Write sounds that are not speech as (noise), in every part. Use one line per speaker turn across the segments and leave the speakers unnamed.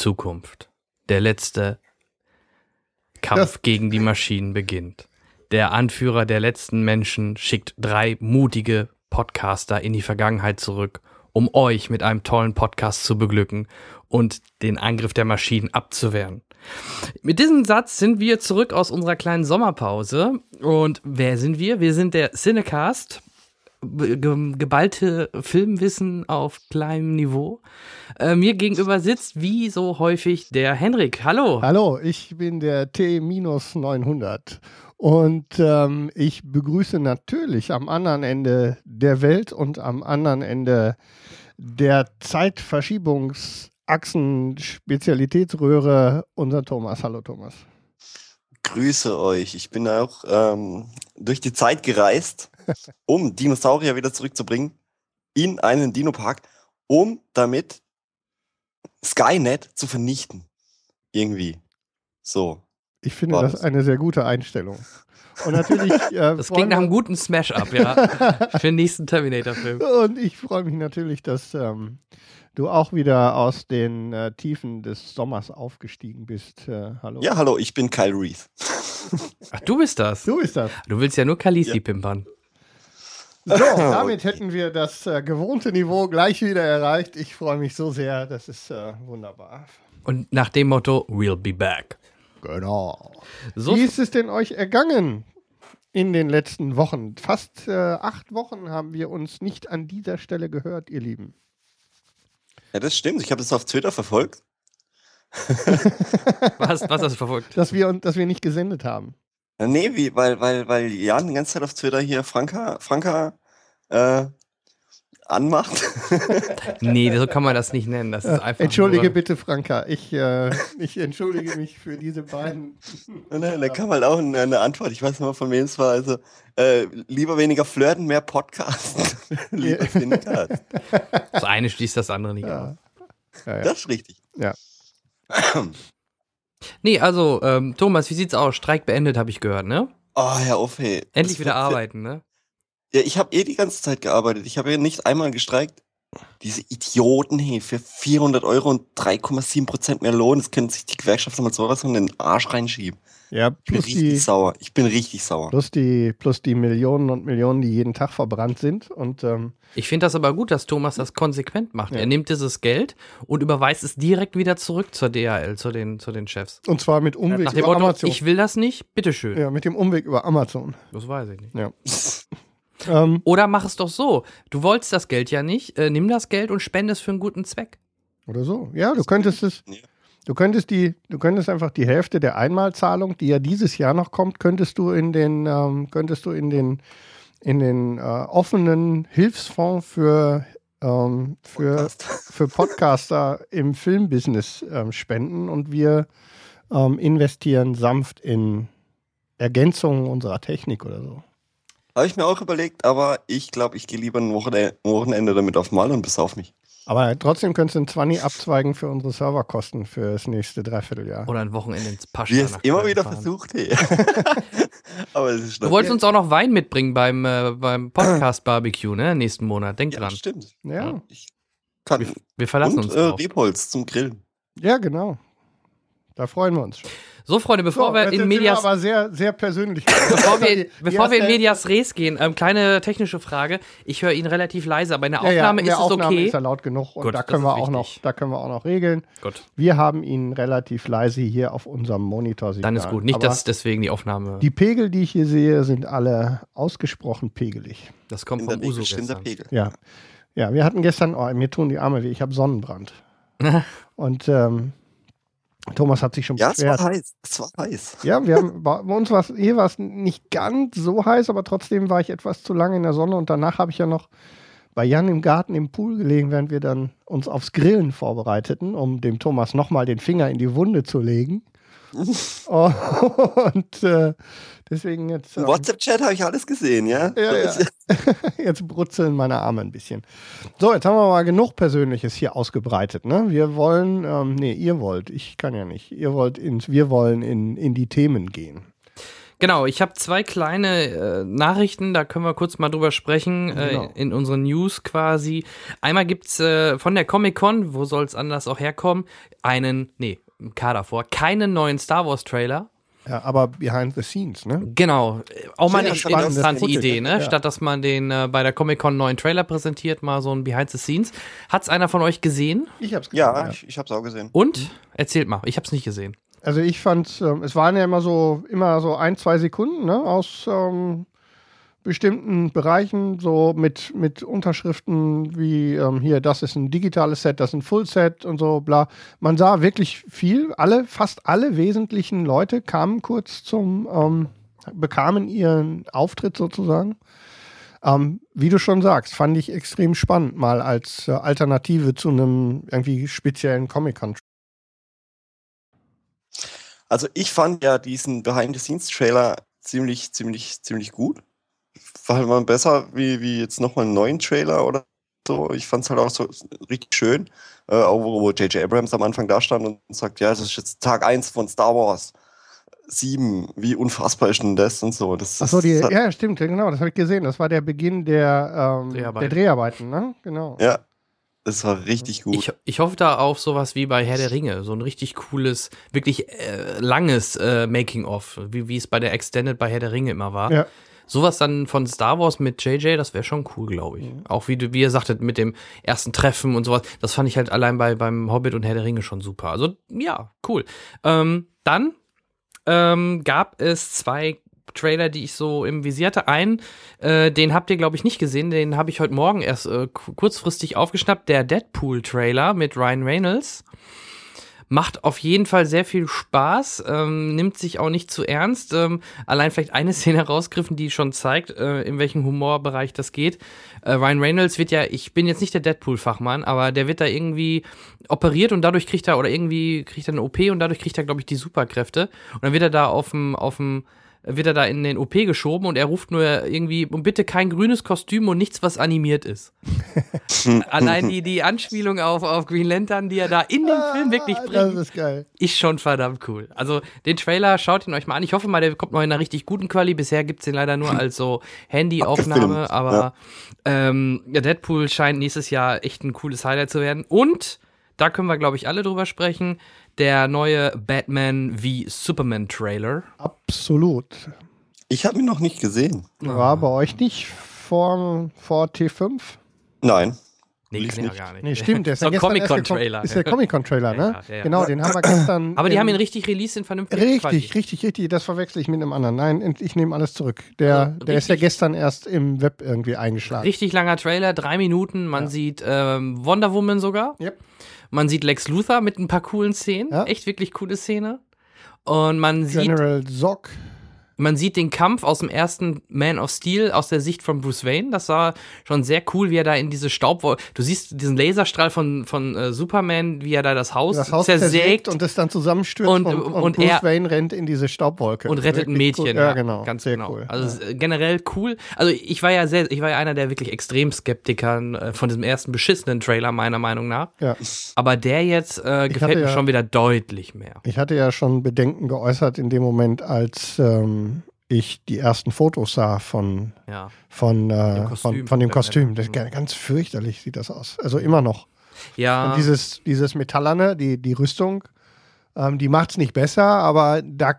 Zukunft. Der letzte Kampf
Das-
gegen die Maschinen beginnt. Der Anführer der letzten Menschen schickt drei mutige Podcaster in die Vergangenheit zurück, um euch mit einem tollen Podcast zu beglücken und den Angriff der Maschinen abzuwehren. Mit diesem Satz sind wir zurück aus unserer kleinen Sommerpause. Und wer sind wir? Wir sind der Cinecast. Ge geballte Filmwissen auf kleinem Niveau. Äh, mir gegenüber sitzt wie so häufig der Henrik. Hallo.
Hallo, ich bin der T-900 und ähm, ich begrüße natürlich am anderen Ende der Welt und am anderen Ende der Zeitverschiebungsachsen-Spezialitätsröhre unser Thomas. Hallo Thomas.
Grüße euch. Ich bin auch ähm, durch die Zeit gereist, um Dinosaurier wieder zurückzubringen in einen Dinopark, um damit Skynet zu vernichten. Irgendwie. So.
Ich finde das
das?
eine sehr gute Einstellung. Und natürlich. (laughs) Äh,
Das klingt nach einem guten Smash-Up, ja. (laughs) Für den nächsten Terminator-Film.
Und ich freue mich natürlich, dass ähm, du auch wieder aus den äh, Tiefen des Sommers aufgestiegen bist. Äh, hallo.
Ja, hallo, ich bin Kyle Reese.
Ach, du bist das.
So ist das.
Du willst ja nur Khaleesi
Ja.
pimpern.
So, (laughs) damit hätten wir das äh, gewohnte Niveau gleich wieder erreicht. Ich freue mich so sehr. Das ist äh, wunderbar.
Und nach dem Motto, we'll be back.
Genau.
So,
Wie ist es denn euch ergangen in den letzten Wochen? Fast äh, acht Wochen haben wir uns nicht an dieser Stelle gehört, ihr Lieben.
Ja, das stimmt. Ich habe das auf Twitter verfolgt. (laughs)
was, was hast du verfolgt?
Dass wir, dass wir nicht gesendet haben.
Ja, nee, wie, weil, weil, weil Jan die ganze Zeit auf Twitter hier Franka, Franka äh, anmacht. (laughs)
Nee, so kann man das nicht nennen. Das ist
Äh,
einfach
entschuldige
nur,
bitte, Franka. Ich, äh, (laughs) ich entschuldige mich für diese beiden. (laughs)
Dann, dann kam halt auch eine, eine Antwort, ich weiß nicht mal von wem es war, also äh, lieber weniger flirten, mehr Podcasten. lieber Fincast.
Das eine schließt das andere nicht aus.
Ja. Ja, ja.
Das ist richtig. (clears throat)
Nee, also, ähm, Thomas, wie sieht's aus? Streik beendet, habe ich gehört, ne?
Oh, Herr auf, hey.
Endlich
Das
wieder arbeiten, ne?
Ja, ich habe eh die ganze Zeit gearbeitet. Ich habe ja nicht einmal gestreikt. Diese Idioten, hey, für 400 Euro und 3,7 Prozent mehr Lohn, das können sich die Gewerkschaften mal sowas von in den Arsch reinschieben.
Ja,
Ich bin
plus
richtig
die,
sauer. Ich bin richtig sauer.
plus, die, plus die Millionen und Millionen, die jeden Tag verbrannt sind. Und ähm,
Ich finde das aber gut, dass Thomas das konsequent macht.
Ja.
Er nimmt dieses Geld und überweist es direkt wieder zurück zur DHL, zu den, zu den Chefs.
Und zwar mit Umweg
Nach dem
über
Motto,
Amazon.
ich will das nicht, bitteschön.
ja, mit dem Umweg über Amazon.
Das weiß ich nicht.
Ja. (laughs) Ähm,
Oder mach es doch so. Du wolltest das Geld ja nicht. Äh, nimm das Geld und spende es für einen guten Zweck.
oder so. Ja, du könntest es.
Ja.
Du könntest die, du könntest einfach die Hälfte der Einmalzahlung, die ja dieses Jahr noch kommt, könntest du in den, ähm, könntest du in den, in den äh, offenen Hilfsfonds für, ähm, für,
Podcast. (laughs)
für Podcaster im Filmbusiness ähm, spenden und wir ähm, investieren sanft in Ergänzungen unserer Technik oder so.
Habe ich mir auch überlegt, aber ich glaube, ich gehe lieber ein Wochenende, Wochenende damit auf Mal und besauf mich.
Aber trotzdem könntest du ein 20 abzweigen für unsere Serverkosten für das nächste Dreivierteljahr.
Oder ein Wochenende ins Pascha.
Wie es immer wieder
fahren.
versucht, hey. (laughs) aber es ist
Du wolltest uns auch noch Wein mitbringen beim, äh, beim Podcast-Barbecue, ne? Nächsten Monat. Denk
ja,
dran.
stimmt.
Ja,
Ich kann,
Wir, wir verlassen
und
uns
äh,
drauf.
Rebholz zum Grillen.
ja, genau. Da freuen wir uns schon.
So, Freunde, bevor
So,
wir in Medias,
aber sehr, sehr persönlich.
bevor wir, (laughs) bevor wir in Medias Res gehen, ähm, kleine technische Frage. Ich höre ihn relativ leise, aber in der
Ja, ja,
Aufnahme
in der
ist es
Aufnahme
okay.
ist er laut genug und
Gut,
da können wir auch noch, da können wir auch noch regeln.
Gut,
Wir haben ihn relativ leise hier auf unserem Monitor.
dann ist gut. Nicht,
Aber
dass deswegen die Aufnahme.
die Pegel, die ich hier sehe, sind alle ausgesprochen pegelig.
das kommt
In
vom Uso gestern.
Pegel.
Ja. Ja, wir hatten gestern, oh, mir tun die Arme weh, ich habe Sonnenbrand. (laughs) und ähm, Thomas hat sich schon
Ja, es war
beschwert.
heiß. Es war heiß.
Ja, wir haben, bei bei uns war es, hier war es nicht ganz so heiß, aber trotzdem war ich etwas zu lange in der Sonne und danach habe ich ja noch bei Jan im Garten im Pool gelegen, während wir dann uns aufs Grillen vorbereiteten, um dem Thomas nochmal den Finger in die Wunde zu legen. (laughs) Und äh, deswegen jetzt,
Im
ähm,
WhatsApp-Chat habe ich alles gesehen, ja?
Ja, ja. (laughs) jetzt brutzeln meine Arme ein bisschen. So, jetzt haben wir mal genug Persönliches hier ausgebreitet. Ne? Wir wollen, ähm, nee, ihr wollt, ich kann ja nicht, ihr wollt ins, wir wollen in, in die Themen gehen.
Genau, ich habe zwei kleine äh, Nachrichten, da können wir kurz mal drüber sprechen,
Genau.
äh, in unseren News quasi. Einmal gibt's äh, von der Comic-Con, wo soll es anders auch herkommen, einen, nee, im Kader vor, keinen neuen Star Wars-Trailer.
Ja, aber behind the scenes, ne?
Genau, auch mal eine interessante Idee, ne?
ja.
Statt dass man den äh, bei der Comic-Con neuen Trailer präsentiert, mal so ein Behind the Scenes. Hat's einer von euch gesehen?
Ich hab's gesehen,
Ja, ich, ich habe es auch gesehen.
Und? Erzählt mal, ich hab's nicht gesehen.
Also ich fand, ähm, es waren ja immer so, immer so ein, zwei Sekunden, ne, aus ähm, bestimmten Bereichen, so mit, mit Unterschriften wie ähm, hier, das ist ein digitales Set, das ist ein Full-Set und so, bla. Man sah wirklich viel, alle, fast alle wesentlichen Leute kamen kurz zum, ähm, bekamen ihren Auftritt sozusagen. Ähm, wie du schon sagst, fand ich extrem spannend, mal als äh, Alternative zu einem irgendwie speziellen Comic-Con.
Also ich fand ja diesen Behind-the-Scenes-Trailer ziemlich, ziemlich, ziemlich gut. War halt mal besser wie, wie jetzt nochmal einen neuen Trailer oder so. Ich fand es halt auch so richtig schön. Äh, auch wo wo J.J. Abrams am Anfang da stand und sagt, ja, das ist jetzt Tag 1 von Star Wars 7. Wie unfassbar ist denn das und so. Das,
Achso, die,
das hat-
ja, stimmt, genau, das habe ich gesehen. Das war der Beginn der, ähm,
Dreharbeiten.
der Dreharbeiten, ne? Genau.
ja, das war richtig gut.
Ich, ich hoffe da auf sowas wie bei Herr der Ringe, so ein richtig cooles, wirklich äh, langes äh, Making-of, wie, wie es bei der Extended bei Herr der Ringe immer war.
Ja.
Sowas dann von Star Wars mit JJ, das wäre schon cool, glaube ich. Auch wie, du, wie ihr sagtet, mit dem ersten Treffen und sowas. Das fand ich halt allein bei, beim Hobbit und Herr der Ringe schon super. Also, ja, cool. Ähm, dann ähm, gab es zwei Trailer, die ich so im Visier hatte. Einen, äh, den habt ihr, glaube ich, nicht gesehen. Den habe ich heute Morgen erst äh, ku- kurzfristig aufgeschnappt. Der Deadpool-Trailer mit Ryan Reynolds. Macht auf jeden Fall sehr viel Spaß, ähm, nimmt sich auch nicht zu ernst. Ähm, allein vielleicht eine (laughs) Szene rausgriffen, die schon zeigt, äh, in welchem Humorbereich das geht. Äh, Ryan Reynolds wird ja, ich bin jetzt nicht der Deadpool-Fachmann, aber der wird da irgendwie operiert und dadurch kriegt er, oder irgendwie kriegt er eine OP und dadurch kriegt er, glaube ich, die Superkräfte. Und dann wird er da auf dem, auf dem, wird er da in den OP geschoben und er ruft nur irgendwie, und bitte kein grünes Kostüm und nichts, was animiert ist. (laughs) Allein die, die Anspielung auf, auf Green Lantern, die er da in dem Film wirklich
Ah,
bringt,
ist geil.
ist schon verdammt cool. Also den Trailer, schaut ihn euch mal an. Ich hoffe mal, der kommt noch in einer richtig guten Quali. Bisher gibt's den leider nur als so Handyaufnahme, aber ähm, ja, Deadpool scheint nächstes Jahr echt ein cooles Highlight zu werden. Und da können wir, glaube ich, alle drüber sprechen. Der neue Batman wie Superman Trailer.
Absolut.
Ich habe ihn noch nicht gesehen.
War bei euch nicht vor, vor T5?
Nein.
Nee, kann ja
nicht.
gar nicht.
Nee, stimmt. Der ist (laughs)
so
ja erst
Comic-Con-Trailer.
Ist der Comic-Con-Trailer, (laughs) ne?
Ja, ja, ja.
Genau, den haben wir gestern. (laughs)
Aber die haben ihn richtig released in vernünftiger
Richtig,
Quali.
richtig, richtig. Das verwechsel ich mit einem anderen. Nein, ich nehme alles zurück. Der,
Also,
der ist ja gestern erst im Web irgendwie eingeschlagen.
Richtig langer Trailer, drei Minuten. Man sieht ähm, Wonder Woman sogar.
Yep.
Man sieht Lex Luthor mit ein paar coolen Szenen.
Ja.
Echt wirklich coole Szene. Und man sieht,
General Zock.
Man sieht den Kampf aus dem ersten Man of Steel aus der Sicht von Bruce Wayne. Das war schon sehr cool, wie er da in diese Staubwolke. Du siehst diesen Laserstrahl von, von äh, Superman, wie er da das Haus,
Das Haus
zersägt
und es dann zusammenstürzt
Und-
und, und,
und
Bruce
er-
Wayne rennt in diese Staubwolke.
und rettet ein Mädchen.
Cool. Ja, genau.
Ganz
Sehr
genau.
cool.
Also
ja.
äh, generell cool. Also ich war ja sehr, ich war ja einer der wirklich extrem Skeptikern äh, von diesem ersten beschissenen Trailer, meiner Meinung nach.
ja.
Aber der jetzt äh, gefällt mir
ja-
schon wieder deutlich mehr.
Ich hatte ja schon Bedenken geäußert in dem Moment, als ähm, ich die ersten Fotos sah von,
Ja.
von, äh,
Kostüm
von, von dem Kostüm. Das ga- ganz fürchterlich sieht das aus. Also immer noch.
Ja.
Und dieses, dieses Metallerne, die, die Rüstung, Ähm, die macht es nicht besser, aber da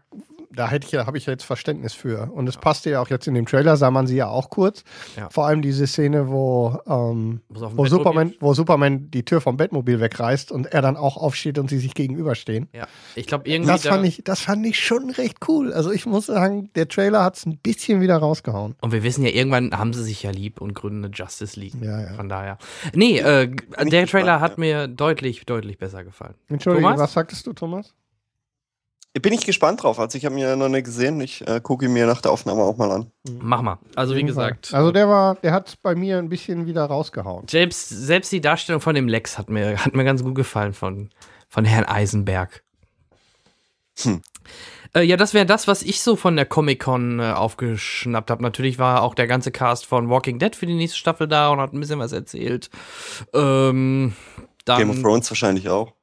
da hätte ich, habe ich jetzt Verständnis für. Und es passte ja auch jetzt in dem Trailer, sah man sie ja auch kurz.
Ja.
Vor allem diese Szene, wo, ähm, wo, Superman, wo Superman die Tür vom Bettmobil wegreißt und er dann auch aufsteht und sie sich gegenüberstehen.
Ja, ich glaube irgendwie.
Das
da-
fand, ich, das fand ich schon recht cool. Also ich muss sagen, der Trailer hat es ein bisschen wieder rausgehauen.
Und wir wissen ja, irgendwann haben sie sich ja lieb und gründen eine Justice League.
Ja, ja.
Von daher. Nee, äh, der Trailer hat
ja.
mir deutlich, deutlich besser gefallen.
Entschuldigung,
Thomas?
was sagtest du, Thomas?
Bin ich gespannt drauf. Also ich habe ihn ja noch nicht gesehen. Ich äh, gucke ihn mir nach der Aufnahme auch mal an.
Mach mal. Also, wie gesagt.
Also der war, der hat bei mir ein bisschen wieder rausgehauen.
Selbst, selbst die Darstellung von dem Lex hat mir, hat mir ganz gut gefallen von, von Herrn Eisenberg.
Hm.
Äh, ja, das wäre das, was ich so von der Comic-Con äh, aufgeschnappt habe. Natürlich war auch der ganze Cast von Walking Dead für die nächste Staffel da und hat ein bisschen was erzählt. Ähm, dann,
Game of Thrones wahrscheinlich auch.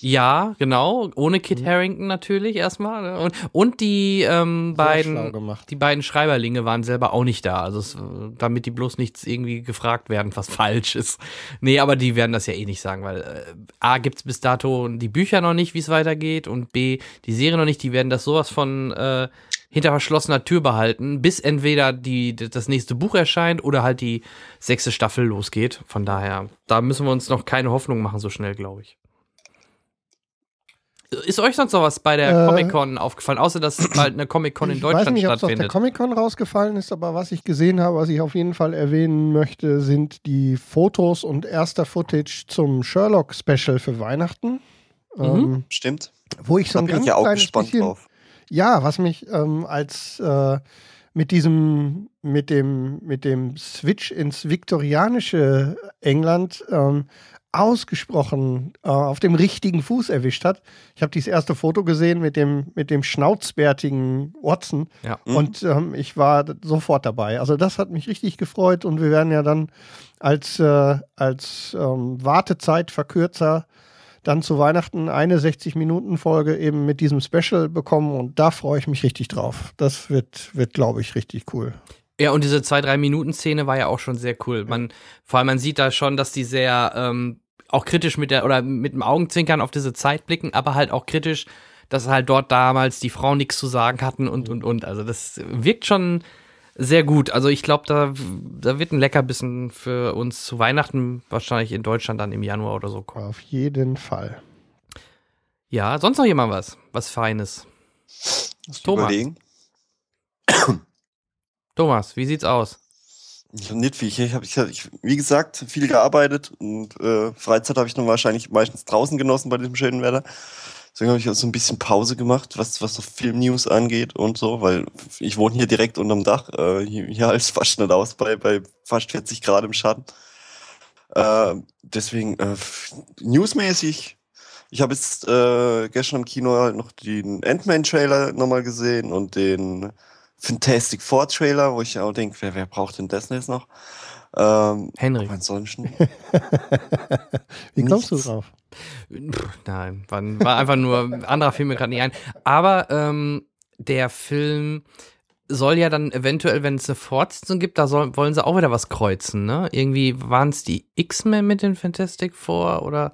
Ja, genau. Ohne
Mhm.
Kit Harrington natürlich erstmal. ne? Und, und die ähm, beiden. Die beiden Schreiberlinge waren selber auch nicht da, also es, damit die bloß nichts irgendwie gefragt werden, was (laughs) falsch ist. Nee, aber die werden das ja eh nicht sagen, weil äh, A gibt's bis dato die Bücher noch nicht, wie es weitergeht und B die Serie noch nicht, die werden das sowas von äh, hinter verschlossener Tür behalten, bis entweder die, das nächste Buch erscheint oder halt die sechste Staffel losgeht. Von daher, da müssen wir uns noch keine Hoffnung machen, so schnell, glaube ich. Ist euch sonst noch was bei der
Äh,
Comic-Con aufgefallen, außer dass bald eine Comic-Con in
ich weiß
Deutschland
nicht, ob es auf der
stattfindet?
Comic-Con rausgefallen ist, aber was ich gesehen habe, was ich auf jeden Fall erwähnen möchte, sind die Fotos und erster Footage zum Sherlock-Special für Weihnachten.
Mhm.
Ähm,
Stimmt.
wo ich so ein ganz
ich ja auch
kleines
gespannt
bisschen,
drauf.
Ja, was mich ähm, als äh, mit diesem, mit dem, mit dem Switch ins viktorianische England ähm, ausgesprochen äh, auf dem richtigen Fuß erwischt hat. Ich habe dieses erste Foto gesehen mit dem, mit dem schnauzbärtigen Watson
Ja.
Mhm.
und ähm, ich war sofort dabei. Also das hat mich richtig gefreut und wir werden ja dann als, äh, als ähm, Wartezeitverkürzer dann zu Weihnachten eine 60-Minuten-Folge eben mit diesem Special bekommen und da freue ich mich richtig drauf. Das wird, wird glaube ich, richtig cool.
Ja, und diese zwei, drei Minuten Szene war ja auch schon sehr cool. Man, vor allem man sieht da schon, dass die sehr ähm, auch kritisch mit der oder mit dem Augenzwinkern auf diese Zeit blicken, aber halt auch kritisch, dass halt dort damals die Frauen nichts zu sagen hatten und und und. Also das wirkt schon sehr gut. Also ich glaube, da, da wird ein Leckerbissen für uns zu Weihnachten wahrscheinlich in Deutschland dann im Januar oder so kommen.
Auf jeden Fall.
Ja, sonst noch jemand was? Was Feines.
Muss
Thomas.
Überlegen.
Thomas, wie sieht's aus?
Ich nicht viel. Ich, habe, ich, ich, wie gesagt, viel gearbeitet und äh, Freizeit habe ich dann wahrscheinlich meistens draußen genossen bei diesem schönen Wetter. Deswegen habe ich auch so ein bisschen Pause gemacht, was, was so Film-News angeht und so, weil ich wohne hier direkt unterm Dach. Äh, hier, hier hält es fast nicht aus bei, bei fast 40 Grad im Schatten. Äh, deswegen, äh, newsmäßig, ich habe jetzt äh, gestern im Kino halt noch den Ant-Man-Trailer nochmal gesehen und den Fantastic Four-Trailer, wo ich auch denke, wer, wer braucht denn das jetzt noch? Ähm,
Henry.
ansonsten, (laughs)
Wie kommst du drauf?
Pff, Nein, war, war einfach nur anderer Film mir gerade nicht ein. Aber ähm, der Film soll ja dann eventuell, wenn es eine Fortsetzung gibt, da soll, wollen sie auch wieder was kreuzen, ne? Irgendwie waren es die X-Men mit den Fantastic Four oder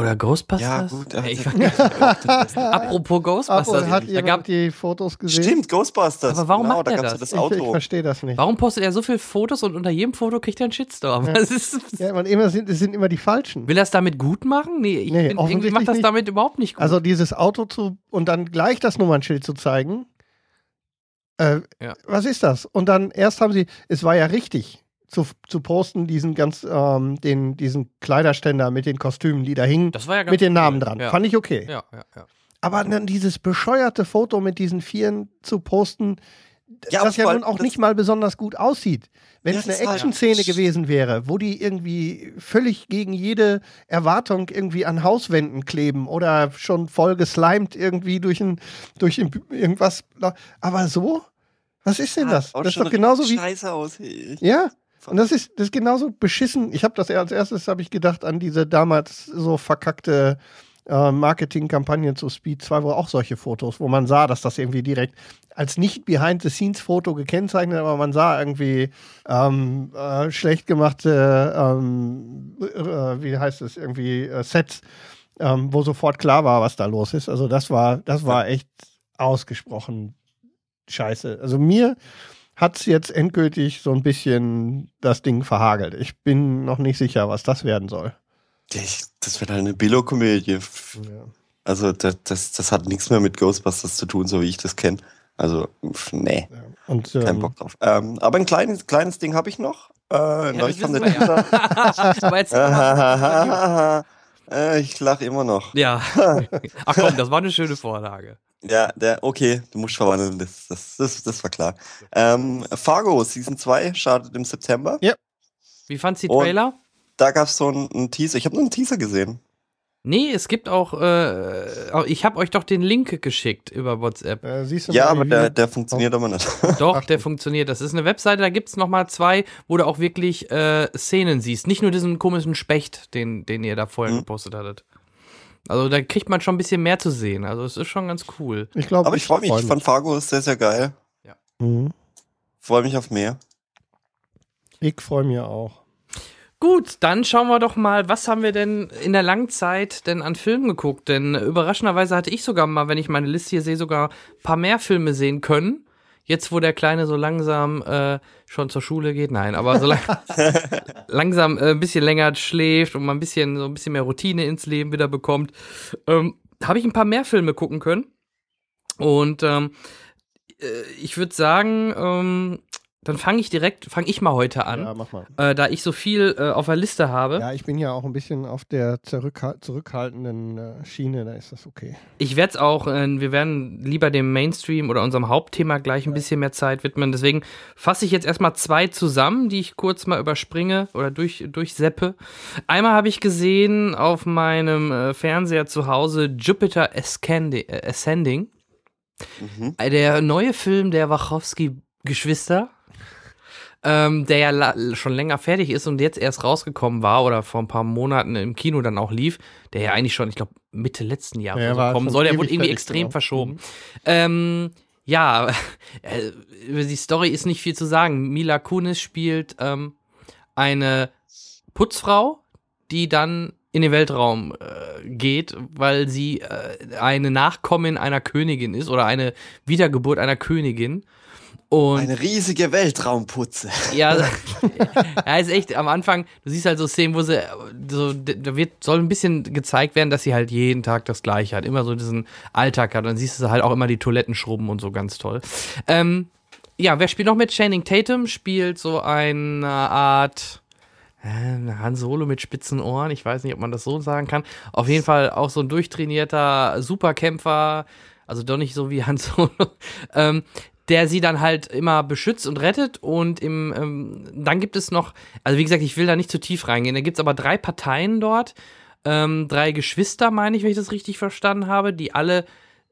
oder Ghostbusters?
ja gut.
Ey, ich, (laughs) apropos Ghostbusters,
hat
da gab,
die Fotos gesehen?
Stimmt, Ghostbusters.
Aber warum macht
da
er das?
Das
Ich, ich
Auto.
verstehe das nicht.
warum postet er so viele Fotos und unter jedem Foto kriegt er einen Shitstorm?
Ja. (laughs)
Das ist,
Ja, man, immer sind, es sind immer die falschen.
will er es damit gut machen? Nee, ich
Nee,
bin, irgendwie macht das
nicht.
damit überhaupt nicht gut.
Also dieses Auto zu und dann gleich das Nummernschild zu zeigen. Äh,
Ja.
Was ist das? Und dann erst haben sie, es war ja richtig zu, zu posten, diesen ganz, ähm, den, diesen Kleiderständer mit den Kostümen, die da hingen,
das war ja ganz
mit den
cool.
Namen dran.
Ja.
Fand ich okay.
ja, ja, ja.
Aber dann dieses bescheuerte Foto mit diesen Vieren zu posten,
Ja,
das ja nun auch nicht mal besonders gut aussieht. Wenn es eine Action-Szene gewesen wäre, wo die irgendwie völlig gegen jede Erwartung irgendwie an Hauswänden kleben oder schon voll geslimed irgendwie durch ein, durch ein, irgendwas. Aber so? Was ist denn das? Das ist doch genauso wie.
Scheiße aus.
Ja, und das ist, das ist genauso beschissen. Ich habe das als erstes habe ich gedacht an diese damals so verkackte äh, Marketingkampagne zu Speed 2, wo auch solche Fotos, wo man sah, dass das irgendwie direkt als nicht Behind-the-Scenes-Foto gekennzeichnet, aber man sah irgendwie ähm, äh, schlecht gemachte, ähm, äh, wie heißt es, irgendwie äh, Sets ähm, wo sofort klar war, was da los ist. Also das war, das war echt ausgesprochen scheiße. Also mir hat es jetzt endgültig so ein bisschen das Ding verhagelt. Ich bin noch nicht sicher, was das werden soll.
Ich, das wird halt eine Billo-Komödie.
Ja.
Also das, das, das hat nichts mehr mit Ghostbusters zu tun, so wie ich das kenne. Also, pf, nee,
Ja. Und
kein
ähm,
Bock drauf. Ähm, aber ein kleines, kleines Ding habe ich noch. Äh, neulich kam der
ja.
Teaser.
Aber jetzt-
Äh, ich lache immer noch.
ja. (laughs) Ach komm, das war eine schöne Vorlage.
Ja, der, okay, du musst verwandeln, das, das, das, das war klar. Ähm, Fargo Season 2 startet im September.
Wie fandst du die
Und-
Trailer?
Da gab es so einen, einen Teaser. Ich habe nur einen Teaser gesehen.
Nee, es gibt auch, äh, auch- ich habe euch doch den Link geschickt über WhatsApp.
äh, siehst du
Ja,
mal,
aber der, der funktioniert aber nicht. (laughs)
Doch, der funktioniert. Das ist eine Webseite, da gibt's noch mal zwei, wo du auch wirklich äh, Szenen siehst. Nicht nur diesen komischen Specht, den, den ihr da vorher
Mhm.
gepostet hattet. Also da kriegt man schon ein bisschen mehr zu sehen. Also es ist schon ganz cool.
ich glaube,
aber ich freue mich. Ich fand Fargo ist sehr, sehr geil.
Mhm.
Freue mich auf mehr.
Ich freue mich auch.
Gut, dann schauen wir doch mal, was haben wir denn in der Langzeit denn an Filmen geguckt? Denn überraschenderweise hatte ich sogar mal, wenn ich meine Liste hier sehe, sogar ein paar mehr Filme sehen können. Jetzt, wo der Kleine so langsam äh, schon zur Schule geht, nein, aber so lang, (laughs) langsam äh, ein bisschen länger schläft und mal ein bisschen so ein bisschen mehr Routine ins Leben wieder bekommt, ähm, habe ich ein paar mehr Filme gucken können. Und ähm, äh, ich würde sagen, ähm, dann fange ich direkt, fange ich mal heute an
Ja, mach mal.
äh, da ich so viel äh, auf der Liste habe.
Ja, ich bin ja auch ein bisschen auf der zurückhal zurückhaltenden äh, Schiene, da ist das okay.
Ich werde es auch, äh, wir werden lieber dem Mainstream oder unserem Hauptthema gleich ein bisschen mehr Zeit widmen. Deswegen fasse ich jetzt erstmal zwei zusammen, die ich kurz mal überspringe oder durch, durchseppe. Einmal habe ich gesehen auf meinem äh, Fernseher zu Hause Jupiter Ascendi- äh, Ascending.
Mhm.
Der neue Film der Wachowski-Geschwister, ähm, der ja schon länger fertig ist und jetzt erst rausgekommen war oder vor ein paar Monaten im Kino dann auch lief, der ja eigentlich schon, ich glaube, Mitte letzten Jahres
Ja,
so kommen soll, der wurde irgendwie extrem
genau.
verschoben.
Mhm.
Ähm, ja, (laughs) äh, über die Story ist nicht viel zu sagen. Mila Kunis spielt ähm, eine Putzfrau, die dann in den Weltraum äh, geht, weil sie äh, eine Nachkommin einer Königin ist oder eine Wiedergeburt einer Königin. Und
Eine riesige Weltraumputze.
ja, (laughs) ja, ist echt am Anfang, du siehst halt so Szenen, wo sie so, da wird, soll ein bisschen gezeigt werden, dass sie halt jeden Tag das Gleiche hat, immer so diesen Alltag hat. Und dann siehst du halt auch immer die Toiletten schrubben und so ganz toll. Ähm, ja, wer spielt noch mit? Channing Tatum spielt so eine Art äh, Han Solo mit spitzen Ohren. Ich weiß nicht, ob man das so sagen kann. Auf jeden Fall auch so ein durchtrainierter Superkämpfer, also doch nicht so wie Han Solo. (laughs) ähm, der sie dann halt immer beschützt und rettet. Und im, ähm, dann gibt es noch, also wie gesagt, ich will da nicht zu tief reingehen. Da gibt es aber drei Parteien dort, ähm, drei Geschwister, meine ich, wenn ich das richtig verstanden habe, die alle,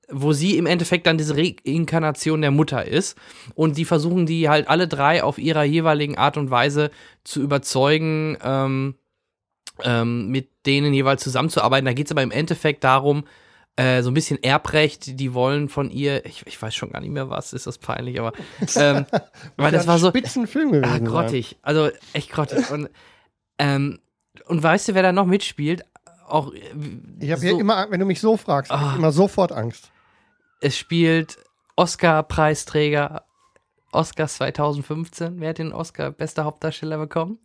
wo sie im Endeffekt dann diese Reinkarnation der Mutter ist. Und die versuchen die halt alle drei auf ihrer jeweiligen Art und Weise zu überzeugen, ähm, ähm, mit denen jeweils zusammenzuarbeiten. Da geht es aber im Endeffekt darum, äh, so ein bisschen Erbrecht, die wollen von ihr, ich, ich weiß schon gar nicht mehr was, ist das peinlich, aber ähm, (laughs) weil das war so
Spitzenfilm
ah,
gewesen. sein.
grottig, also echt grottig. Und, ähm, und weißt du, wer da noch mitspielt? Auch äh,
Ich habe
so-
hier immer, wenn du mich so fragst,
Ah.
ich immer sofort Angst.
es spielt Oscar-Preisträger Oscars 2015. Wer hat den Oscar bester Hauptdarsteller bekommen?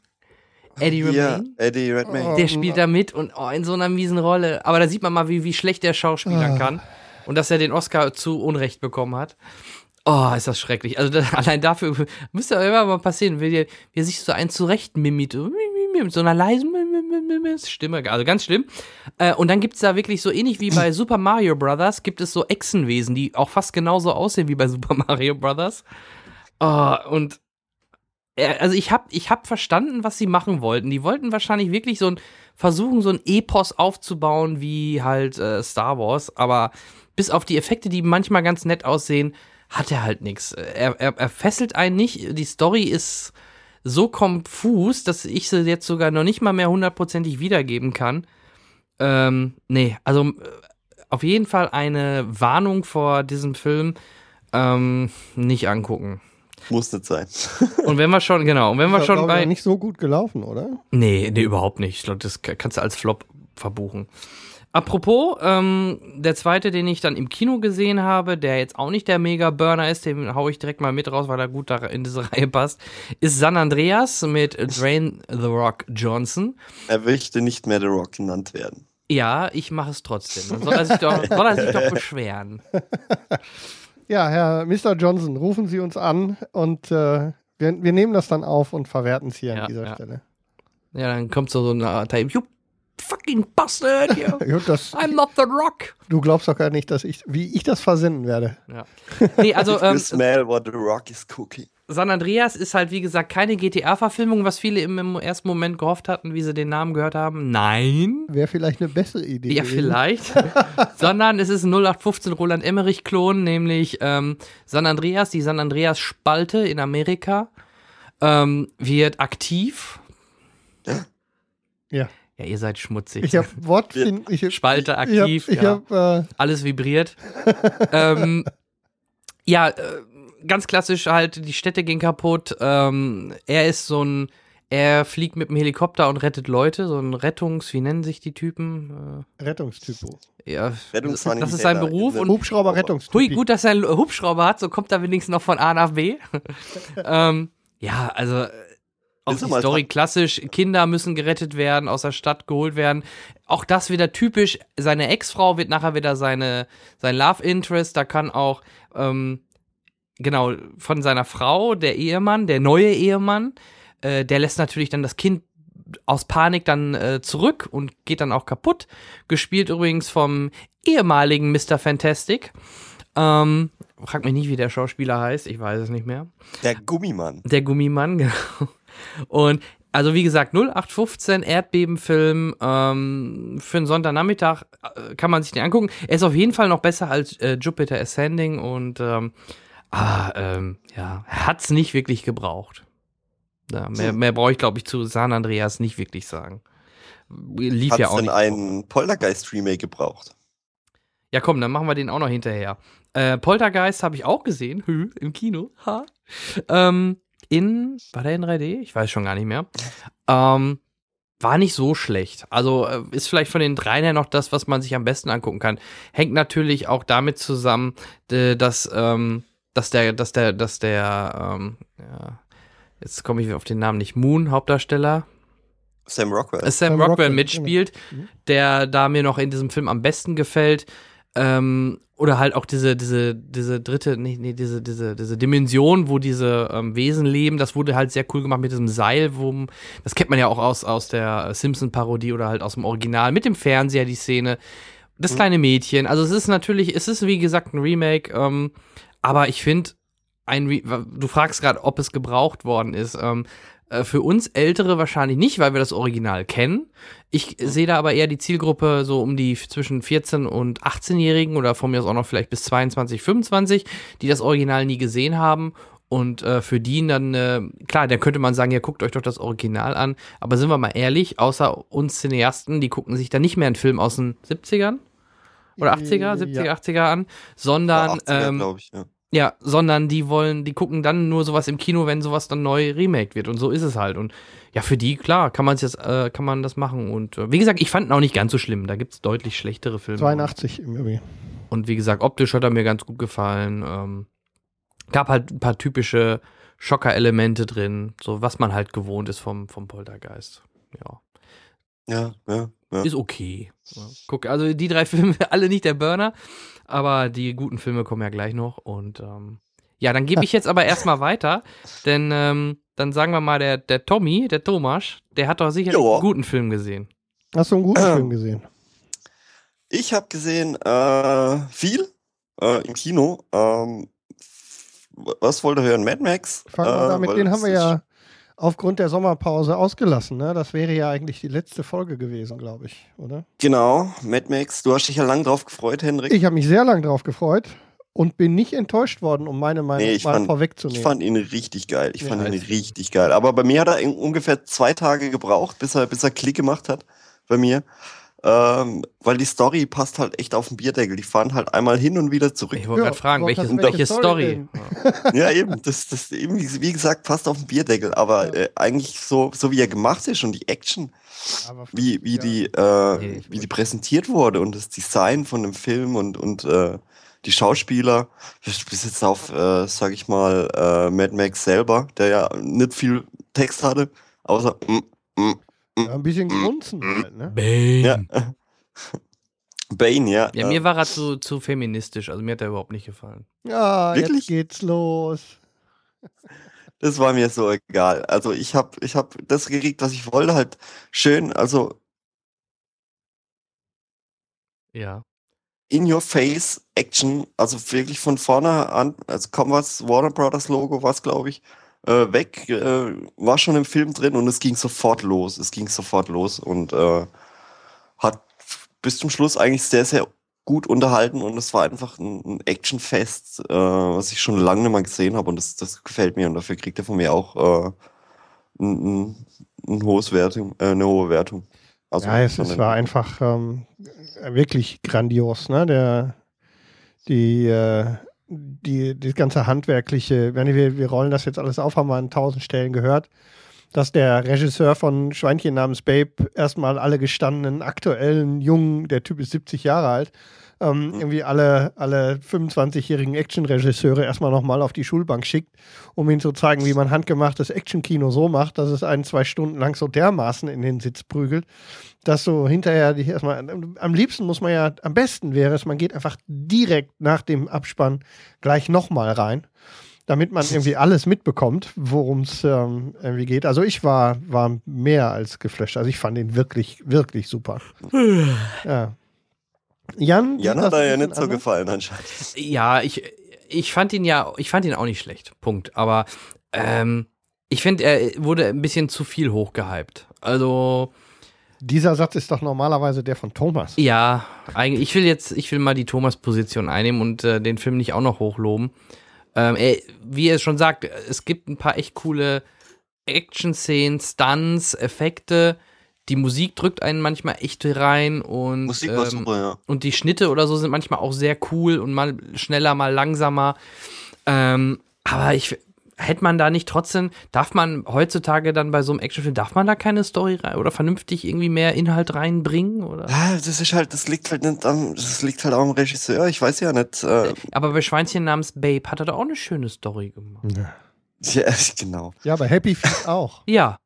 Eddie Redmayne.
Eddie Redmayne.
Der spielt da mit und oh, in so einer miesen Rolle. Aber da sieht man mal, wie, wie schlecht der Schauspieler
Ah.
kann. Und dass er den Oscar zu Unrecht bekommen hat. Oh, ist das schrecklich. Also das, (laughs) allein dafür müsste immer mal passieren, wie er, wie er sich so ein zurecht mimit. Mit so einer leisen Stimme. Also ganz schlimm. Äh, und dann gibt es da wirklich so ähnlich wie bei (clears throat) Super Mario Brothers, gibt es so Echsenwesen, die auch fast genauso aussehen wie bei Super Mario Brothers. Oh, und also ich habe ich hab verstanden, was sie machen wollten. Die wollten wahrscheinlich wirklich so ein versuchen, so ein Epos aufzubauen wie halt äh, Star Wars, aber bis auf die Effekte, die manchmal ganz nett aussehen, hat er halt nichts. Er, er, er fesselt einen nicht. Die Story ist so konfus, dass ich sie jetzt sogar noch nicht mal mehr hundertprozentig wiedergeben kann. Ähm, nee, also äh, auf jeden Fall eine Warnung vor diesem Film. Ähm, nicht angucken.
Muss nicht sein. (laughs)
Und wenn wir schon, genau, und wenn wir
Ist
schon bei.
nicht so gut gelaufen, oder?
Nee, nee, überhaupt nicht. Ich glaube, das ka- kannst du als Flop verbuchen. Apropos, ähm, der zweite, den ich dann im Kino gesehen habe, der jetzt auch nicht der Mega-Burner ist, den hau ich direkt mal mit raus, weil er gut da in diese (laughs) Reihe passt, ist San Andreas mit Dwayne The Rock Johnson.
Er möchte nicht mehr The Rock genannt werden.
Ja, ich mache es trotzdem. Dann soll er sich doch, soll er sich doch (laughs) beschweren.
Ja, Herr Mr. Johnson, rufen Sie uns an und äh, wir, wir nehmen das dann auf und verwerten es hier
Ja,
an dieser
ja.
Stelle.
Ja, dann kommt so eine Art, you fucking bastard, you. (laughs) I'm not the Rock.
du glaubst doch gar nicht, dass ich, wie ich das versenden werde.
Ja. Nee, also (laughs)
You
ähm,
smell what The Rock is cooking.
San Andreas ist halt, wie gesagt, keine GTA-Verfilmung, was viele im, ersten Moment gehofft hatten, wie sie den Namen gehört haben. Nein.
Wäre vielleicht eine bessere Idee.
Ja, vielleicht. (laughs) Sondern es ist ein 0815 Roland Emmerich-Klon, nämlich ähm, San Andreas, die San Andreas-Spalte in Amerika, ähm, wird aktiv.
Ja.
Ja, ihr seid schmutzig.
Ich habe Wortfind, ich hab,
Spalte
ich hab,
aktiv,
ich
ja.
hab, äh,
alles vibriert. (laughs) ähm, ja, äh, ganz klassisch halt, die Städte gehen kaputt. Ähm, er ist so ein, er fliegt mit dem Helikopter und rettet Leute, so ein Rettungs, wie nennen sich die Typen?
Rettungstypo.
Äh, ja,
Rettungssanitäter
das ist sein Beruf und
Hubschrauber Rettungstypo.
hui, gut, dass er einen Hubschrauber hat, so kommt er wenigstens noch von A nach B. (laughs) ähm, ja, also äh, auch
Ist
die Story klassisch, Kinder müssen gerettet werden, aus der Stadt geholt werden. Auch das wieder typisch, seine Ex-Frau wird nachher wieder seine, sein Love Interest, da kann auch, ähm, genau, von seiner Frau, der Ehemann, der neue Ehemann, äh, der lässt natürlich dann das Kind aus Panik dann äh, zurück und geht dann auch kaputt. Gespielt übrigens vom ehemaligen Mr. Fantastic. Ähm, frag mich nicht, wie der Schauspieler heißt, ich weiß es nicht mehr.
Der Gummimann.
Der Gummimann, (laughs) genau. Und also wie gesagt, 0815 Erdbebenfilm ähm, für einen Sonntagnachmittag äh, kann man sich den angucken. Er ist auf jeden Fall noch besser als äh, Jupiter Ascending und ähm, ah, ähm, ja, hat's nicht wirklich gebraucht. Ja, mehr, mehr brauche ich, glaube ich, zu San Andreas nicht wirklich sagen. Lief
Hat
ja auch
denn
nicht.
einen Poltergeist-Remake gebraucht?
Ja, komm, dann machen wir den auch noch hinterher. Äh, Poltergeist habe ich auch gesehen, hü, im Kino. Ha. Ähm, in, war der in 3D? Ich weiß schon gar nicht mehr. Ähm, war nicht so schlecht. Also äh, ist vielleicht von den dreien her noch das, was man sich am besten angucken kann. Hängt natürlich auch damit zusammen, dass, ähm, dass der, dass der, dass der, ähm, ja, jetzt komme ich auf den Namen nicht, Moon, Hauptdarsteller,
Sam Rockwell.
Sam,
Sam
Rockwell,
Rockwell,
mitspielt,
genau. Mhm.
der da mir noch in diesem Film am besten gefällt. Ähm, oder halt auch diese, diese, diese dritte, nee, nee, diese, diese, diese Dimension, wo diese ähm, Wesen leben, das wurde halt sehr cool gemacht mit diesem Seil, wo, das kennt man ja auch aus, aus der Simpson-Parodie oder halt aus dem Original, mit dem Fernseher, die Szene. Das kleine Mädchen. Also es ist natürlich, es ist wie gesagt ein Remake, ähm, aber ich finde, du fragst gerade, ob es gebraucht worden ist. Ähm, äh, für uns Ältere wahrscheinlich nicht, weil wir das Original kennen. Ich sehe da aber eher die Zielgruppe so um die zwischen 14 und 18-Jährigen oder von mir aus auch noch vielleicht bis 22, 25, die das Original nie gesehen haben. Und äh, für die dann, äh, klar, da könnte man sagen, ja, guckt euch doch das Original an. Aber sind wir mal ehrlich, außer uns Cineasten, die gucken sich dann nicht mehr einen Film aus den 70ern oder 80er, 70er,
Ja.
80er an, sondern ähm,
glaube ich. Ja.
Ja, sondern die wollen, die gucken dann nur sowas im Kino, wenn sowas dann neu remaked wird. Und so ist es halt. Und ja, für die, klar, kann man jetzt, äh, kann man das machen. Und äh, wie gesagt, ich fand ihn auch nicht ganz so schlimm. Da gibt es deutlich schlechtere Filme.
82 im Übrigen.
Und wie gesagt, optisch hat er mir ganz gut gefallen. Ähm, gab halt ein paar typische Schocker-Elemente drin, so was man halt gewohnt ist vom, vom Poltergeist. Ja.
Ja, ja, ja.
Ist okay. Guck, also die drei (laughs) Filme, alle nicht der Burner, aber die guten Filme kommen ja gleich noch. Und ähm, ja, dann gebe ich jetzt aber erstmal weiter, (laughs) denn ähm, dann sagen wir mal, der, der Tommy, der Thomas, der hat doch sicherlich
Ja.
einen guten Film gesehen.
Hast du einen guten
Ähm. (clears throat)
Film gesehen?
Ich habe gesehen äh, viel äh, im Kino. Ähm, was wollt ihr hören? Mad Max?
Fangen wir
Äh,
damit, den haben wir
ist-
ja aufgrund der Sommerpause ausgelassen. Ne? Das wäre ja eigentlich die letzte Folge gewesen, glaube ich, oder?
Genau, Mad Max. Du hast dich ja lang drauf gefreut, Henrik.
Ich habe mich sehr lange drauf gefreut und bin nicht enttäuscht worden, um meine Meinung
Nee,
mal
fand-
vorwegzunehmen.
Ich fand ihn richtig geil. Ich
Ja,
fand ihn
ist-
richtig geil. Aber bei mir hat er ungefähr zwei Tage gebraucht, bis er, bis er Klick gemacht hat. Bei mir. Ähm, weil die Story passt halt echt auf den Bierdeckel. Die fahren halt einmal hin und wieder zurück.
Ich wollte
Ja,
gerade fragen, welche, welche
welche
Story?
Story
Ja, eben. Das, das eben, wie wie gesagt, passt auf den Bierdeckel. Aber
Ja.
äh, eigentlich so, so wie er gemacht ist und die Action,
Aber
wie, wie,
ja.
die, äh,
Nee, ich
wie die präsentiert wurde und das Design von dem Film und, und äh, die Schauspieler, bis bis jetzt auf, äh, sag ich mal, äh, Mad Max selber, der ja nicht viel Text hatte, außer mm, mm,
Ja, ein bisschen grunzen halt, ne?
Bane.
ja. (laughs) Bane, ja.
Ja,
äh,
mir war er zu, zu feministisch, also mir hat er überhaupt nicht gefallen.
Ja, jetzt
Wirklich?
geht's los. (laughs)
Das war mir so egal. Also ich habe ich hab das gekriegt, was ich wollte, halt schön, also
Ja.
in your face Action, also wirklich von vorne an, also kaum was Warner Brothers Logo was glaube ich, äh, weg, äh, war schon im Film drin und es ging sofort los. Es ging sofort los und äh, hat bis zum Schluss eigentlich sehr, sehr gut unterhalten und es war einfach ein, ein Actionfest, äh, was ich schon lange nicht mehr gesehen habe und das, das gefällt mir und dafür kriegt er von mir auch äh, ein, ein, ein hohes Wertung, äh, eine hohe Wertung. Also
ja, es, es war einfach ähm, wirklich grandios, ne? Der, die, die, das ganze handwerkliche, wir, wir rollen das jetzt alles auf, haben wir an tausend Stellen gehört, dass der Regisseur von Schweinchen namens Babe erstmal alle gestandenen, aktuellen, jungen, der Typ ist 70 Jahre alt, ähm, irgendwie alle, alle 25-jährigen Actionregisseure erstmal nochmal auf die Schulbank schickt, um ihnen zu zeigen, wie man handgemachtes Actionkino so macht, dass es einen zwei Stunden lang so dermaßen in den Sitz prügelt, dass so hinterher die erstmal, am liebsten muss man ja, am besten wäre es, man geht einfach direkt nach dem Abspann gleich nochmal rein, damit man irgendwie (laughs) alles mitbekommt, worum es ähm, irgendwie geht. Also ich war, war mehr als geflasht. Also ich fand ihn wirklich, wirklich super. (sighs) ja. Jan,
Jan hat er ja nicht so gefallen anscheinend.
Ja, ich, ich fand ihn ja, ich fand ihn auch nicht schlecht. Punkt. Aber ähm, ich finde, er wurde ein bisschen zu viel hochgehypt. Also,
Dieser Satz ist doch normalerweise der von Thomas.
ja, eigentlich, ich will jetzt, ich will mal die Thomas-Position einnehmen und äh, den Film nicht auch noch hochloben. Ähm, er, wie er schon sagt, es gibt ein paar echt coole Action-Szenen, Stunts, Effekte. Die Musik drückt einen manchmal echt rein und
Musik war
ähm,
super, ja.
und die Schnitte oder so sind manchmal auch sehr cool und mal schneller, mal langsamer. Ähm, aber ich hätte man da nicht trotzdem, darf man heutzutage dann bei so einem Actionfilm, darf man da keine Story rein oder vernünftig irgendwie mehr Inhalt reinbringen? Oder?
Ja, das ist halt, das liegt halt nicht am, das liegt halt auch am Regisseur. Ich weiß ja nicht. Äh,
Aber bei Schweinchen namens Babe hat er da auch eine schöne Story gemacht.
ja, (laughs) genau.
Ja, aber Happy Feet auch.
Ja,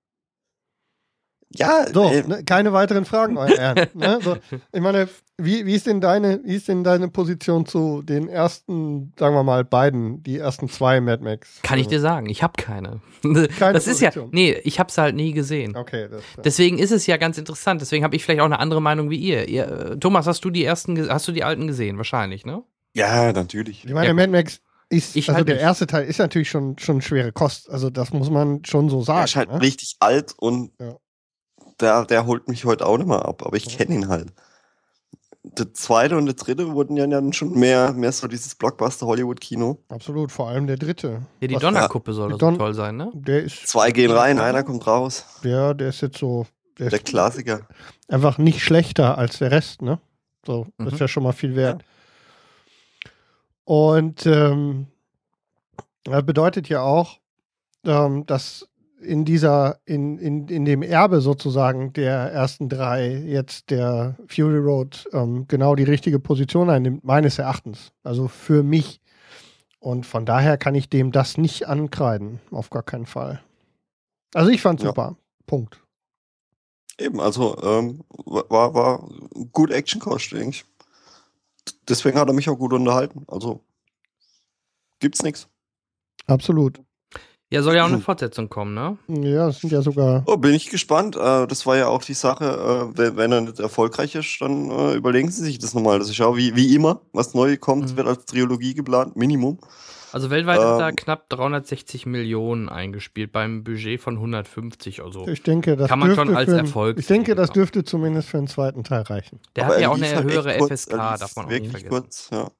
Ja,
So,
äh,
ne, keine weiteren Fragen, euer (laughs) Ehren. Ne? So, ich meine, wie, wie, ist denn deine, wie ist denn deine Position zu den ersten, sagen wir mal, beiden, die ersten zwei Mad Max?
kann ich dir sagen, ich habe keine. (laughs)
Keine
das ist ja,
Position.
nee, ich habe es halt nie gesehen.
Okay, das,
Deswegen ist es ja ganz interessant. Deswegen habe ich vielleicht auch eine andere Meinung wie ihr. ihr äh, Thomas, hast du die ersten, hast du die alten gesehen? Wahrscheinlich, ne?
ja, natürlich.
ich meine,
Ja,
Mad Max ist,
Ich
also
halt
der
nicht.
erste Teil ist natürlich schon, schon schwere Kost. Also das muss man schon so
Er
sagen.
ist halt
ne?
richtig alt und
Ja.
Der, der holt mich heute auch nicht mehr ab, aber ich kenne ihn halt. Der zweite und der dritte wurden ja dann schon mehr, mehr so dieses Blockbuster-Hollywood-Kino.
Absolut, vor allem der dritte.
Ja, die
Was-
Donnerkuppe soll
Die
doch so
Don-
toll sein, ne?
Der ist,
Zwei gehen rein, einer kommt raus.
der, der ist jetzt so, der
Der
ist
Klassiker.
einfach nicht schlechter als der Rest, ne? So, das ist
Mhm.
ja schon mal viel wert. Und ähm, das bedeutet ja auch, ähm, dass in dieser, in, in, in dem Erbe sozusagen der ersten drei jetzt der Fury Road ähm, genau die richtige Position einnimmt, meines Erachtens. Also für mich. Und von daher kann ich dem das nicht ankreiden, auf gar keinen Fall. Also ich fand
Ja.
super. Punkt.
Eben, also ähm, war, war gut Action-Kost, denke ich. Deswegen hat er mich auch gut unterhalten. Also gibt's nichts.
Absolut.
Ja, soll ja auch eine
Hm.
Fortsetzung kommen, ne?
Ja, es sind ja sogar
Oh, bin ich gespannt. Äh, das war ja auch die Sache, äh, wenn, wenn er nicht erfolgreich ist, dann äh, überlegen Sie sich das nochmal. Das ist ja wie, wie immer, was neu kommt,
Mhm.
wird als Trilogie geplant, Minimum.
Also weltweit hat er
Ähm.
knapp 360 Millionen eingespielt beim Budget von 150. Also
Ich denke, das
Kann man
dürfte
schon als
einen-
Erfolg
Ich denke,
sehen,
das dürfte zumindest für einen zweiten Teil reichen.
der
Aber
hat ja auch eine
halt
höhere
kurz,
FSK, darf man auch nicht
Wirklich
vergessen.
kurz, ja.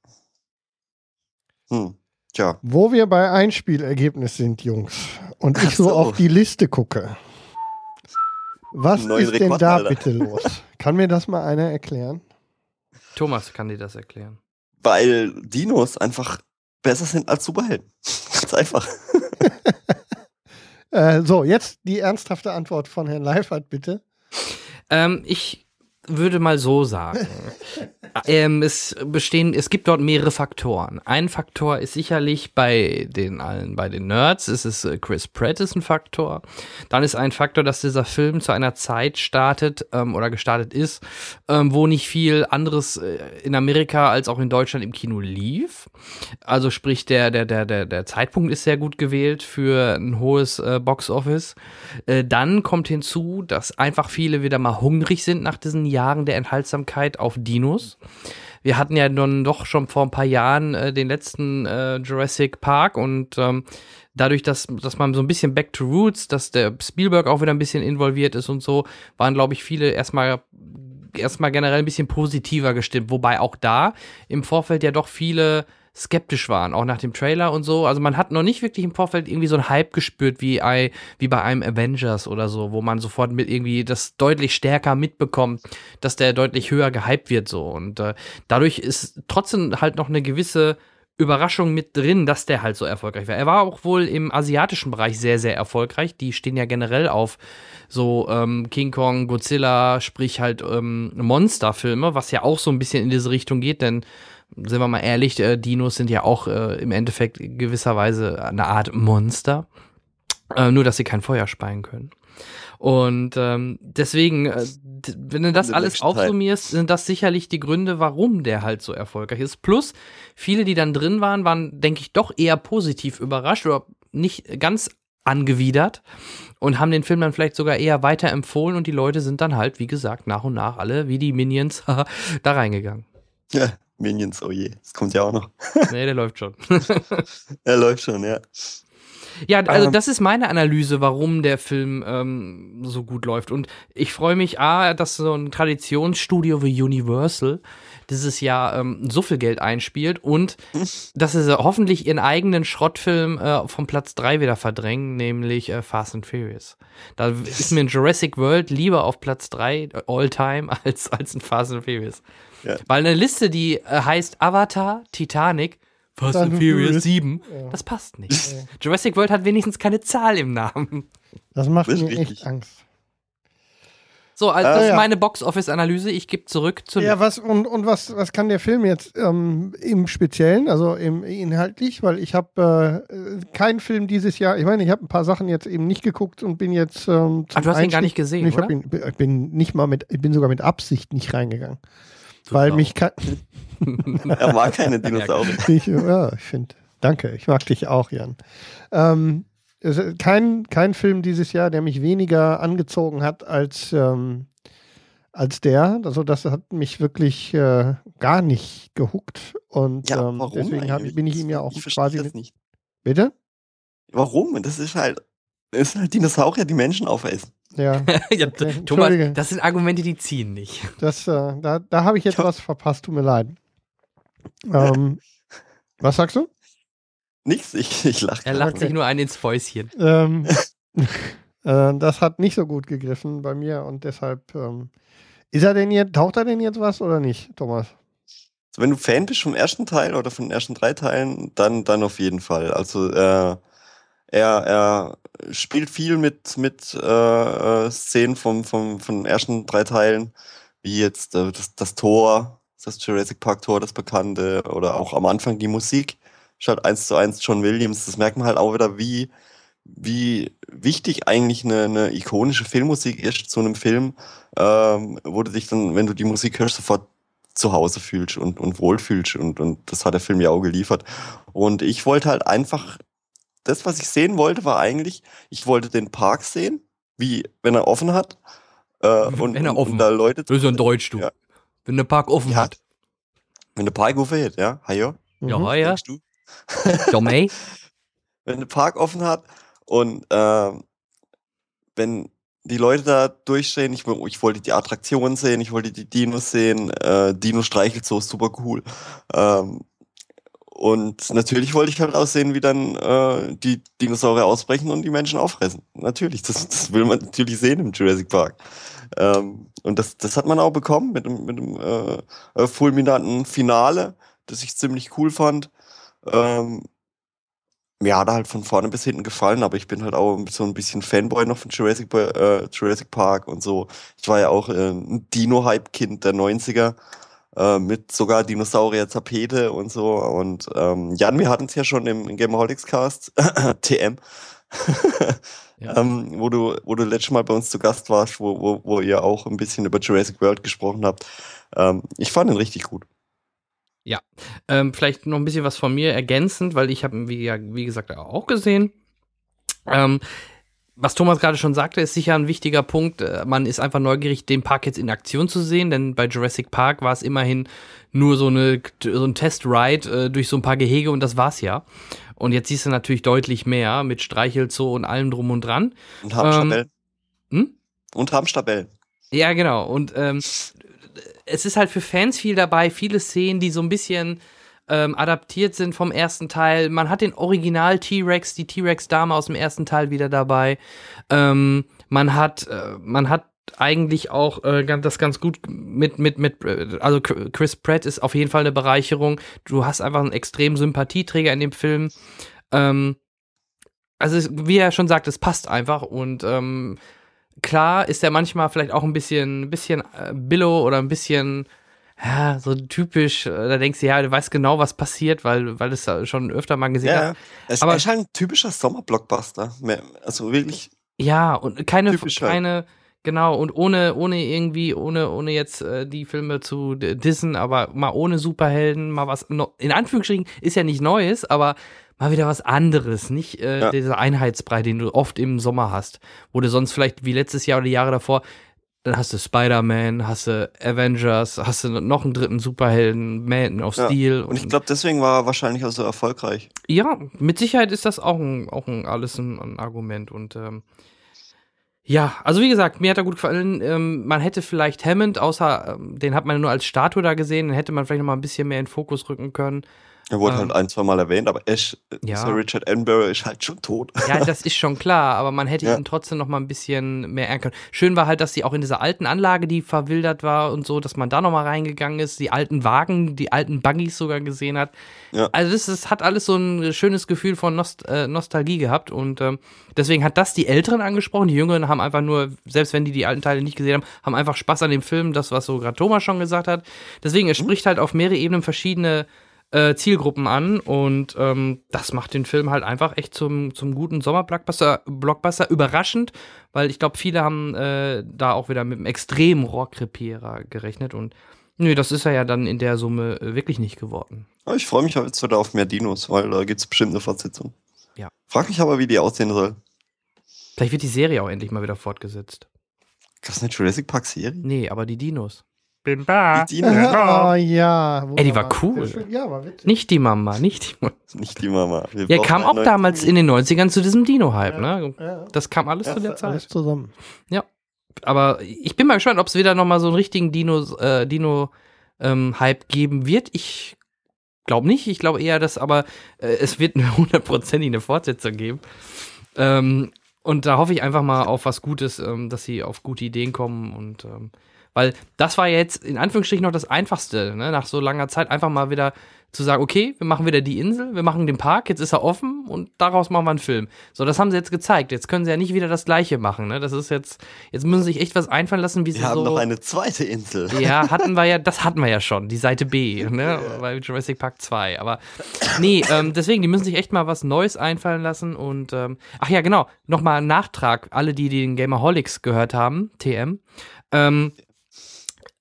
Hm. Tja.
Wo wir bei Einspielergebnis sind, Jungs, und ich so,
so.
auf die Liste gucke, Was
Neuen
ist denn
Rekord,
da
Alter.
bitte los? Kann mir das mal einer erklären?
Thomas kann dir das erklären.
Weil Dinos einfach besser sind als Superhelden. (laughs) Ganz einfach. (laughs)
Äh, so, jetzt die ernsthafte Antwort von Herrn Leifert, bitte.
Ähm, ich würde mal so sagen. (laughs) ähm, es bestehen, es gibt dort mehrere Faktoren. Ein Faktor ist sicherlich bei den allen, bei den Nerds, ist es äh, Chris Pratt ist ein Faktor. Dann ist ein Faktor, dass dieser Film zu einer Zeit startet ähm, oder gestartet ist, ähm, wo nicht viel anderes äh, in Amerika als auch in Deutschland im Kino lief. Also sprich, der, der, der, der, der Zeitpunkt ist sehr gut gewählt für ein hohes äh, Box-Office. Äh, dann kommt hinzu, dass einfach viele wieder mal hungrig sind nach diesen Jahren der Enthaltsamkeit auf Dinos. Wir hatten ja nun doch schon vor ein paar Jahren äh, den letzten äh, Jurassic Park und ähm, dadurch, dass, dass man so ein bisschen Back to Roots, dass der Spielberg auch wieder ein bisschen involviert ist und so, waren, glaube ich, viele erstmal erstmal generell ein bisschen positiver gestimmt. Wobei auch da im Vorfeld ja doch viele skeptisch waren, auch nach dem Trailer und so. Also man hat noch nicht wirklich im Vorfeld irgendwie so einen Hype gespürt wie, I, wie bei einem Avengers oder so, wo man sofort mit irgendwie das deutlich stärker mitbekommt, dass der deutlich höher gehypt wird so. Und äh, dadurch ist trotzdem halt noch eine gewisse Überraschung mit drin, dass der halt so erfolgreich war. Er war auch wohl im asiatischen Bereich sehr, sehr erfolgreich. Die stehen ja generell auf so ähm, King Kong, Godzilla, sprich halt ähm, Monsterfilme, was ja auch so ein bisschen in diese Richtung geht, denn sind wir mal ehrlich, äh, Dinos sind ja auch äh, im Endeffekt gewisserweise eine Art Monster. Äh, nur, dass sie kein Feuer speien können. Und ähm, deswegen, äh, wenn du das alles aufsummierst, sind das sicherlich die Gründe, warum der halt so erfolgreich ist. Plus, viele, die dann drin waren, waren, denke ich, doch eher positiv überrascht oder nicht ganz angewidert und haben den Film dann vielleicht sogar eher weiterempfohlen und die Leute sind dann halt, wie gesagt, nach und nach alle, wie die Minions, (laughs) da reingegangen.
Ja, Minions, oh je. Das kommt ja auch noch. (laughs)
Nee, der läuft schon. (laughs)
Er läuft schon, ja.
Ja, also
Ähm.
das ist meine Analyse, warum der Film ähm, so gut läuft. Und ich freue mich, A, dass so ein Traditionsstudio wie Universal dieses Jahr ähm, so viel Geld einspielt und dass sie hoffentlich ihren eigenen Schrottfilm äh, vom Platz 3 wieder verdrängen, nämlich äh, Fast and Furious. Da ist mir ein Jurassic World lieber auf Platz 3 äh, all time (laughs) als, als ein Fast and Furious.
Ja.
Weil eine Liste, die äh, heißt Avatar, Titanic, Fast and Furious
Furious.
7,
Ja.
das passt nicht. (laughs) Jurassic World hat wenigstens keine Zahl im Namen.
Das macht
Das
mir echt. Angst.
So, also
Ah,
das ist
ja.
meine Box-Office-Analyse. Ich gebe zurück zu.
Ja, was und, und was, was kann der Film jetzt ähm, im Speziellen, also im, inhaltlich, weil ich habe äh, keinen Film dieses Jahr, ich meine, ich habe ein paar Sachen jetzt eben nicht geguckt und bin jetzt ähm,
Ah, du hast ihn gar nicht gesehen,
ich, ihn, ich bin nicht mal mit, ich bin sogar mit Absicht nicht reingegangen. Weil mich kann, (laughs)
Er mag keine Dinosaurier.
ich, ja, ich finde, danke, ich mag dich auch, Jan. Ähm, es ist kein, kein Film dieses Jahr, der mich weniger angezogen hat als, ähm, als der. Also das hat mich wirklich äh, gar nicht gehuckt. Und
Ja,
ähm,
warum
deswegen hab, bin ich ihm ja auch
Ich
quasi.
das nicht.
Bitte?
Warum? Das ist halt, das sind halt Dinosaurier, die Menschen aufessen.
Ja, (laughs)
ja,
Okay,
Thomas, das sind Argumente, die ziehen nicht.
das, äh, da, da habe ich jetzt was verpasst, tut mir leid. Ähm, was sagst du?
Nichts, ich, ich lache.
Er lacht
Okay.
sich nur ein ins Fäuschen.
Ähm, (laughs) äh, das hat nicht so gut gegriffen bei mir und deshalb ähm, ist er denn jetzt, taucht er denn jetzt was oder nicht, Thomas?
Also wenn du Fan bist vom ersten Teil oder von den ersten drei Teilen, dann, dann auf jeden Fall. Also äh, er, er spielt viel mit, mit äh, äh, Szenen vom, vom, von den ersten drei Teilen, wie jetzt äh, das, das Tor, das Jurassic Park Tor, das bekannte, oder auch am Anfang die Musik. Ist halt eins zu eins John Williams. Das merkt man halt auch wieder, wie, wie wichtig eigentlich eine, eine ikonische Filmmusik ist zu einem Film, ähm, wo du dich dann, wenn du die Musik hörst, sofort zu Hause fühlst und, und wohlfühlst. Und, und das hat der Film ja auch geliefert. Und ich wollte halt einfach, das, was ich sehen wollte, war eigentlich, ich wollte den Park sehen, wie wenn er offen hat. Äh, und,
Wenn er offen
und da Leute.
Das ist ja ein Deutsch, du.
Ja.
Wenn der Park offen
Ja.
hat.
Wenn der Park offen hat, ja, hajo,
Ja,
Mhm.
ja.
denkst du? (laughs)
Mei.
wenn der Park offen hat und ähm, wenn die Leute da durchstehen, ich, ich wollte die Attraktionen sehen, ich wollte die Dinos sehen, äh, Dino streichelt so super cool. Ähm, Und natürlich wollte ich halt aussehen, wie dann äh, die Dinosaurier ausbrechen und die Menschen auffressen. Natürlich, das, das will man natürlich sehen im Jurassic Park. Ähm, und das, das hat man auch bekommen mit einem, mit einem äh, äh, fulminanten Finale, das ich ziemlich cool fand. Ähm, mir hat er halt von vorne bis hinten gefallen, aber ich bin halt auch so ein bisschen Fanboy noch von Jurassic, äh, Jurassic Park und so. Ich war ja auch äh, ein Dino-Hype-Kind der 90er äh, mit sogar Dinosaurier-Tapete und so. Und ähm, Jan, wir hatten es ja schon im, im Gameholics Cast, (coughs) TM, (laughs) ja. ähm, wo du, wo du letztes Mal bei uns zu Gast warst, wo, wo, wo ihr auch ein bisschen über Jurassic World gesprochen habt. Ähm, ich fand ihn richtig gut.
Ja, ähm, vielleicht noch ein bisschen was von mir ergänzend, weil ich habe, wie, wie gesagt, auch gesehen. Ähm, was Thomas gerade schon sagte, ist sicher ein wichtiger Punkt. Äh, man ist einfach neugierig, den Park jetzt in Aktion zu sehen, denn bei Jurassic Park war es immerhin nur so, eine, so ein Test-Ride äh, durch so ein paar Gehege und das war's ja. Und jetzt siehst du natürlich deutlich mehr mit Streichelzoo und allem drum und dran.
Und Hamstabellen. Ähm, hm? Und Hamstabellen.
Ja, genau. Und ähm, es ist halt für Fans viel dabei, viele Szenen, die so ein bisschen ähm, adaptiert sind vom ersten Teil. Man hat den Original T-Rex, die T-Rex-Dame aus dem ersten Teil wieder dabei. Ähm, man hat, äh, man hat eigentlich auch äh, das ganz gut mit, mit, mit, äh, also Chris Pratt ist auf jeden Fall eine Bereicherung. Du hast einfach einen extremen Sympathieträger in dem Film. Ähm, also, wie er schon sagt, es passt einfach und ähm, klar ist er manchmal vielleicht auch ein bisschen, ein bisschen äh, Billow oder ein bisschen, ja, so typisch, äh, da denkst du, ja, du weißt genau, was passiert, weil, weil es schon öfter mal gesehen ja,
hat. Es Aber, ist halt ein typischer Sommerblockbuster. Also wirklich.
Ja, und keine, keine, genau, und ohne, ohne irgendwie, ohne, ohne jetzt äh, die Filme zu dissen, aber mal ohne Superhelden, mal was, in Anführungsstrichen, ist ja nicht Neues, aber mal wieder was anderes, nicht äh, ja. dieser Einheitsbrei, den du oft im Sommer hast, wo du sonst vielleicht wie letztes Jahr oder die Jahre davor, dann hast du Spider-Man, hast du Avengers, hast du noch einen dritten Superhelden, Man of Steel.
Ja. Und ich glaube, deswegen war er wahrscheinlich auch so erfolgreich.
Ja, mit Sicherheit ist das auch ein, auch ein alles ein, ein Argument und ähm, ja, also wie gesagt, mir hat er gut gefallen. Ähm, man hätte vielleicht Hammond, außer ähm, den hat man nur als Statue da gesehen, den hätte man vielleicht noch mal ein bisschen mehr in Fokus rücken können.
Er wurde halt ähm, halt ein, zwei Mal erwähnt, aber Ash, ja. Sir Richard Attenborough ist halt schon tot.
Ja, (laughs) das ist schon klar, aber man hätte ja. ihn trotzdem noch mal ein bisschen mehr ernten können. Schön war halt, dass sie auch in dieser alten Anlage, die verwildert war und so, dass man da noch mal reingegangen ist, die alten Wagen, die alten Buggies sogar gesehen hat. Ja. Also das, das hat alles so ein schönes Gefühl von Nost äh, Nostalgie gehabt und ähm, deswegen hat das die Älteren angesprochen. Die Jüngeren haben einfach nur, selbst wenn die die alten Teile nicht gesehen haben, haben einfach Spaß an dem Film, das, was so gerade Thomas schon gesagt hat. Deswegen, es mhm. spricht halt auf mehrere Ebenen verschiedene äh, Zielgruppen an und ähm, das macht den Film halt einfach echt zum, zum guten Sommerblockbuster. Blockbuster. Überraschend, weil ich glaube, viele haben äh, da auch wieder mit einem extremen Rohrkrepierer gerechnet und nö, das ist er ja dann in der Summe äh, wirklich nicht geworden.
Ich freue mich jetzt wieder auf mehr Dinos, weil da gibt es bestimmt eine Fortsetzung.
Ja.
Frag mich aber, wie die aussehen soll.
Vielleicht wird die Serie auch endlich mal wieder fortgesetzt.
Das ist eine Jurassic Park Serie?
Nee, aber die Dinos
bin da. Die (laughs) oh ja.
Ey, die war cool. Ja, war witzig. Nicht die Mama, nicht die Mama. (laughs)
Nicht die Mama.
Wir ja, kam auch damals in den 90ern zu diesem Dino-Hype, ja, ne? Ja. Das kam alles ja, zu der Zeit. Alles
zusammen.
Ja. Aber ich bin mal gespannt, ob es wieder nochmal so einen richtigen Dino, äh, Dino ähm, geben wird. Ich glaube nicht. Ich glaube eher, dass aber äh, es wird eine (laughs) hundertprozentig eine Fortsetzung geben. Ähm, und da hoffe ich einfach mal auf was Gutes, ähm, dass sie auf gute Ideen kommen und ähm, weil das war jetzt in Anführungsstrichen noch das Einfachste, ne? nach so langer Zeit einfach mal wieder zu sagen, okay, wir machen wieder die Insel, wir machen den Park, jetzt ist er offen und daraus machen wir einen Film. So, das haben sie jetzt gezeigt. Jetzt können sie ja nicht wieder das Gleiche machen. Ne? Das ist jetzt, jetzt müssen sie sich echt was einfallen lassen, wie
wir
sie
haben
so.
noch eine zweite Insel.
Ja, (laughs) hatten wir ja, das hatten wir ja schon, die Seite B, ne? bei Jurassic Park 2. Aber nee, ähm, deswegen, die müssen sich echt mal was Neues einfallen lassen und ähm, ach ja, genau, nochmal ein Nachtrag, alle, die den Gamerholics gehört haben, TM. Ähm,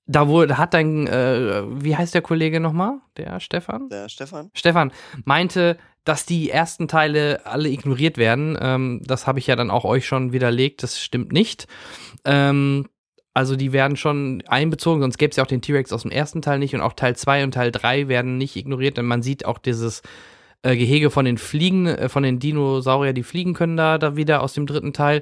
da wurde, hat dein, äh, wie heißt der Kollege nochmal? Der Stefan?
Der Stefan.
Stefan meinte, dass die ersten Teile alle ignoriert werden. Ähm, das habe ich ja dann auch euch schon widerlegt. Das stimmt nicht. Ähm, also die werden schon einbezogen, sonst gäbe es ja auch den T-Rex aus dem ersten Teil nicht und auch Teil 2 und Teil 3 werden nicht ignoriert, denn man sieht auch dieses äh, Gehege von den Fliegen, äh, von den Dinosaurier, die fliegen können da, da wieder aus dem dritten Teil.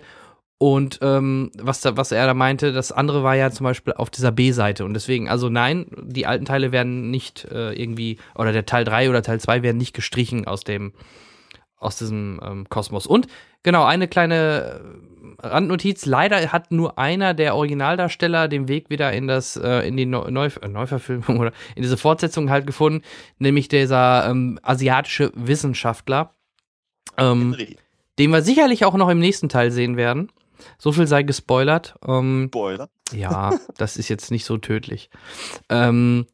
Und ähm, was, da, was er da meinte, das andere war ja zum Beispiel auf dieser B-Seite. Und deswegen, also nein, die alten Teile werden nicht äh, irgendwie, oder der Teil 3 oder Teil 2 werden nicht gestrichen aus dem, aus diesem ähm, Kosmos. Und genau, eine kleine äh, Randnotiz. Leider hat nur einer der Originaldarsteller den Weg wieder in das, äh, in die Neu Neu Neuverfilmung (laughs) oder in diese Fortsetzung halt gefunden, nämlich dieser ähm, asiatische Wissenschaftler. Ähm, den wir sicherlich auch noch im nächsten Teil sehen werden. So viel sei gespoilert. Ähm,
Spoiler.
ja, (laughs) das ist jetzt nicht so tödlich. Ähm,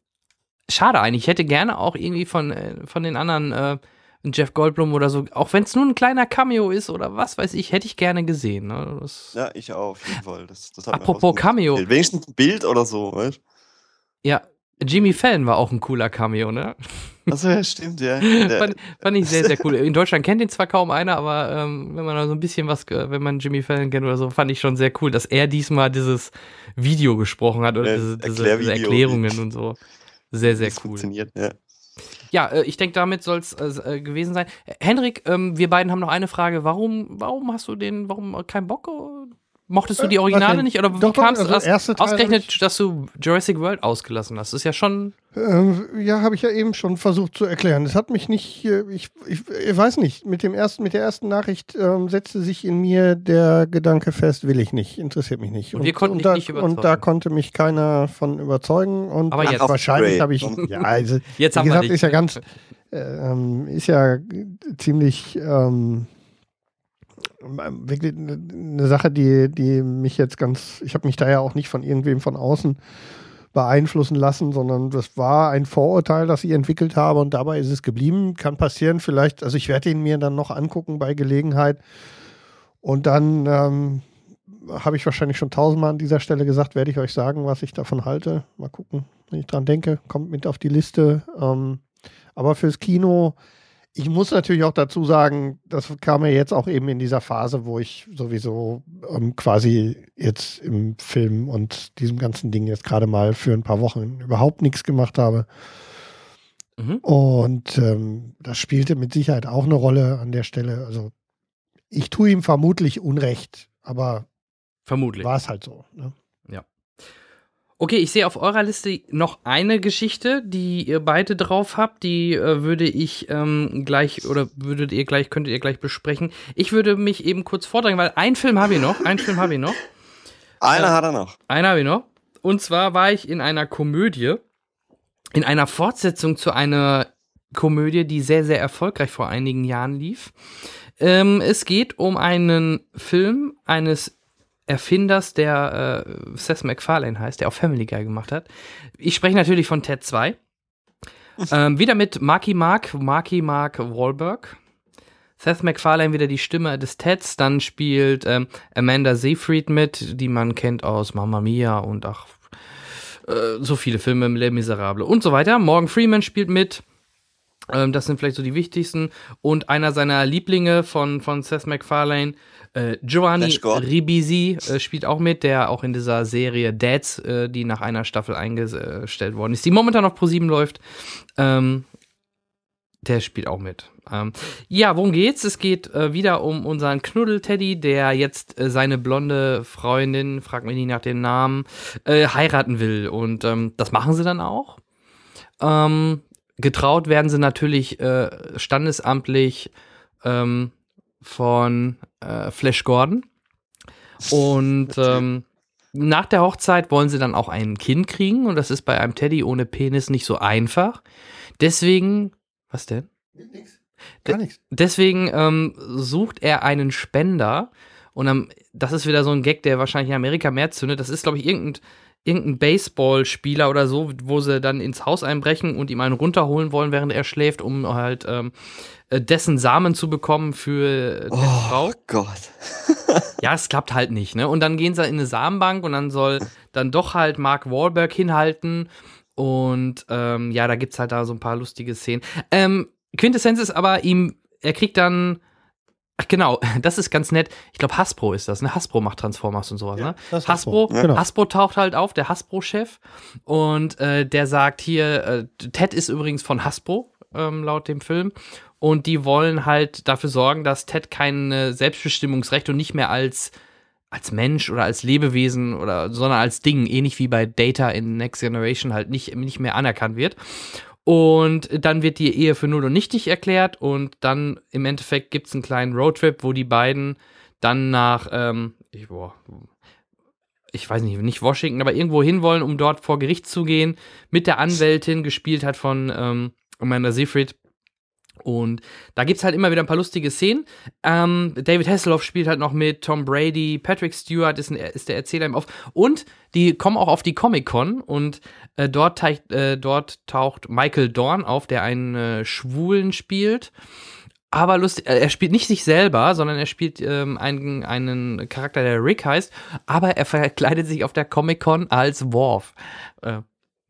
schade eigentlich. Ich hätte gerne auch irgendwie von, äh, von den anderen äh, Jeff Goldblum oder so, auch wenn es nur ein kleiner Cameo ist oder was weiß ich, hätte ich gerne gesehen. Ne? Das,
Ja, ich auch, auf jeden Fall. Das, das
Apropos Cameo.
Wenigstens ein Bild oder so, weißt
ja, Jimmy Fallon war auch ein cooler Cameo, ne?
Achso, ja, stimmt, ja. (laughs)
Fand, fand ich sehr, sehr cool. In Deutschland kennt ihn zwar kaum einer, aber ähm, wenn man da so ein bisschen was, wenn man Jimmy Fallon kennt oder so, fand ich schon sehr cool, dass er diesmal dieses Video gesprochen hat oder
Ja,
diese, diese. Erklärungen und so. Sehr, sehr
das
cool.
funktioniert, ja.
Ja, äh, ich denke, damit soll es äh, gewesen sein. Äh, Henrik, ähm, wir beiden haben noch eine Frage. Warum, warum hast du den, warum äh, kein Bock? Mochtest du die
Äh, was
Originale
denn?
nicht? Oder wie
Doch, also
aus-
erste Teil hab
ausgerechnet,
ich-
dass du Jurassic World ausgelassen hast? Das ist ja schon.
Ähm, ja, habe ich ja eben schon versucht zu erklären. Es hat mich nicht, äh, ich, ich, ich weiß nicht, mit, dem ersten, mit der ersten Nachricht ähm, setzte sich in mir der Gedanke fest, will ich nicht, interessiert mich nicht.
Und wir konnten dich
da,
nicht überzeugen.
Und da konnte mich keiner von überzeugen. Und
Aber jetzt-
wahrscheinlich habe ich, ja, also,
Jetzt
wie
haben wir
gesagt,
dich.
ist ja ganz, äh, ähm, ist ja ziemlich ähm, wirklich eine eine Sache, die, die mich jetzt ganz, ich habe mich da ja auch nicht von irgendwem von außen beeinflussen lassen, sondern das war ein Vorurteil, das ich entwickelt habe und dabei ist es geblieben. Kann passieren, vielleicht, also ich werde ihn mir dann noch angucken bei Gelegenheit und dann ähm, habe ich wahrscheinlich schon tausendmal an dieser Stelle gesagt, werde ich euch sagen, was ich davon halte. Mal gucken, wenn ich dran denke, kommt mit auf die Liste. Ähm, aber fürs Kino, ich muss natürlich auch dazu sagen, das kam mir jetzt auch eben in dieser Phase, wo ich sowieso ähm, quasi jetzt im Film und diesem ganzen Ding jetzt gerade mal für ein paar Wochen überhaupt nichts gemacht habe.
Mhm.
Und ähm, das spielte mit Sicherheit auch eine Rolle an der Stelle. Also ich tue ihm vermutlich Unrecht, aber
Vermutlich.
war es halt so. Ne?
Okay, ich sehe auf eurer Liste noch eine Geschichte, die ihr beide drauf habt. Die äh, würde ich ähm, gleich oder würdet ihr gleich, könntet ihr gleich besprechen. Ich würde mich eben kurz vordrängen, weil einen Film habe ich noch. Einen Film habe ich noch. (laughs)
Einer
Ja.
hat er noch.
Einen habe ich noch. Und zwar war ich in einer Komödie, in einer Fortsetzung zu einer Komödie, die sehr, sehr erfolgreich vor einigen Jahren lief. Ähm, es geht um einen Film eines Erfinders, der äh, Seth MacFarlane heißt, der auch Family Guy gemacht hat. Ich spreche natürlich von Ted 2. (laughs) ähm, wieder mit Marky Mark, Marky Mark Wahlberg. Seth MacFarlane wieder die Stimme des Teds. Dann spielt ähm, Amanda Seyfried mit, die man kennt aus Mamma Mia und ach, äh, so viele Filme, Les Miserables und so weiter. Morgan Freeman spielt mit. Ähm, das sind vielleicht so die wichtigsten. Und einer seiner Lieblinge von, von Seth MacFarlane, äh, Giovanni. Ribisi, äh, spielt auch mit, der auch in dieser Serie Dads, äh, die nach einer Staffel eingestellt worden ist, die momentan auf ProSieben läuft. Ähm, der spielt auch mit. Ähm, ja, worum geht's? Es geht äh, wieder um unseren Knuddel-Teddy, der jetzt äh, seine blonde Freundin, frag mich nicht nach dem Namen, äh, heiraten will. Und ähm, das machen sie dann auch. Ähm, getraut werden sie natürlich äh, standesamtlich ähm, von äh, Flash Gordon. Und (laughs) ähm, nach der Hochzeit wollen sie dann auch ein Kind kriegen. Und das ist bei einem Teddy ohne Penis nicht so einfach. Deswegen, was denn?
Gar nichts.
Deswegen ähm, sucht er einen Spender. Und ähm, das ist wieder so ein Gag, der wahrscheinlich in Amerika mehr zündet. Das ist, glaube ich, irgendein, irgendein Baseballspieler oder so, wo sie dann ins Haus einbrechen und ihm einen runterholen wollen, während er schläft, um halt ähm, äh, dessen Samen zu bekommen für die Frau.
Oh Gott.
Ja, es klappt halt nicht, ne? Und dann gehen sie in eine Samenbank und dann soll dann doch halt Mark Wahlberg hinhalten. Und ähm, ja, da gibt's halt da so ein paar lustige Szenen. Ähm, Quintessenz ist aber ihm, er kriegt dann. Ach genau, (laughs) das ist ganz nett. Ich glaube, Hasbro ist das, ne? Hasbro macht Transformers und sowas, ne?
das ist
Hasbro,
Hasbro, genau.
Hasbro taucht halt auf, der Hasbro-Chef. Und äh, der sagt hier, äh, Ted ist übrigens von Hasbro, ähm, laut dem Film. Und die wollen halt dafür sorgen, dass Ted kein Selbstbestimmungsrecht und nicht mehr als als Mensch oder als Lebewesen oder sondern als Ding, ähnlich wie bei Data in Next Generation halt nicht, nicht mehr anerkannt wird. Und dann wird die Ehe für null und nichtig erklärt und dann im Endeffekt gibt es einen kleinen Roadtrip, wo die beiden dann nach, ähm, ich, boah, ich weiß nicht, nicht Washington, aber irgendwo hinwollen, um dort vor Gericht zu gehen, mit der Anwältin, gespielt hat von ähm, Amanda Seyfried. Und da gibt es halt immer wieder ein paar lustige Szenen. Ähm, David Hasselhoff spielt halt noch mit, Tom Brady, Patrick Stewart ist, ein, ist der Erzähler im Off. Und die kommen auch auf die Comic-Con und äh, dort, äh, dort taucht Michael Dorn auf, der einen äh, Schwulen spielt. Aber lustig, äh, er spielt nicht sich selber, sondern er spielt ähm, einen, einen Charakter, der Rick heißt, aber er verkleidet sich auf der Comic-Con als Worf. Äh,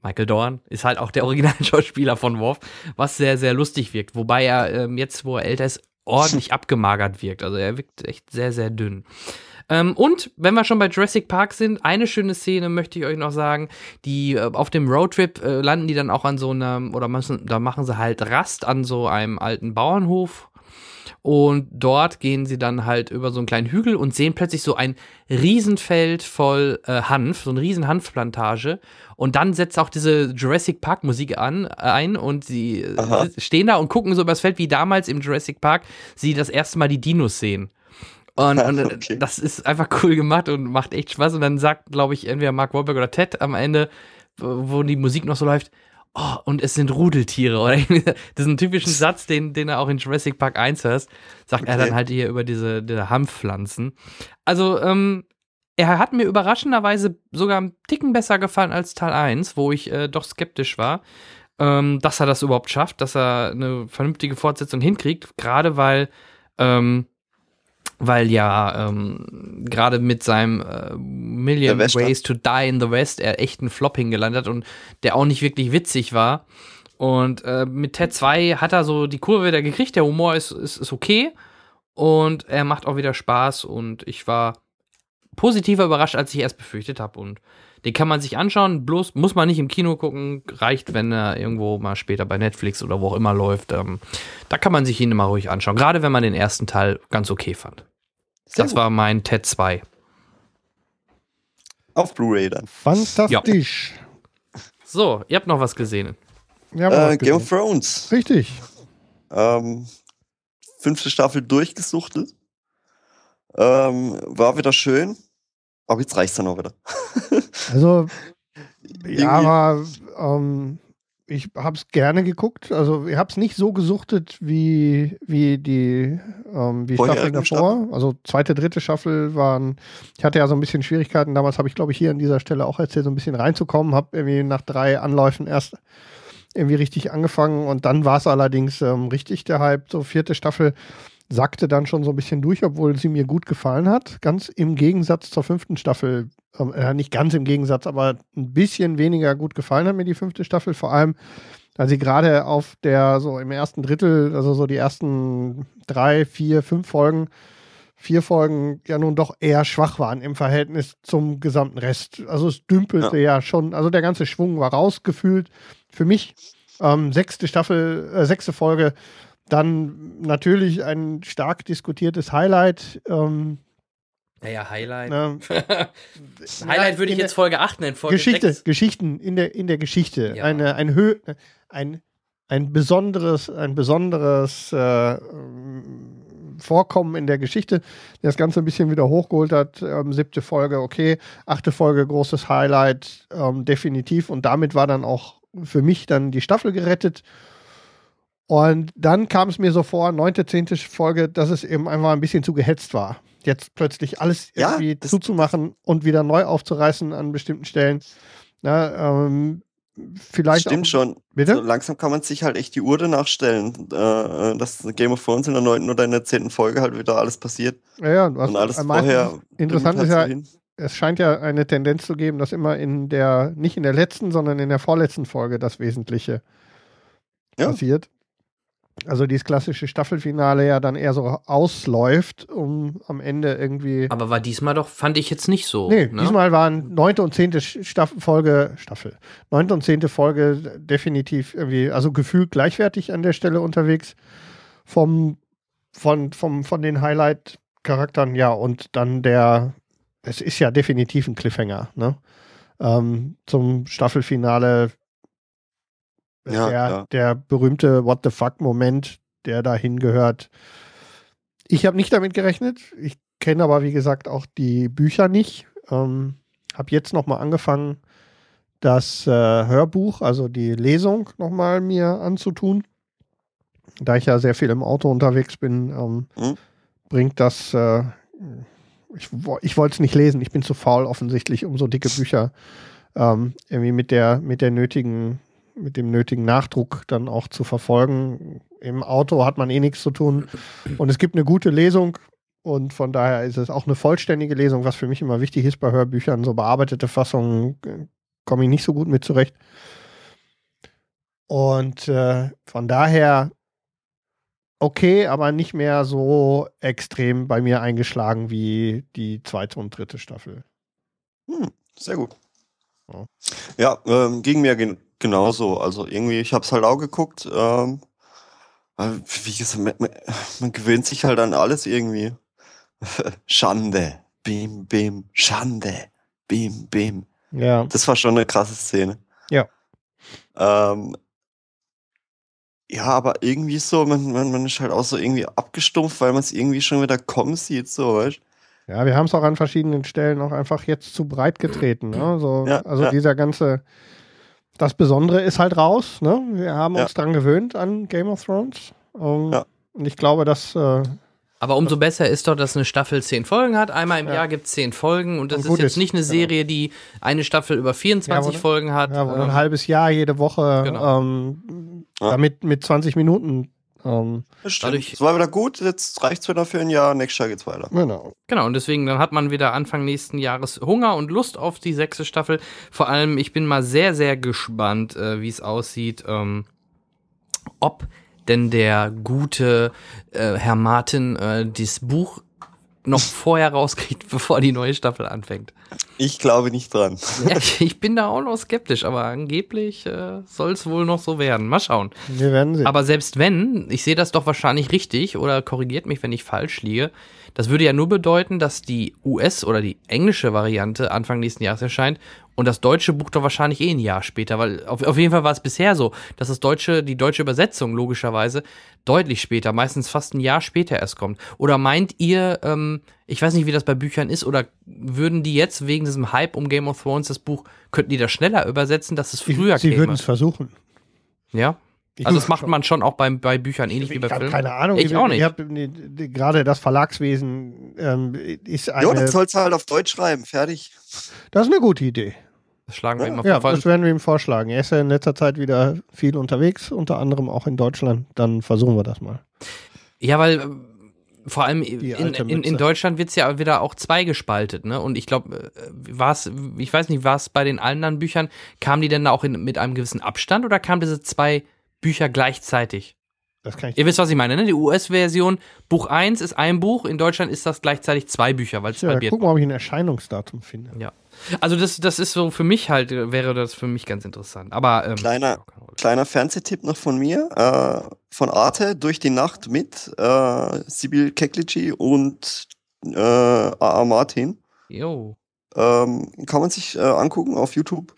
Michael Dorn ist halt auch der Originalschauspieler von Worf, was sehr, sehr lustig wirkt. Wobei er ähm, jetzt, wo er älter ist, ordentlich (laughs) abgemagert wirkt. Also er wirkt echt sehr, sehr dünn. Ähm, und wenn wir schon bei Jurassic Park sind, eine schöne Szene möchte ich euch noch sagen. Die äh, auf dem Roadtrip äh, landen die dann auch an so einem, oder müssen, da machen sie halt Rast an so einem alten Bauernhof und dort gehen sie dann halt über so einen kleinen Hügel und sehen plötzlich so ein Riesenfeld voll äh, Hanf, so eine riesen Hanfplantage. Und dann setzt auch diese Jurassic Park Musik an, äh, ein und sie äh, Aha. stehen da und gucken so übers Feld, wie damals im Jurassic Park sie das erste Mal die Dinos sehen. Und, (laughs) und äh, okay. das ist einfach cool gemacht und macht echt Spaß. Und dann sagt, glaube ich, entweder Mark Wahlberg oder Ted am Ende, wo die Musik noch so läuft, oh, und es sind Rudeltiere. Oder (laughs) das ist ein typischer Satz, den, den er auch in Jurassic Park 1 hört. Sagt okay. er dann halt hier über diese, diese Hanfpflanzen. Also, ähm, er hat mir überraschenderweise sogar einen Ticken besser gefallen als Teil 1, wo ich äh, doch skeptisch war, ähm, dass er das überhaupt schafft, dass er eine vernünftige Fortsetzung hinkriegt. Gerade weil ähm, weil ja ähm, gerade mit seinem äh, Million Ways to Die in the West er echt einen Flop hingelandet und der auch nicht wirklich witzig war. Und äh, mit Ted 2 hat er so die Kurve wieder gekriegt, der Humor ist, ist, ist okay. Und er macht auch wieder Spaß. Und ich war positiver überrascht, als ich erst befürchtet habe und den kann man sich anschauen, bloß muss man nicht im Kino gucken, reicht, wenn er irgendwo mal später bei Netflix oder wo auch immer läuft. Ähm, da kann man sich ihn immer ruhig anschauen, gerade wenn man den ersten Teil ganz okay fand. Sehr das gut. war mein TED 2.
Auf Blu-ray dann.
Fantastisch.
Ja. So, ihr habt noch was gesehen.
Äh, Game of Thrones.
Richtig.
Ähm, fünfte Staffel durchgesuchtet. Ähm, war wieder schön. Aber jetzt reicht es dann auch wieder. (laughs)
also, ja, aber ähm, ich habe es gerne geguckt. Also ich habe es nicht so gesuchtet wie, wie die ähm, wie Staffeln davor. Staffel. Also zweite, dritte Staffel waren, ich hatte ja so ein bisschen Schwierigkeiten. Damals habe ich, glaube ich, hier an dieser Stelle auch erzählt, so ein bisschen reinzukommen. Habe irgendwie nach drei Anläufen erst irgendwie richtig angefangen und dann war es allerdings ähm, richtig der Hype. So vierte Staffel sackte dann schon so ein bisschen durch, obwohl sie mir gut gefallen hat. Ganz im Gegensatz zur fünften Staffel, ähm, äh, nicht ganz im Gegensatz, aber ein bisschen weniger gut gefallen hat mir die fünfte Staffel. Vor allem, weil sie gerade auf der, so im ersten Drittel, also so die ersten drei, vier, fünf Folgen, vier Folgen ja nun doch eher schwach waren im Verhältnis zum gesamten Rest. Also es dümpelte ja, ja schon, also der ganze Schwung war rausgefühlt. Für mich ähm, sechste Staffel, äh, sechste Folge dann natürlich ein stark diskutiertes Highlight. Ähm,
naja, Highlight. Ne, (laughs) Highlight würde ich jetzt Folge 8 nennen. Folge
Geschichte, 6. Geschichten in der, in der Geschichte. Ja. Eine, ein, Hö ein, ein besonderes, ein besonderes äh, Vorkommen in der Geschichte, der das Ganze ein bisschen wieder hochgeholt hat. Ähm, siebte Folge, okay. Achte Folge, großes Highlight, ähm, definitiv. Und damit war dann auch für mich dann die Staffel gerettet. Und dann kam es mir so vor, neunte, zehnte Folge, dass es eben einfach ein bisschen zu gehetzt war. Jetzt plötzlich alles irgendwie ja, zuzumachen und wieder neu aufzureißen an bestimmten Stellen. Na, ähm, vielleicht
Stimmt auch, schon. Bitte? So langsam kann man sich halt echt die Uhr danach stellen, äh, dass Game of Thrones in der neunten oder in der zehnten Folge halt wieder alles passiert.
Ja, ja, du hast und alles vorher. Interessant ist ja, hin. es scheint ja eine Tendenz zu geben, dass immer in der, nicht in der letzten, sondern in der vorletzten Folge das Wesentliche ja. passiert also dieses klassische Staffelfinale ja dann eher so ausläuft, um am Ende irgendwie.
Aber war diesmal doch, fand ich jetzt nicht so.
Nee, ne? diesmal waren neunte und zehnte Staffel, Folge, Staffel, neunte und zehnte Folge definitiv irgendwie, also gefühlt gleichwertig an der Stelle unterwegs. Vom, von, vom, von den Highlight-Charakteren, ja, und dann der es ist ja definitiv ein Cliffhanger, ne? Ähm, zum Staffelfinale
Ja,
der,
ja.
der berühmte What the fuck-Moment, der dahin gehört. Ich habe nicht damit gerechnet. Ich kenne aber, wie gesagt, auch die Bücher nicht. Ähm, habe jetzt nochmal angefangen, das äh, Hörbuch, also die Lesung, nochmal mir anzutun. Da ich ja sehr viel im Auto unterwegs bin, ähm,
Mhm.
bringt das. Äh, ich ich wollte es nicht lesen. Ich bin zu faul offensichtlich, um so dicke Bücher ähm, irgendwie mit der mit der nötigen mit dem nötigen Nachdruck dann auch zu verfolgen. Im Auto hat man eh nichts zu tun und es gibt eine gute Lesung und von daher ist es auch eine vollständige Lesung, was für mich immer wichtig ist bei Hörbüchern. So bearbeitete Fassungen äh, komme ich nicht so gut mit zurecht. Und äh, von daher okay, aber nicht mehr so extrem bei mir eingeschlagen wie die zweite und dritte Staffel.
Hm, sehr gut.
Ja.
Ja, ähm, ging mir gen genauso. Also irgendwie, ich habe es halt auch geguckt. Ähm, wie gesagt, man, man, man gewöhnt sich halt an alles irgendwie. (laughs) Schande, bim, bim, Schande, bim, bim.
Ja,
Das war schon eine krasse Szene.
Ja.
Ähm, ja, aber irgendwie so, man, man, man ist halt auch so irgendwie abgestumpft, weil man es irgendwie schon wieder kommen sieht, so, weißt
ja, wir haben es auch an verschiedenen Stellen auch einfach jetzt zu breit getreten. Ne? So,
Ja,
also
ja.
dieser ganze, das Besondere ist halt raus. Ne? Wir haben
Ja.
uns dran gewöhnt an Game of Thrones. Ähm,
Ja.
Und ich glaube, dass äh,
Aber umso besser ist doch, dass eine Staffel zehn Folgen hat. Einmal im
Ja.
Jahr gibt es zehn Folgen und das
Und
ist jetzt
ist,
nicht eine
genau.
Serie, die eine Staffel über 24
Ja,
Folgen hat.
ja, wo
Ähm,
ein halbes Jahr jede Woche
Genau.
ähm,
Ja.
damit mit 20 Minuten. Ähm,
Das stimmt.
Dadurch-
Es war wieder gut, jetzt reicht's wieder für ein Jahr, nächstes Jahr geht's weiter.
genau.
Genau, und deswegen, dann hat man wieder Anfang nächsten Jahres Hunger und Lust auf die sechste Staffel. Vor allem, ich bin mal sehr, sehr gespannt, äh, wie es aussieht, ähm, ob denn der gute äh, Herr Martin äh, dieses Buch noch vorher rauskriegt, (laughs) bevor die neue Staffel anfängt.
Ich glaube nicht dran.
Ja, ich bin da auch noch skeptisch, aber angeblich äh, soll es wohl noch so werden. Mal schauen.
Wir werden sehen.
Aber selbst wenn, ich sehe das doch wahrscheinlich richtig oder korrigiert mich, wenn ich falsch liege, das würde ja nur bedeuten, dass die US- oder die englische Variante Anfang nächsten Jahres erscheint und das deutsche Buch doch wahrscheinlich eh ein Jahr später, weil auf, auf jeden Fall war es bisher so, dass das deutsche, die deutsche Übersetzung logischerweise deutlich später, meistens fast ein Jahr später erst kommt. Oder meint ihr, ähm, ich weiß nicht, wie das bei Büchern ist, oder würden die jetzt wegen diesem Hype um Game of Thrones das Buch, könnten die das schneller übersetzen, dass es früher
Sie
käme?
würden es versuchen.
Ja?
Ich (laughs)
Also das macht man schon auch bei, bei Büchern ähnlich wie bei
Ich
Filmen.
keine Ahnung.
Ich auch nicht.
Ich hab, nee, gerade das Verlagswesen ähm, ist
Jo,
eine.
dann soll's halt auf Deutsch schreiben, fertig.
das ist eine gute Idee.
Das schlagen wir
Ja.
immer
Ja,
vor.
das werden wir ihm vorschlagen. Er ist ja in letzter Zeit wieder viel unterwegs, unter anderem auch in Deutschland. Dann versuchen wir das mal.
Ja, weil äh, vor allem in, in, in. Deutschland wird's ja wieder auch zweigespaltet, ne? Und ich glaube, war es, ich weiß nicht, war es bei den anderen Büchern, kamen die denn da auch in, mit einem gewissen Abstand oder kamen diese zwei Bücher gleichzeitig?
Das kann ich.
Ihr wisst, was ich meine, ne? Die US-Version, Buch 1 ist ein Buch, in Deutschland ist das gleichzeitig zwei Bücher, weil es
Ja,
halbiert.
gucken, ob ich ein Erscheinungsdatum finde.
Ja. Also das, das ist so für mich halt, äh, wäre das für mich ganz interessant. Aber ähm,
Kleiner, kleiner Fernsehtipp noch von mir, äh, von Arte, Durch die Nacht mit äh, Sibyl Keklici und äh, A.A. Martin.
Jo.
Ähm, kann man sich äh, angucken auf YouTube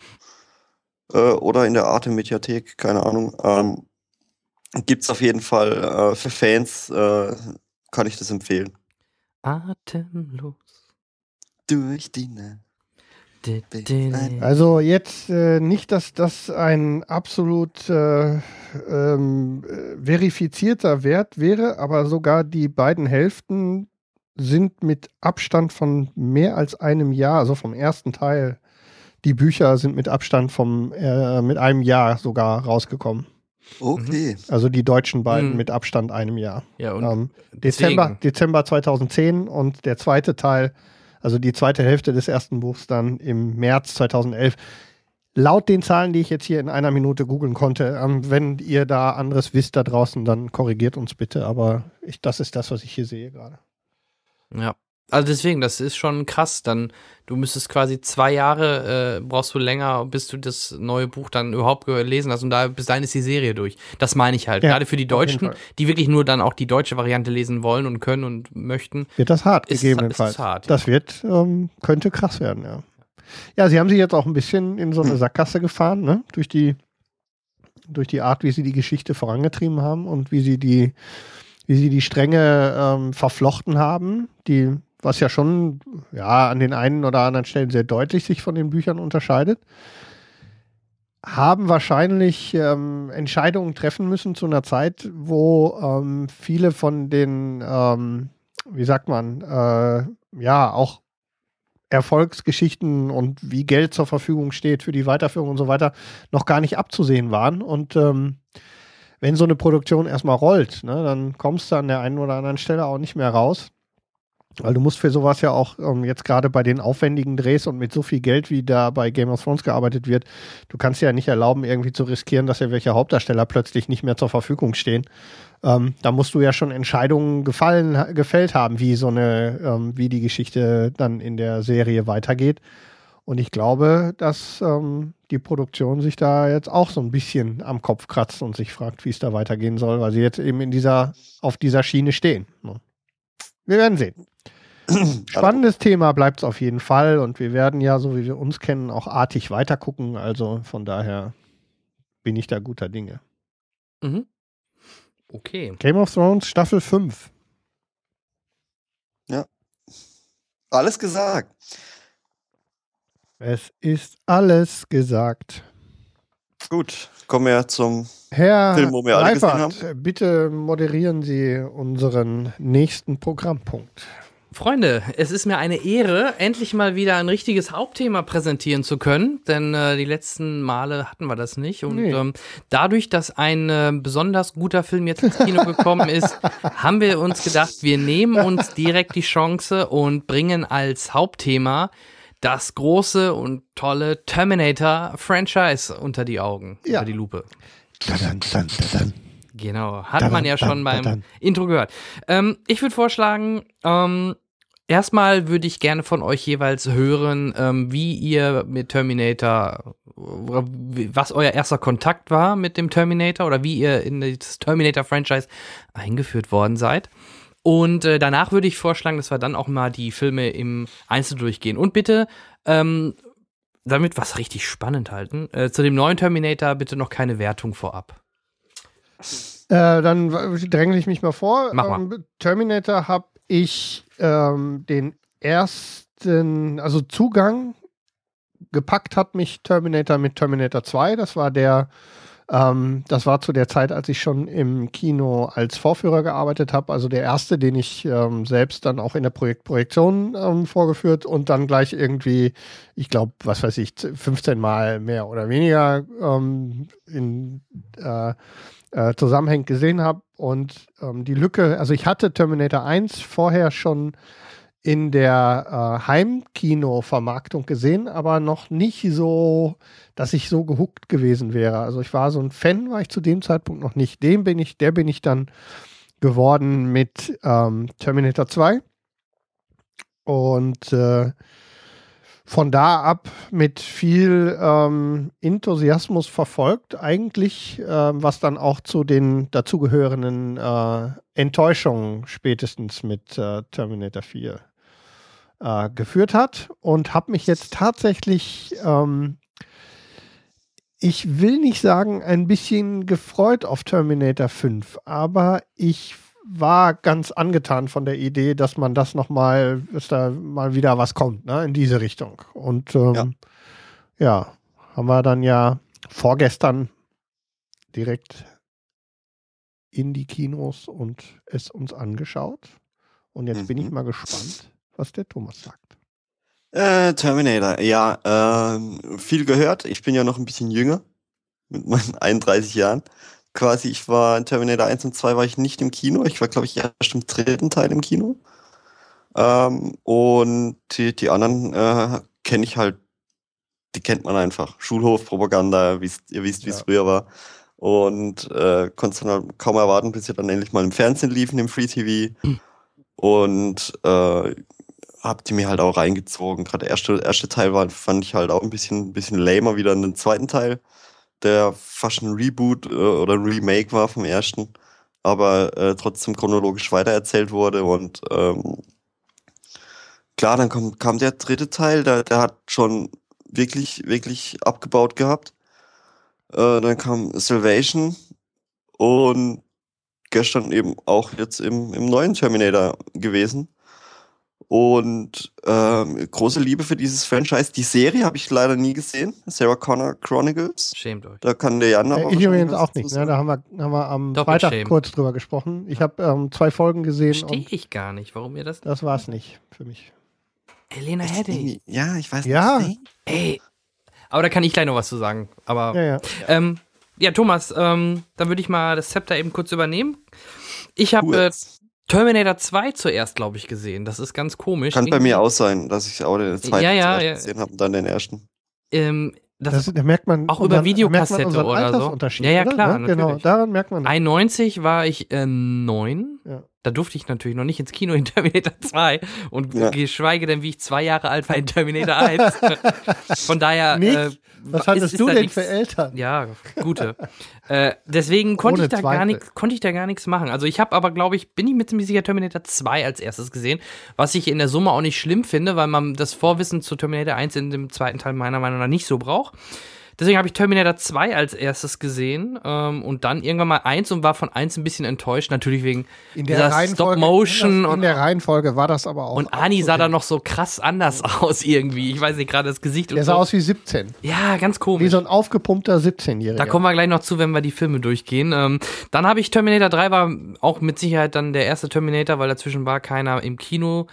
äh, oder in der Arte Mediathek, keine Ahnung. Ähm, gibt's auf jeden Fall äh, für Fans, äh, kann ich das empfehlen.
Atemlos.
Durch die Nacht.
Also jetzt äh, nicht, dass das ein absolut äh, ähm, äh, verifizierter Wert wäre, aber sogar die beiden Hälften sind mit Abstand von mehr als einem Jahr, also vom ersten Teil. Die Bücher sind mit Abstand vom äh, mit einem Jahr sogar rausgekommen.
Okay.
Also die deutschen beiden
Mhm.
mit Abstand einem Jahr.
Ja, und
Ähm, Dezember, Dezember 2010 und der zweite Teil, also die zweite Hälfte des ersten Buchs dann im März 2011. Laut den Zahlen, die ich jetzt hier in einer Minute googeln konnte, ähm, wenn ihr da anderes wisst da draußen, dann korrigiert uns bitte, aber ich, das ist das, was ich hier sehe gerade.
Ja. Also deswegen, das ist schon krass. Dann, du müsstest quasi zwei Jahre, äh, brauchst du länger, bis du das neue Buch dann überhaupt gelesen hast. Und da bis dahin ist die Serie durch. Das meine ich halt.
Ja,
Gerade für die Deutschen, die wirklich nur dann auch die deutsche Variante lesen wollen und können und möchten.
Wird das hart,
Ist-
gegebenenfalls.
ist hart, ja.
Das wird, ähm, könnte krass werden, ja. Ja, sie haben sich jetzt auch ein bisschen in so eine (clears throat) Sackgasse gefahren, ne? Durch die, durch die Art, wie sie die Geschichte vorangetrieben haben und wie sie die, wie sie die Stränge ähm, verflochten haben, die, was ja schon, ja, an den einen oder anderen Stellen sehr deutlich sich von den Büchern unterscheidet. Haben wahrscheinlich ähm, Entscheidungen treffen müssen zu einer Zeit, wo ähm, viele von den, ähm, wie sagt man, äh, ja, auch Erfolgsgeschichten und wie Geld zur Verfügung steht für die Weiterführung und so weiter, noch gar nicht abzusehen waren. Und ähm, wenn so eine Produktion erstmal rollt, ne, dann kommst du an der einen oder anderen Stelle auch nicht mehr raus. Weil du musst für sowas ja auch ähm, jetzt gerade bei den aufwendigen Drehs und mit so viel Geld, wie da bei Game of Thrones gearbeitet wird, du kannst ja nicht erlauben, irgendwie zu riskieren, dass ja welche Hauptdarsteller plötzlich nicht mehr zur Verfügung stehen. Ähm, da musst du ja schon Entscheidungen gefallen, gefällt haben, wie so eine, ähm, wie die Geschichte dann in der Serie weitergeht. Und ich glaube, dass ähm, die Produktion sich da jetzt auch so ein bisschen am Kopf kratzt und sich fragt, wie es da weitergehen soll, weil sie jetzt eben in dieser, auf dieser Schiene stehen. ne? Wir werden sehen. (clears throat) Spannendes Thema bleibt es auf jeden Fall und wir werden ja, so wie wir uns kennen, auch artig weitergucken. Also von daher bin ich da guter Dinge.
Mhm. Okay.
Game of Thrones Staffel 5.
Alles gesagt.
Es ist alles gesagt.
Gut, kommen wir zum
Herr
Film, wo wir alle gesehen
Reifert, bitte moderieren Sie unseren nächsten Programmpunkt.
Freunde, es ist mir eine Ehre, endlich mal wieder ein richtiges Hauptthema präsentieren zu können, denn äh, die letzten Male hatten wir das nicht. Und
Nee.
ähm, dadurch, dass ein äh, besonders guter Film jetzt ins Kino gekommen ist, (laughs) haben wir uns gedacht, wir nehmen uns direkt die Chance und bringen als Hauptthema das große und tolle Terminator-Franchise unter die Augen,
Ja.
unter die Lupe.
Dadan, dan, dadan.
Genau, hat man ja schon beim. Intro gehört. Ähm, ich würde vorschlagen, ähm, erstmal würde ich gerne von euch jeweils hören, ähm, wie ihr mit Terminator, was euer erster Kontakt war mit dem Terminator oder wie ihr in das Terminator-Franchise eingeführt worden seid. Und äh, danach würde ich vorschlagen, dass wir dann auch mal die Filme im Einzel durchgehen. Und bitte, ähm, damit was richtig spannend halten, äh, zu dem neuen Terminator bitte noch keine Wertung vorab.
Äh, dann dränge ich mich mal vor.
Mach mal.
Ähm, Terminator habe ich ähm, den ersten, also Zugang gepackt hat mich Terminator mit Terminator 2. Das war der, ähm, das war zu der Zeit, als ich schon im Kino als Vorführer gearbeitet habe. Also der erste, den ich ähm, selbst dann auch in der Projekt Projektion ähm, vorgeführt und dann gleich irgendwie, ich glaube, was weiß ich, 15 Mal mehr oder weniger ähm, in äh, äh, zusammenhängend gesehen habe. Und ähm, die Lücke, also ich hatte Terminator 1 vorher schon in der äh, Heimkino-Vermarktung gesehen, aber noch nicht so, dass ich so gehuckt gewesen wäre. Also ich war so ein Fan, war ich zu dem Zeitpunkt noch nicht. Dem bin ich, der bin ich dann geworden mit ähm, Terminator 2. Und äh, von da ab mit viel ähm, Enthusiasmus verfolgt, eigentlich, ähm, was dann auch zu den dazugehörenden äh, Enttäuschungen spätestens mit äh, Terminator 4 äh, geführt hat und habe mich jetzt tatsächlich, ähm, ich will nicht sagen, ein bisschen gefreut auf Terminator 5, aber ich war ganz angetan von der Idee, dass man das nochmal, dass da mal wieder was kommt, ne, in diese Richtung. Und ähm, ja. ja, haben wir dann ja vorgestern direkt in die Kinos und es uns angeschaut. Und jetzt mhm. bin ich mal gespannt, was der Thomas sagt.
Äh, Terminator, ja, äh, viel gehört. Ich bin ja noch ein bisschen jünger, mit meinen (laughs) 31 Jahren quasi, ich war in Terminator 1 und 2 war ich nicht im Kino. Ich war, glaube ich, erst im dritten Teil im Kino. Ähm, und die, die anderen äh, kenne ich halt, die kennt man einfach. Schulhofpropaganda, ihr wisst, ihr wisst, wie es ja. früher war. Und äh, konnte dann halt kaum erwarten, bis sie dann endlich mal im Fernsehen liefen, im Free TV. Mhm. Und äh, hab die mir halt auch reingezogen. Gerade der erste, erste Teil war, fand ich halt auch ein bisschen, bisschen lamer wieder in den zweiten Teil, der fast ein Reboot äh, oder Remake war vom ersten, aber äh, trotzdem chronologisch weitererzählt wurde und ähm, klar, dann kam, kam der dritte Teil, der, der hat schon wirklich, wirklich abgebaut gehabt. Äh, dann kam Salvation und gestern eben auch jetzt im, im neuen Terminator gewesen. Und ähm, große Liebe für dieses Franchise. Die Serie habe ich leider nie gesehen. Sarah Connor Chronicles.
Schämt euch.
Da kann der Jan aber
Äh, ich übrigens auch nicht. Ne? Da haben wir, haben wir am
Doppelt
Freitag
schämen.
kurz drüber gesprochen. Ich habe ähm, zwei Folgen gesehen
Verstehe ich gar nicht, warum ihr das.
das war es nicht für mich.
Elena Headey.
Ja, ich weiß
Ja.
nicht.
Ey. Aber da kann ich gleich noch was zu sagen. Aber
Ja, ja.
Ähm, ja, Thomas, ähm, dann würde ich mal das Zepter eben kurz übernehmen. Ich habe äh. Terminator 2 zuerst, glaube ich, gesehen. Das ist ganz komisch.
Kann bei mir auch sein, dass ich auch den zweiten
Ja, ja, ja.
gesehen habe und dann den ersten.
Ähm, das,
Das, da merkt man
Auch über Videokassette
merkt man unseren
oder so. Ja, ja, klar,
Ne? Genau, daran merkt man das.
91 war ich äh, neun.
Ja.
Da durfte ich natürlich noch nicht ins Kino in Terminator 2 und
Ja.
geschweige denn, wie ich zwei Jahre alt war in Terminator 1. (laughs) Von daher.
Nicht?
Äh,
Was hattest
ist
du denn für Eltern?
Ja, gute. äh, deswegen (laughs) konnte ich, da
Zweifel.
gar nix, konnte ich da gar nichts machen. Also ich habe aber, glaube ich, bin ich mit ziemlich sicher Terminator 2 als erstes gesehen, was ich in der Summe auch nicht schlimm finde, weil man das Vorwissen zu Terminator 1 in dem zweiten Teil meiner Meinung nach nicht so braucht. Deswegen habe ich Terminator 2 als erstes gesehen ähm, und dann irgendwann mal 1 und war von 1 ein bisschen enttäuscht, natürlich wegen
In
dieser Stop-Motion
in
und,
der Reihenfolge war das aber auch.
und Ani sah dann noch so krass anders (laughs) aus irgendwie. Ich weiß nicht, gerade das Gesicht und
Der sah
so.
aus wie 17.
ja, ganz komisch.
Wie so ein aufgepumpter 17-Jähriger.
Da kommen wir gleich noch zu, wenn wir die Filme durchgehen. Ähm, dann habe ich Terminator 3 war auch mit Sicherheit dann der erste Terminator, weil dazwischen war keiner im Kino,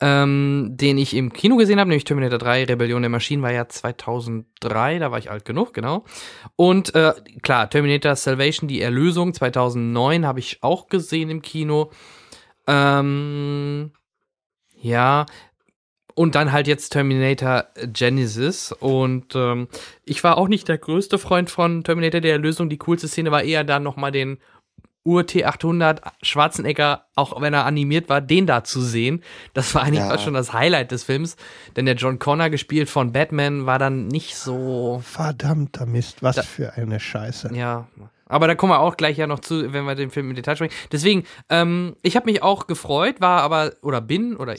ähm, den ich im Kino gesehen habe, nämlich Terminator 3 Rebellion der Maschinen war ja 2003, da war ich alt genug, genau. Und äh, klar, Terminator Salvation, die Erlösung 2009 habe ich auch gesehen im Kino. Ähm, ja, und dann halt jetzt Terminator Genesis. Und ähm, ich war auch nicht der größte Freund von Terminator der Erlösung. Die coolste Szene war eher dann nochmal den Ur-T800 Schwarzenegger, auch wenn er animiert war, den da zu sehen. Das war eigentlich
Ja.
schon das Highlight des Films. Denn der John Connor, gespielt von Batman, war dann nicht so
Verdammter Mist, was
Da-
für eine Scheiße.
ja. Aber da kommen wir auch gleich ja noch zu, wenn wir den Film im Detail sprechen. Deswegen, ähm, ich habe mich auch gefreut, war aber, oder bin, oder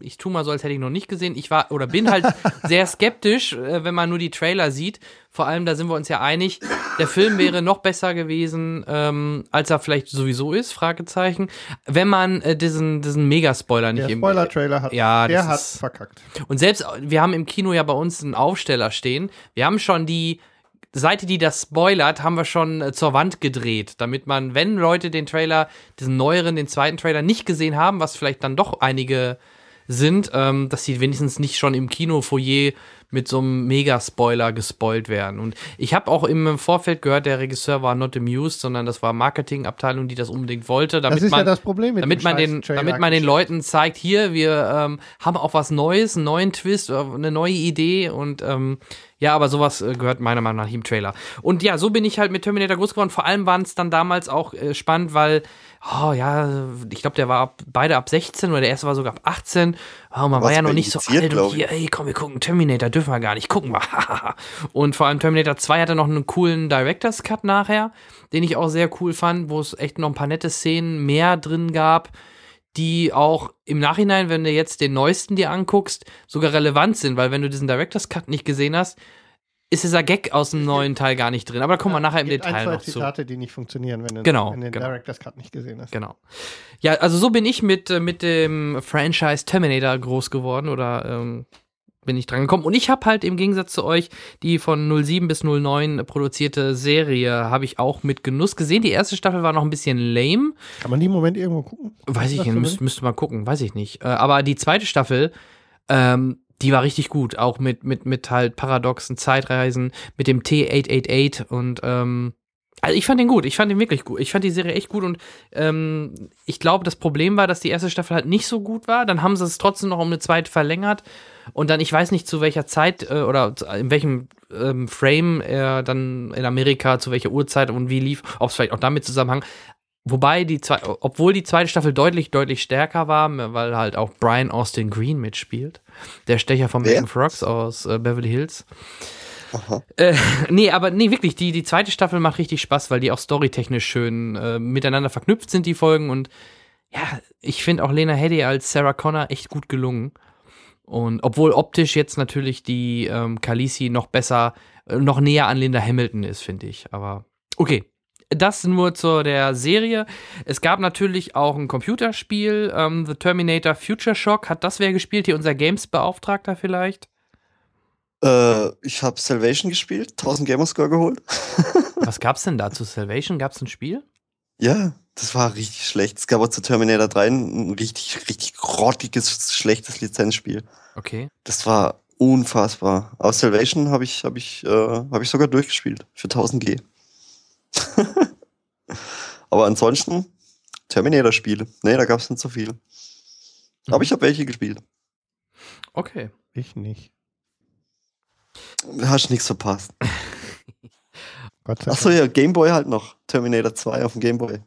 ich tu mal so, als hätte ich noch nicht gesehen. Ich war, oder bin halt (laughs) sehr skeptisch, äh, wenn man nur die Trailer sieht. Vor allem, da sind wir uns ja einig, der Film wäre noch besser gewesen, ähm, als er vielleicht sowieso ist, Fragezeichen, wenn man äh, diesen, diesen Mega-Spoiler nicht
Der
im
Spoiler-Trailer hat,
Ja,
der hat
ist-
verkackt.
und selbst, wir haben im Kino ja bei uns einen Aufsteller stehen. Wir haben schon die Seite, die das spoilert, haben wir schon äh, zur Wand gedreht, damit man, wenn Leute den Trailer, diesen neueren, den zweiten Trailer nicht gesehen haben, was vielleicht dann doch einige sind, ähm, dass sie wenigstens nicht schon im Kinofoyer mit so einem Mega-Spoiler gespoilt werden. Und ich habe auch im Vorfeld gehört, der Regisseur war not amused, sondern das war Marketingabteilung, die das unbedingt wollte, damit
Das ist
man
ja das Problem mit
damit man den, damit man den Leuten zeigt, hier, wir ähm, haben auch was Neues, einen neuen Twist, äh, eine neue Idee und ähm, ja, aber sowas äh, gehört meiner Meinung nach im Trailer. Und ja, so bin ich halt mit Terminator groß geworden. Vor allem waren es dann damals auch äh, spannend, weil, oh ja, ich glaube, der war ab, beide ab 16 oder der erste war sogar ab 18. Oh, man war
War's
ja noch nicht so alt und hier, ey, komm, wir gucken Terminator, dürfen wir gar nicht, gucken wir. (laughs) und vor allem Terminator 2 hatte noch einen coolen Director's Cut nachher, den ich auch sehr cool fand, wo es echt noch ein paar nette Szenen mehr drin gab die auch im Nachhinein, wenn du jetzt den neuesten dir anguckst, sogar relevant sind, weil wenn du diesen Director's Cut nicht gesehen hast, ist dieser Gag aus dem neuen Teil gar nicht drin. Aber da kommen wir nachher im Detail
ein, zwei
noch zu.
Zitate, die nicht funktionieren, wenn du,
Genau,
du den
genau.
Director's Cut nicht gesehen hast.
Genau. Ja, also so bin ich mit, äh, mit dem Franchise Terminator groß geworden oder ähm, bin ich dran gekommen. Und ich habe halt im Gegensatz zu euch die von 07 bis 09 produzierte Serie habe ich auch mit Genuss gesehen. Die erste Staffel war noch ein bisschen lame.
Kann man die im Moment irgendwo gucken?
Weiß ich nicht,
du
müsst, müsste mal gucken, weiß ich nicht. Äh, aber die zweite Staffel, ähm, die war richtig gut, auch mit, mit, mit halt paradoxen Zeitreisen, mit dem T888 und ähm, also ich fand den gut, ich fand den wirklich gut. Ich fand die Serie echt gut und ähm, ich glaube, das Problem war, dass die erste Staffel halt nicht so gut war. Dann haben sie es trotzdem noch um eine zweite verlängert und dann, ich weiß nicht zu welcher Zeit äh, oder in welchem ähm, Frame er dann in Amerika, zu welcher Uhrzeit und wie lief, ob es vielleicht auch damit zusammenhang. Wobei die zwei, obwohl die zweite Staffel deutlich, deutlich stärker war, weil halt auch Brian Austin Green mitspielt, der Stecher von? Megan Frogs aus äh, Beverly Hills. Äh, nee, aber nee, wirklich, die, die zweite Staffel macht richtig Spaß, weil die auch storytechnisch schön äh, miteinander verknüpft sind, die Folgen. Und ja, ich finde auch Lena Headey als Sarah Connor echt gut gelungen. Und obwohl optisch jetzt natürlich die ähm, Khaleesi noch besser, äh, noch näher an Linda Hamilton ist, finde ich. Aber okay. Das nur zu der Serie. Es gab natürlich auch ein Computerspiel, ähm, The Terminator Future Shock. Hat das wer gespielt? Hier unser Games-Beauftragter vielleicht?
Äh, ich habe Salvation gespielt, 1000 Gamerscore geholt. (laughs)
Was gab's denn da zu Salvation? Gab's ein Spiel?
Ja, das war richtig schlecht. Es gab auch zu Terminator 3 ein richtig, richtig grottiges, schlechtes Lizenzspiel.
Okay.
Das war unfassbar. Aus Salvation habe ich, hab ich, äh, hab ich sogar durchgespielt für 1000 G. (laughs) Aber ansonsten Terminator-Spiele. Nee, da gab es nicht so viel. Aber
Mhm.
ich habe welche gespielt.
Okay.
Ich nicht.
Hast nichts verpasst. (laughs) Achso, ja, Gameboy halt noch. Terminator 2 auf dem Gameboy.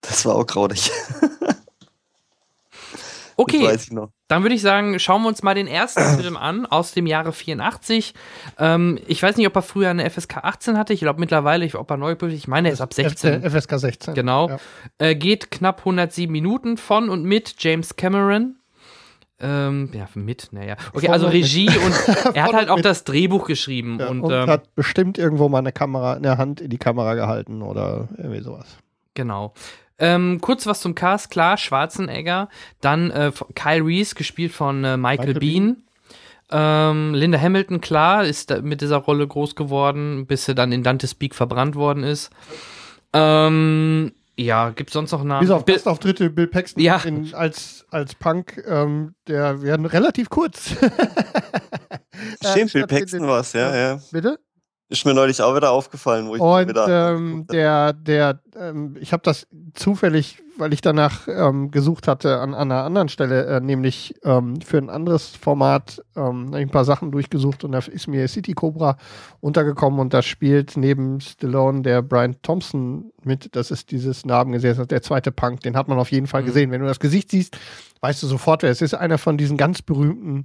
Das war auch graudig. (laughs) Das
Okay,
weiß ich noch.
dann würde ich sagen, schauen wir uns mal den ersten (clears throat) Film an aus dem Jahre 84. Ähm, ich weiß nicht, ob er früher eine FSK 18 hatte. Ich glaube mittlerweile, ich- ob er neu Ich meine, er ist ab 16.
F- FSK 16.
Genau.
Ja.
Äh, geht knapp 107 Minuten von und mit James Cameron. Ähm, ja, mit, naja. Okay,
Von
also
mit.
Regie und (laughs) er hat halt auch
mit.
das Drehbuch geschrieben.
Ja,
und
und
ähm,
hat bestimmt irgendwo mal eine Kamera, eine Hand in die Kamera gehalten oder irgendwie sowas.
Genau. Ähm, kurz was zum Cast, klar, Schwarzenegger, dann äh, Kyle Reese, gespielt von äh, Michael,
Michael
Bean. Ähm, Linda Hamilton, klar, ist da mit dieser Rolle groß geworden, bis sie dann in Dante's Peak verbrannt worden ist. Ähm, ja, gibt's sonst noch Namen?
Bis auf
Bi-
Gastauftritte Bill Paxton
Ja.
in, als, als Punk, ähm, der werden relativ kurz. (laughs)
Stimmt, Bill. Paxton war es, ja, ja.
Bitte?
Ist mir neulich auch wieder aufgefallen, wo ich
Und
wieder.
ähm, der, der, ähm, ich habe das zufällig, weil ich danach ähm, gesucht hatte an, an einer anderen Stelle, äh, nämlich ähm, für ein anderes Format, ähm, ein paar Sachen durchgesucht und da ist mir City Cobra untergekommen und da spielt neben Stallone der Brian Thompson mit. Das ist dieses Narbengesetz, der zweite Punk, den hat man auf jeden Fall
Mhm.
gesehen. Wenn du das Gesicht siehst, weißt du sofort, wer es ist. Einer von diesen ganz berühmten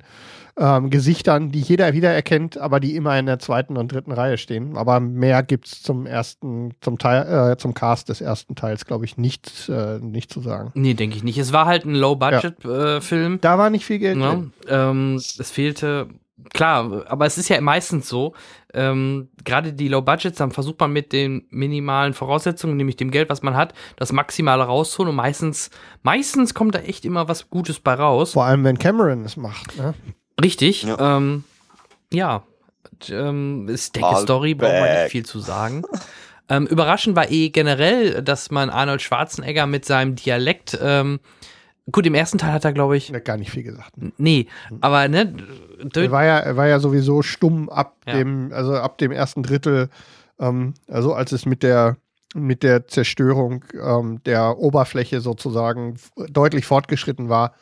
ähm, Gesichtern, die jeder wiedererkennt, aber die immer in der zweiten und dritten Reihe stehen. Aber mehr gibt es zum ersten, zum Teil, äh, zum Cast des ersten Teils, glaube ich, nicht, äh, nicht zu sagen.
Nee, denke ich nicht. Es war halt ein Low-Budget-Film.
Da war nicht viel Geld
Ja,
drin.
ähm, es fehlte, klar, aber es ist ja meistens so, ähm, gerade die Low Budgets, dann versucht man mit den minimalen Voraussetzungen, nämlich dem Geld, was man hat, das Maximale rauszuholen und meistens, meistens kommt da echt immer was Gutes bei raus.
Vor allem, wenn Cameron es macht. Ne?
Richtig,
Ja.
Ähm, ja. Ähm, ist denke
All
Story, braucht man nicht viel zu sagen. ähm, überraschend war eh generell, dass man Arnold Schwarzenegger mit seinem Dialekt, ähm, gut, im ersten Teil hat er, glaube ich,
gar nicht viel gesagt.
nee, aber ne,
Er war ja, er war ja sowieso stumm ab
Ja.
dem, also ab dem ersten Drittel, ähm, also als es mit der mit der Zerstörung ähm, der Oberfläche sozusagen deutlich fortgeschritten war,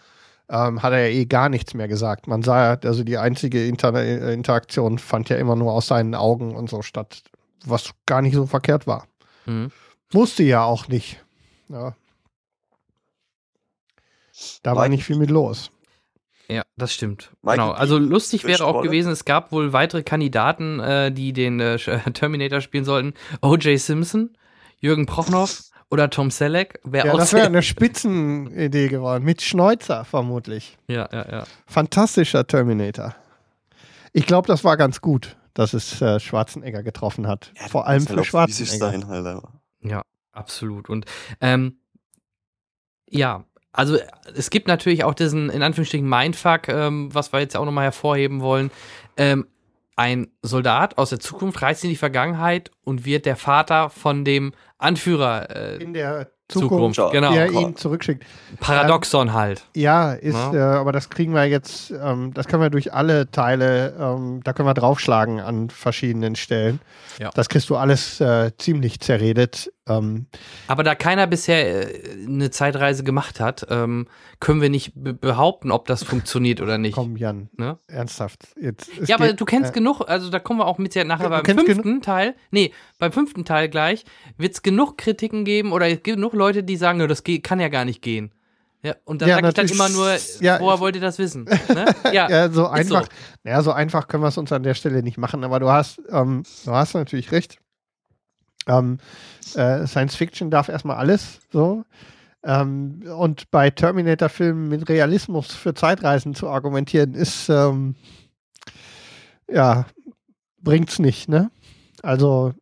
ähm, hat er ja eh gar nichts mehr gesagt. Man sah ja, also die einzige Inter äh, Interaktion fand ja immer nur aus seinen Augen und so statt, was gar nicht so verkehrt war.
Mhm.
Musste ja auch nicht. Ja. Da war
Mike-
nicht viel mit los.
Ja, das stimmt.
Michael
genau. Also lustig wäre auch gewesen, es gab wohl weitere Kandidaten, äh, die den äh, Sch- Terminator spielen sollten. O.J. Simpson, Jürgen Prochnow oder Tom Selleck. Wer
Ja,
auch
das wäre eine Spitzenidee geworden. Mit Schneuzer vermutlich.
Ja, ja, ja.
Fantastischer Terminator. Ich glaube, das war ganz gut, dass es äh, Schwarzenegger getroffen hat.
Ja,
Vor allem für
halt
Schwarzenegger.
sein, halt.
Ja, absolut. Und ähm, ja, also es gibt natürlich auch diesen, in Anführungsstrichen, Mindfuck, ähm, was wir jetzt auch nochmal hervorheben wollen. Ähm, ein Soldat aus der Zukunft reist in die Vergangenheit und wird der Vater von dem Anführer äh,
In der
Zukunft.
Zukunft,
Genau.
der ihn zurückschickt.
Paradoxon halt.
Ja, ist,
Ja.
Äh, aber das kriegen wir jetzt, ähm, das können wir durch alle Teile, ähm, da können wir draufschlagen an verschiedenen Stellen.
Ja.
Das kriegst du alles äh, ziemlich zerredet. Ähm,
Aber da keiner bisher äh, eine Zeitreise gemacht hat, ähm, können wir nicht be behaupten, ob das funktioniert oder nicht.
komm, Jan,
Ne?
ernsthaft. Jetzt,
Ja, aber
geht-
du kennst
äh,
genug, also da kommen wir auch mit ja nachher beim fünften Teil. Nee, beim fünften Teil gleich wird es genug Kritiken geben oder es gibt genug Leute, die sagen, "Nö, das geht, kann ja gar nicht gehen. Ja, und dann
Ja,
sage ich dann immer nur,
Ja,
woher wollt ihr das wissen? (laughs) Ne? Ja,
Ja, so
ist so.
einfach, ja, so einfach können wir es uns an der Stelle nicht machen, aber du hast, ähm, du hast natürlich recht. Ähm, äh, Science Fiction darf erstmal alles so. Ähm, und bei Terminator-Filmen mit Realismus für Zeitreisen zu argumentieren, ist ähm, ja, bringt's nicht, ne? Also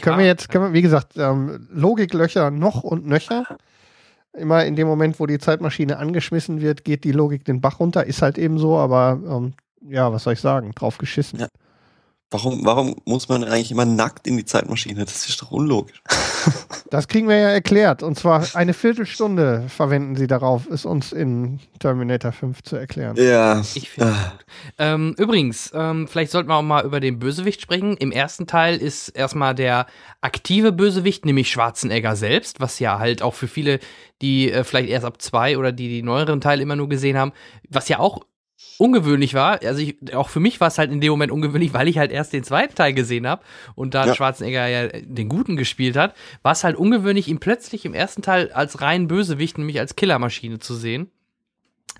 können
Ja.
wir jetzt, können wir, wie gesagt, ähm, Logiklöcher noch und nöcher. Immer in dem Moment, wo die Zeitmaschine angeschmissen wird, geht die Logik den Bach runter. Ist halt eben so, aber ähm, ja, was soll ich sagen? Drauf geschissen.
Ja. Warum, warum muss man eigentlich immer nackt in die Zeitmaschine? Das ist doch unlogisch. (laughs)
Das kriegen wir ja erklärt. Und zwar eine Viertelstunde verwenden sie darauf, es uns in Terminator 5 zu erklären.
Ja.
Ich finde
Ah.
gut. Ähm, übrigens, ähm, vielleicht sollten wir auch mal über den Bösewicht sprechen. Im ersten Teil ist erstmal der aktive Bösewicht, nämlich Schwarzenegger selbst, was ja halt auch für viele, die äh, vielleicht erst ab zwei oder die die neueren Teile immer nur gesehen haben, was ja auch ungewöhnlich war. Also ich, auch für mich war es halt in dem Moment ungewöhnlich, weil ich halt erst den zweiten Teil gesehen habe und da
Ja.
Schwarzenegger ja den Guten gespielt hat, war es halt ungewöhnlich, ihn plötzlich im ersten Teil als rein Bösewicht, nämlich als Killermaschine zu sehen.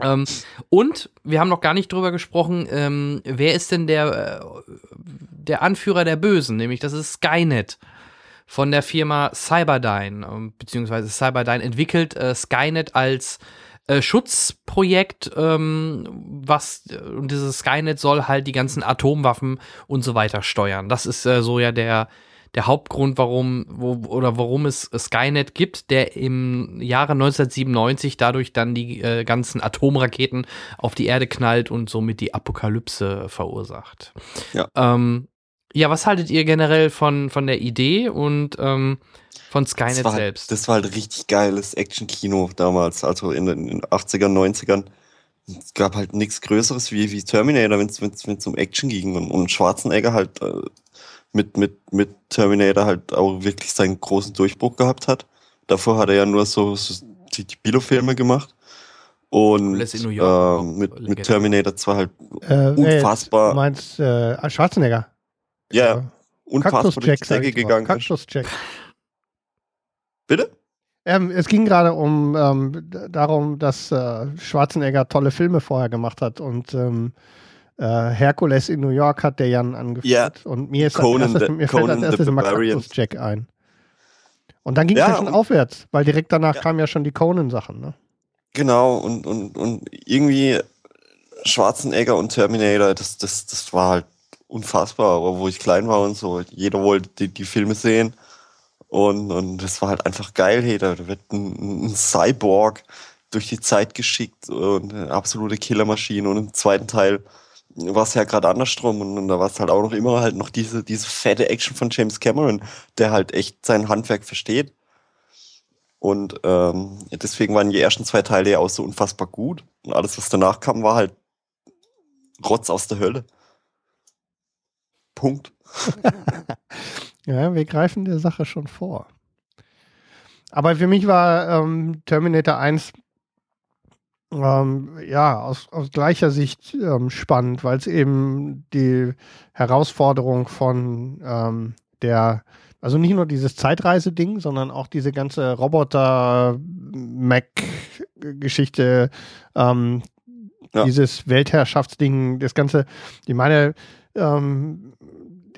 Ähm, und wir haben noch gar nicht drüber gesprochen, ähm, wer ist denn der, äh, der Anführer der Bösen? Nämlich das ist Skynet von der Firma Cyberdyne, ähm, beziehungsweise Cyberdyne entwickelt äh, Skynet als äh, Schutzprojekt, ähm, was äh, und dieses Skynet soll halt die ganzen Atomwaffen und so weiter steuern. Das ist äh, so ja der der Hauptgrund, warum wo, oder warum es Skynet gibt, der im Jahre 1997 dadurch dann die äh, ganzen Atomraketen auf die Erde knallt und somit die Apokalypse verursacht.
Ja.
Ähm, ja, was haltet ihr generell von, von der Idee und ähm, von Skynet
das war,
selbst?
Halt, das war halt richtig geiles Action-Kino damals, also in den, in den 80ern, 90ern. Es gab halt nichts Größeres wie, wie Terminator, wenn es um Action ging. Und, und Schwarzenegger halt äh, mit, mit, mit Terminator halt auch wirklich seinen großen Durchbruch gehabt hat. Davor hat er ja nur so, so die, die Billo-Filme gemacht. Und
Alles in New York, auch
mit, mit Terminator 2 halt
Äh,
unfassbar,
Du meinst äh, Schwarzenegger?
Ja,
Kaktus-Jack,
Decke
ich mal.
gegangen ist.
Kaktus-Jack.
Bitte?
Ähm, es ging gerade um ähm, darum, dass äh, Schwarzenegger tolle Filme vorher gemacht hat und ähm, äh, Herkules in New York hat der Jan angeführt.
Ja.
Und mir, ist
Conan
erstes, mir fällt als erstes immer
Barbarian.
Cactus Jack ein. Und dann ging es ja,
Ja,
schon
und-
aufwärts, weil direkt danach
Ja.
kamen ja schon die Conan-Sachen. Ne?
Genau, und, und, und irgendwie Schwarzenegger und Terminator, das, das, das war halt unfassbar, aber wo ich klein war und so. Jeder wollte die, die Filme sehen. Und, und das war halt einfach geil, hey, da wird ein, ein Cyborg durch die Zeit geschickt und eine absolute Killermaschine. Und im zweiten Teil war es ja gerade andersrum und, und da war es halt auch noch immer halt noch diese, diese fette Action von James Cameron, der halt echt sein Handwerk versteht. Und ähm, deswegen waren die ersten zwei Teile ja auch so unfassbar gut. Und alles, was danach kam, war halt Rotz aus der Hölle. Punkt. (laughs)
Ja, wir greifen der Sache schon vor. Aber für mich war ähm, Terminator 1 ähm, ja aus, aus gleicher Sicht ähm, spannend, weil es eben die Herausforderung von ähm, der, also nicht nur dieses Zeitreise-Ding, sondern auch diese ganze Roboter-Mac-Geschichte, ähm,
Ja.
dieses Weltherrschaftsding, das Ganze, ich meine, ähm,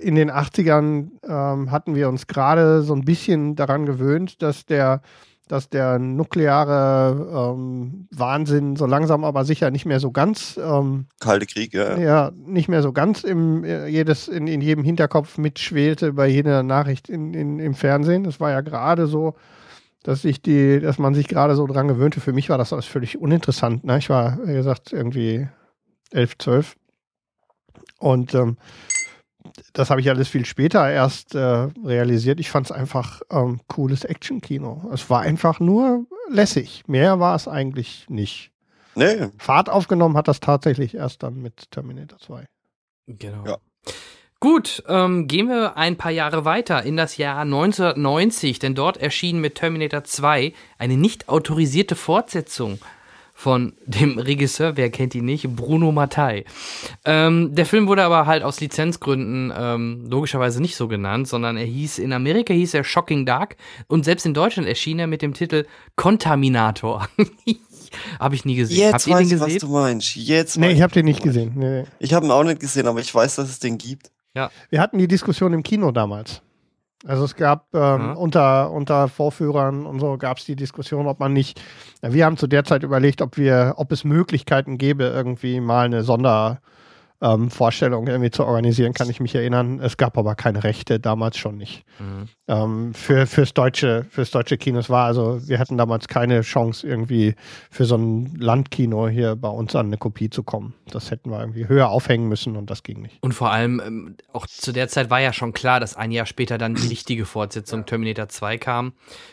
in den 80ern ähm, hatten wir uns gerade so ein bisschen daran gewöhnt, dass der, dass der nukleare ähm, Wahnsinn so langsam aber sicher nicht mehr so ganz, ähm,
Kalte Krieg, ja.
ja, nicht mehr so ganz im, äh, jedes, in, in jedem Hinterkopf mitschwelte bei jeder Nachricht in, in, im Fernsehen. Das war ja gerade so, dass sich die, dass man sich gerade so dran gewöhnte. Für mich war das alles völlig uninteressant. Ne? Ich war, wie gesagt, irgendwie elf, zwölf. Und ähm, das habe ich alles viel später erst äh, realisiert. Ich fand es einfach ähm, cooles Action-Kino. Es war einfach nur lässig. Mehr war es eigentlich nicht.
Nee,
Fahrt aufgenommen hat das tatsächlich erst dann mit Terminator 2.
Genau.
Ja.
Gut, ähm, gehen wir ein paar Jahre weiter in das Jahr 1990, denn dort erschien mit Terminator 2 eine nicht autorisierte Fortsetzung von dem Regisseur, wer kennt ihn nicht, Bruno Mattei. Ähm, der Film wurde aber halt aus Lizenzgründen ähm, logischerweise nicht so genannt, sondern er hieß, in Amerika hieß er Shocking Dark und selbst in Deutschland erschien er mit dem Titel Contaminator. (laughs) Habe ich nie gesehen.
Jetzt
Habt ihr
weiß
den
ich, was du meinst. Jetzt
Nee, ich habe den nicht gesehen. Nee, nee.
Ich habe ihn auch nicht gesehen, aber ich weiß, dass es den gibt.
Wir hatten die Diskussion im Kino damals. Also es gab ähm,
Ja.
unter, unter Vorführern und so gab es die Diskussion, ob man nicht, wir haben zu der Zeit überlegt, ob wir, ob es Möglichkeiten gäbe, irgendwie mal eine Sondervorstellung ähm, Vorstellung irgendwie zu organisieren, kann ich mich erinnern. Es gab aber keine Rechte, damals schon nicht.
Mhm.
Ähm, für, fürs deutsche, fürs deutsche Kino. Es war also, wir hatten damals keine Chance, irgendwie für so ein Landkino hier bei uns an eine Kopie zu kommen. Das hätten wir irgendwie höher aufhängen müssen und das ging nicht.
Und vor allem, ähm, auch zu der Zeit war ja schon klar, dass ein Jahr später dann die richtige Fortsetzung Terminator 2 kam.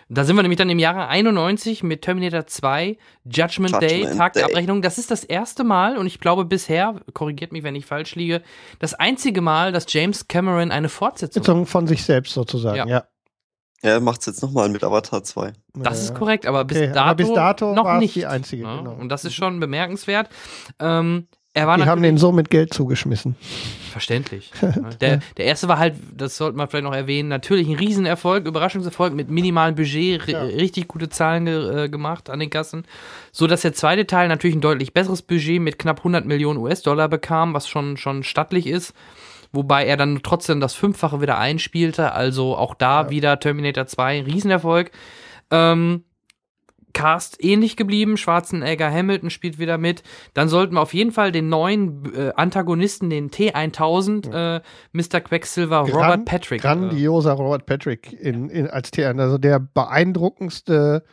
Da sind wir nämlich dann im Jahre 91 mit Terminator 2, Judgment, Day,
Judgment
Tag der
Day.
Abrechnung. Das ist das erste Mal, und ich glaube bisher, korrigiert mich, wenn ich falsch liege, das einzige Mal, dass James Cameron eine Fortsetzung
von sich selbst sozusagen,
Ja.
ja.
Er macht es jetzt nochmal mit Avatar 2.
Das ist korrekt, aber bis
Okay,
dato,
aber bis dato
noch nicht.
die einzige,
Ja,
genau.
Und das ist schon bemerkenswert. Ähm, er war
Die haben den so mit Geld zugeschmissen.
verständlich. Ja, (laughs) der, der erste war halt, das sollte man vielleicht noch erwähnen, natürlich ein Riesenerfolg, Überraschungserfolg mit minimalem Budget,
Ja.
richtig gute Zahlen ge äh, gemacht an den Kassen. So dass der zweite Teil natürlich ein deutlich besseres Budget mit knapp 100 Millionen US-Dollar bekam, was schon, schon stattlich ist. Wobei er dann trotzdem das Fünffache wieder einspielte. Also auch da wieder Terminator 2, Riesenerfolg. Ähm, Cast ähnlich geblieben. Schwarzenegger Hamilton spielt wieder mit. Dann sollten wir auf jeden Fall den neuen äh, Antagonisten, den T1000, äh, Mr. Quecksilver, Robert
Gran-
Patrick. Äh,
Grandioser Robert Patrick in, in, als TN. Also der beeindruckendste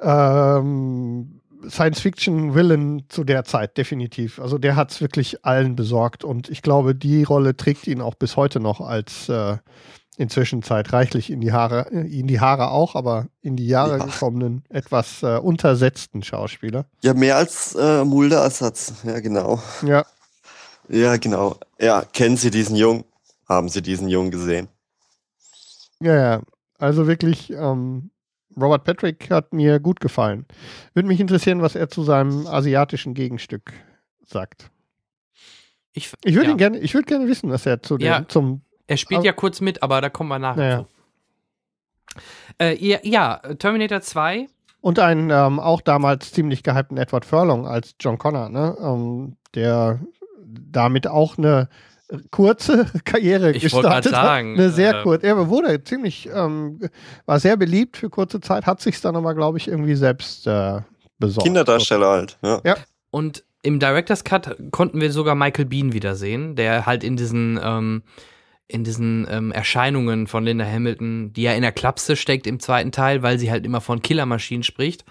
ähm, Science-Fiction-Villain zu der Zeit, definitiv. Also der hat es wirklich allen besorgt und ich glaube, die Rolle trägt ihn auch bis heute noch als äh, inzwischen Zeit reichlich in die Haare, äh, in die Haare auch, aber in die Jahre
Ja.
gekommenen, etwas äh, untersetzten Schauspieler.
Ja, mehr als äh, Mulder-Ersatz. Ja, genau.
Ja,
Ja, genau. Ja, kennen Sie diesen Jungen? Haben Sie diesen Jungen gesehen?
Ja, ja. Also wirklich, ähm, Robert Patrick hat mir gut gefallen. Würde mich interessieren, was er zu seinem asiatischen Gegenstück sagt.
ich,
Ich würde
ja.
gerne, ich würde gerne wissen, was er zu dem,
Ja.
zum,
Er spielt ja kurz mit, aber da kommen wir nachher
Naja.
zu. Äh, ja, ja, Terminator 2.
und einen ähm, auch damals ziemlich gehypten Edward Furlong als John Connor, ne? Ähm, der damit auch eine kurze (laughs) Karriere
Ich wollte
gestartet
sagen,
hat. Eine sehr
äh,
kurz. Er wurde ziemlich, ähm, war sehr beliebt für kurze Zeit, hat sich dann aber, glaube ich, irgendwie selbst äh, besorgt.
Kinderdarsteller halt. Ja.
Und im Director's Cut konnten wir sogar Michael Bean wiedersehen, der halt in diesen, ähm, in diesen ähm, Erscheinungen von Linda Hamilton, die ja in der Klapse steckt im zweiten Teil, weil sie halt immer von Killermaschinen spricht,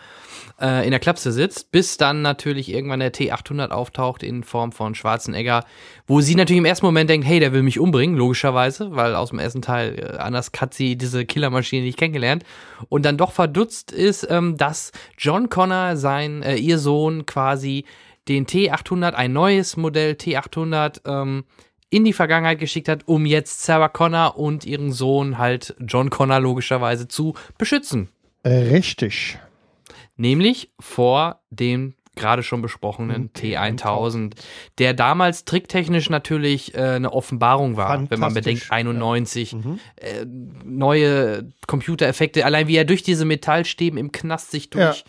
äh, in der Klapse sitzt, bis dann natürlich irgendwann der T800 auftaucht in Form von Schwarzenegger, wo sie natürlich im ersten Moment denkt, hey, der will mich umbringen, logischerweise, weil aus dem ersten Teil, äh, anders hat sie diese Killermaschine nicht kennengelernt. Und dann doch verdutzt ist, ähm, dass John Connor, sein, äh, ihr Sohn, quasi den T800, ein neues Modell T800, ähm, in die Vergangenheit geschickt hat, um jetzt Sarah Connor und ihren Sohn halt John Connor logischerweise zu beschützen.
Richtig.
Nämlich vor dem gerade schon besprochenen T1000, der damals tricktechnisch natürlich äh, eine Offenbarung war, wenn man bedenkt, 91,
Mhm.
äh, neue Computereffekte, allein wie er durch diese Metallstäben im Knast sich durch.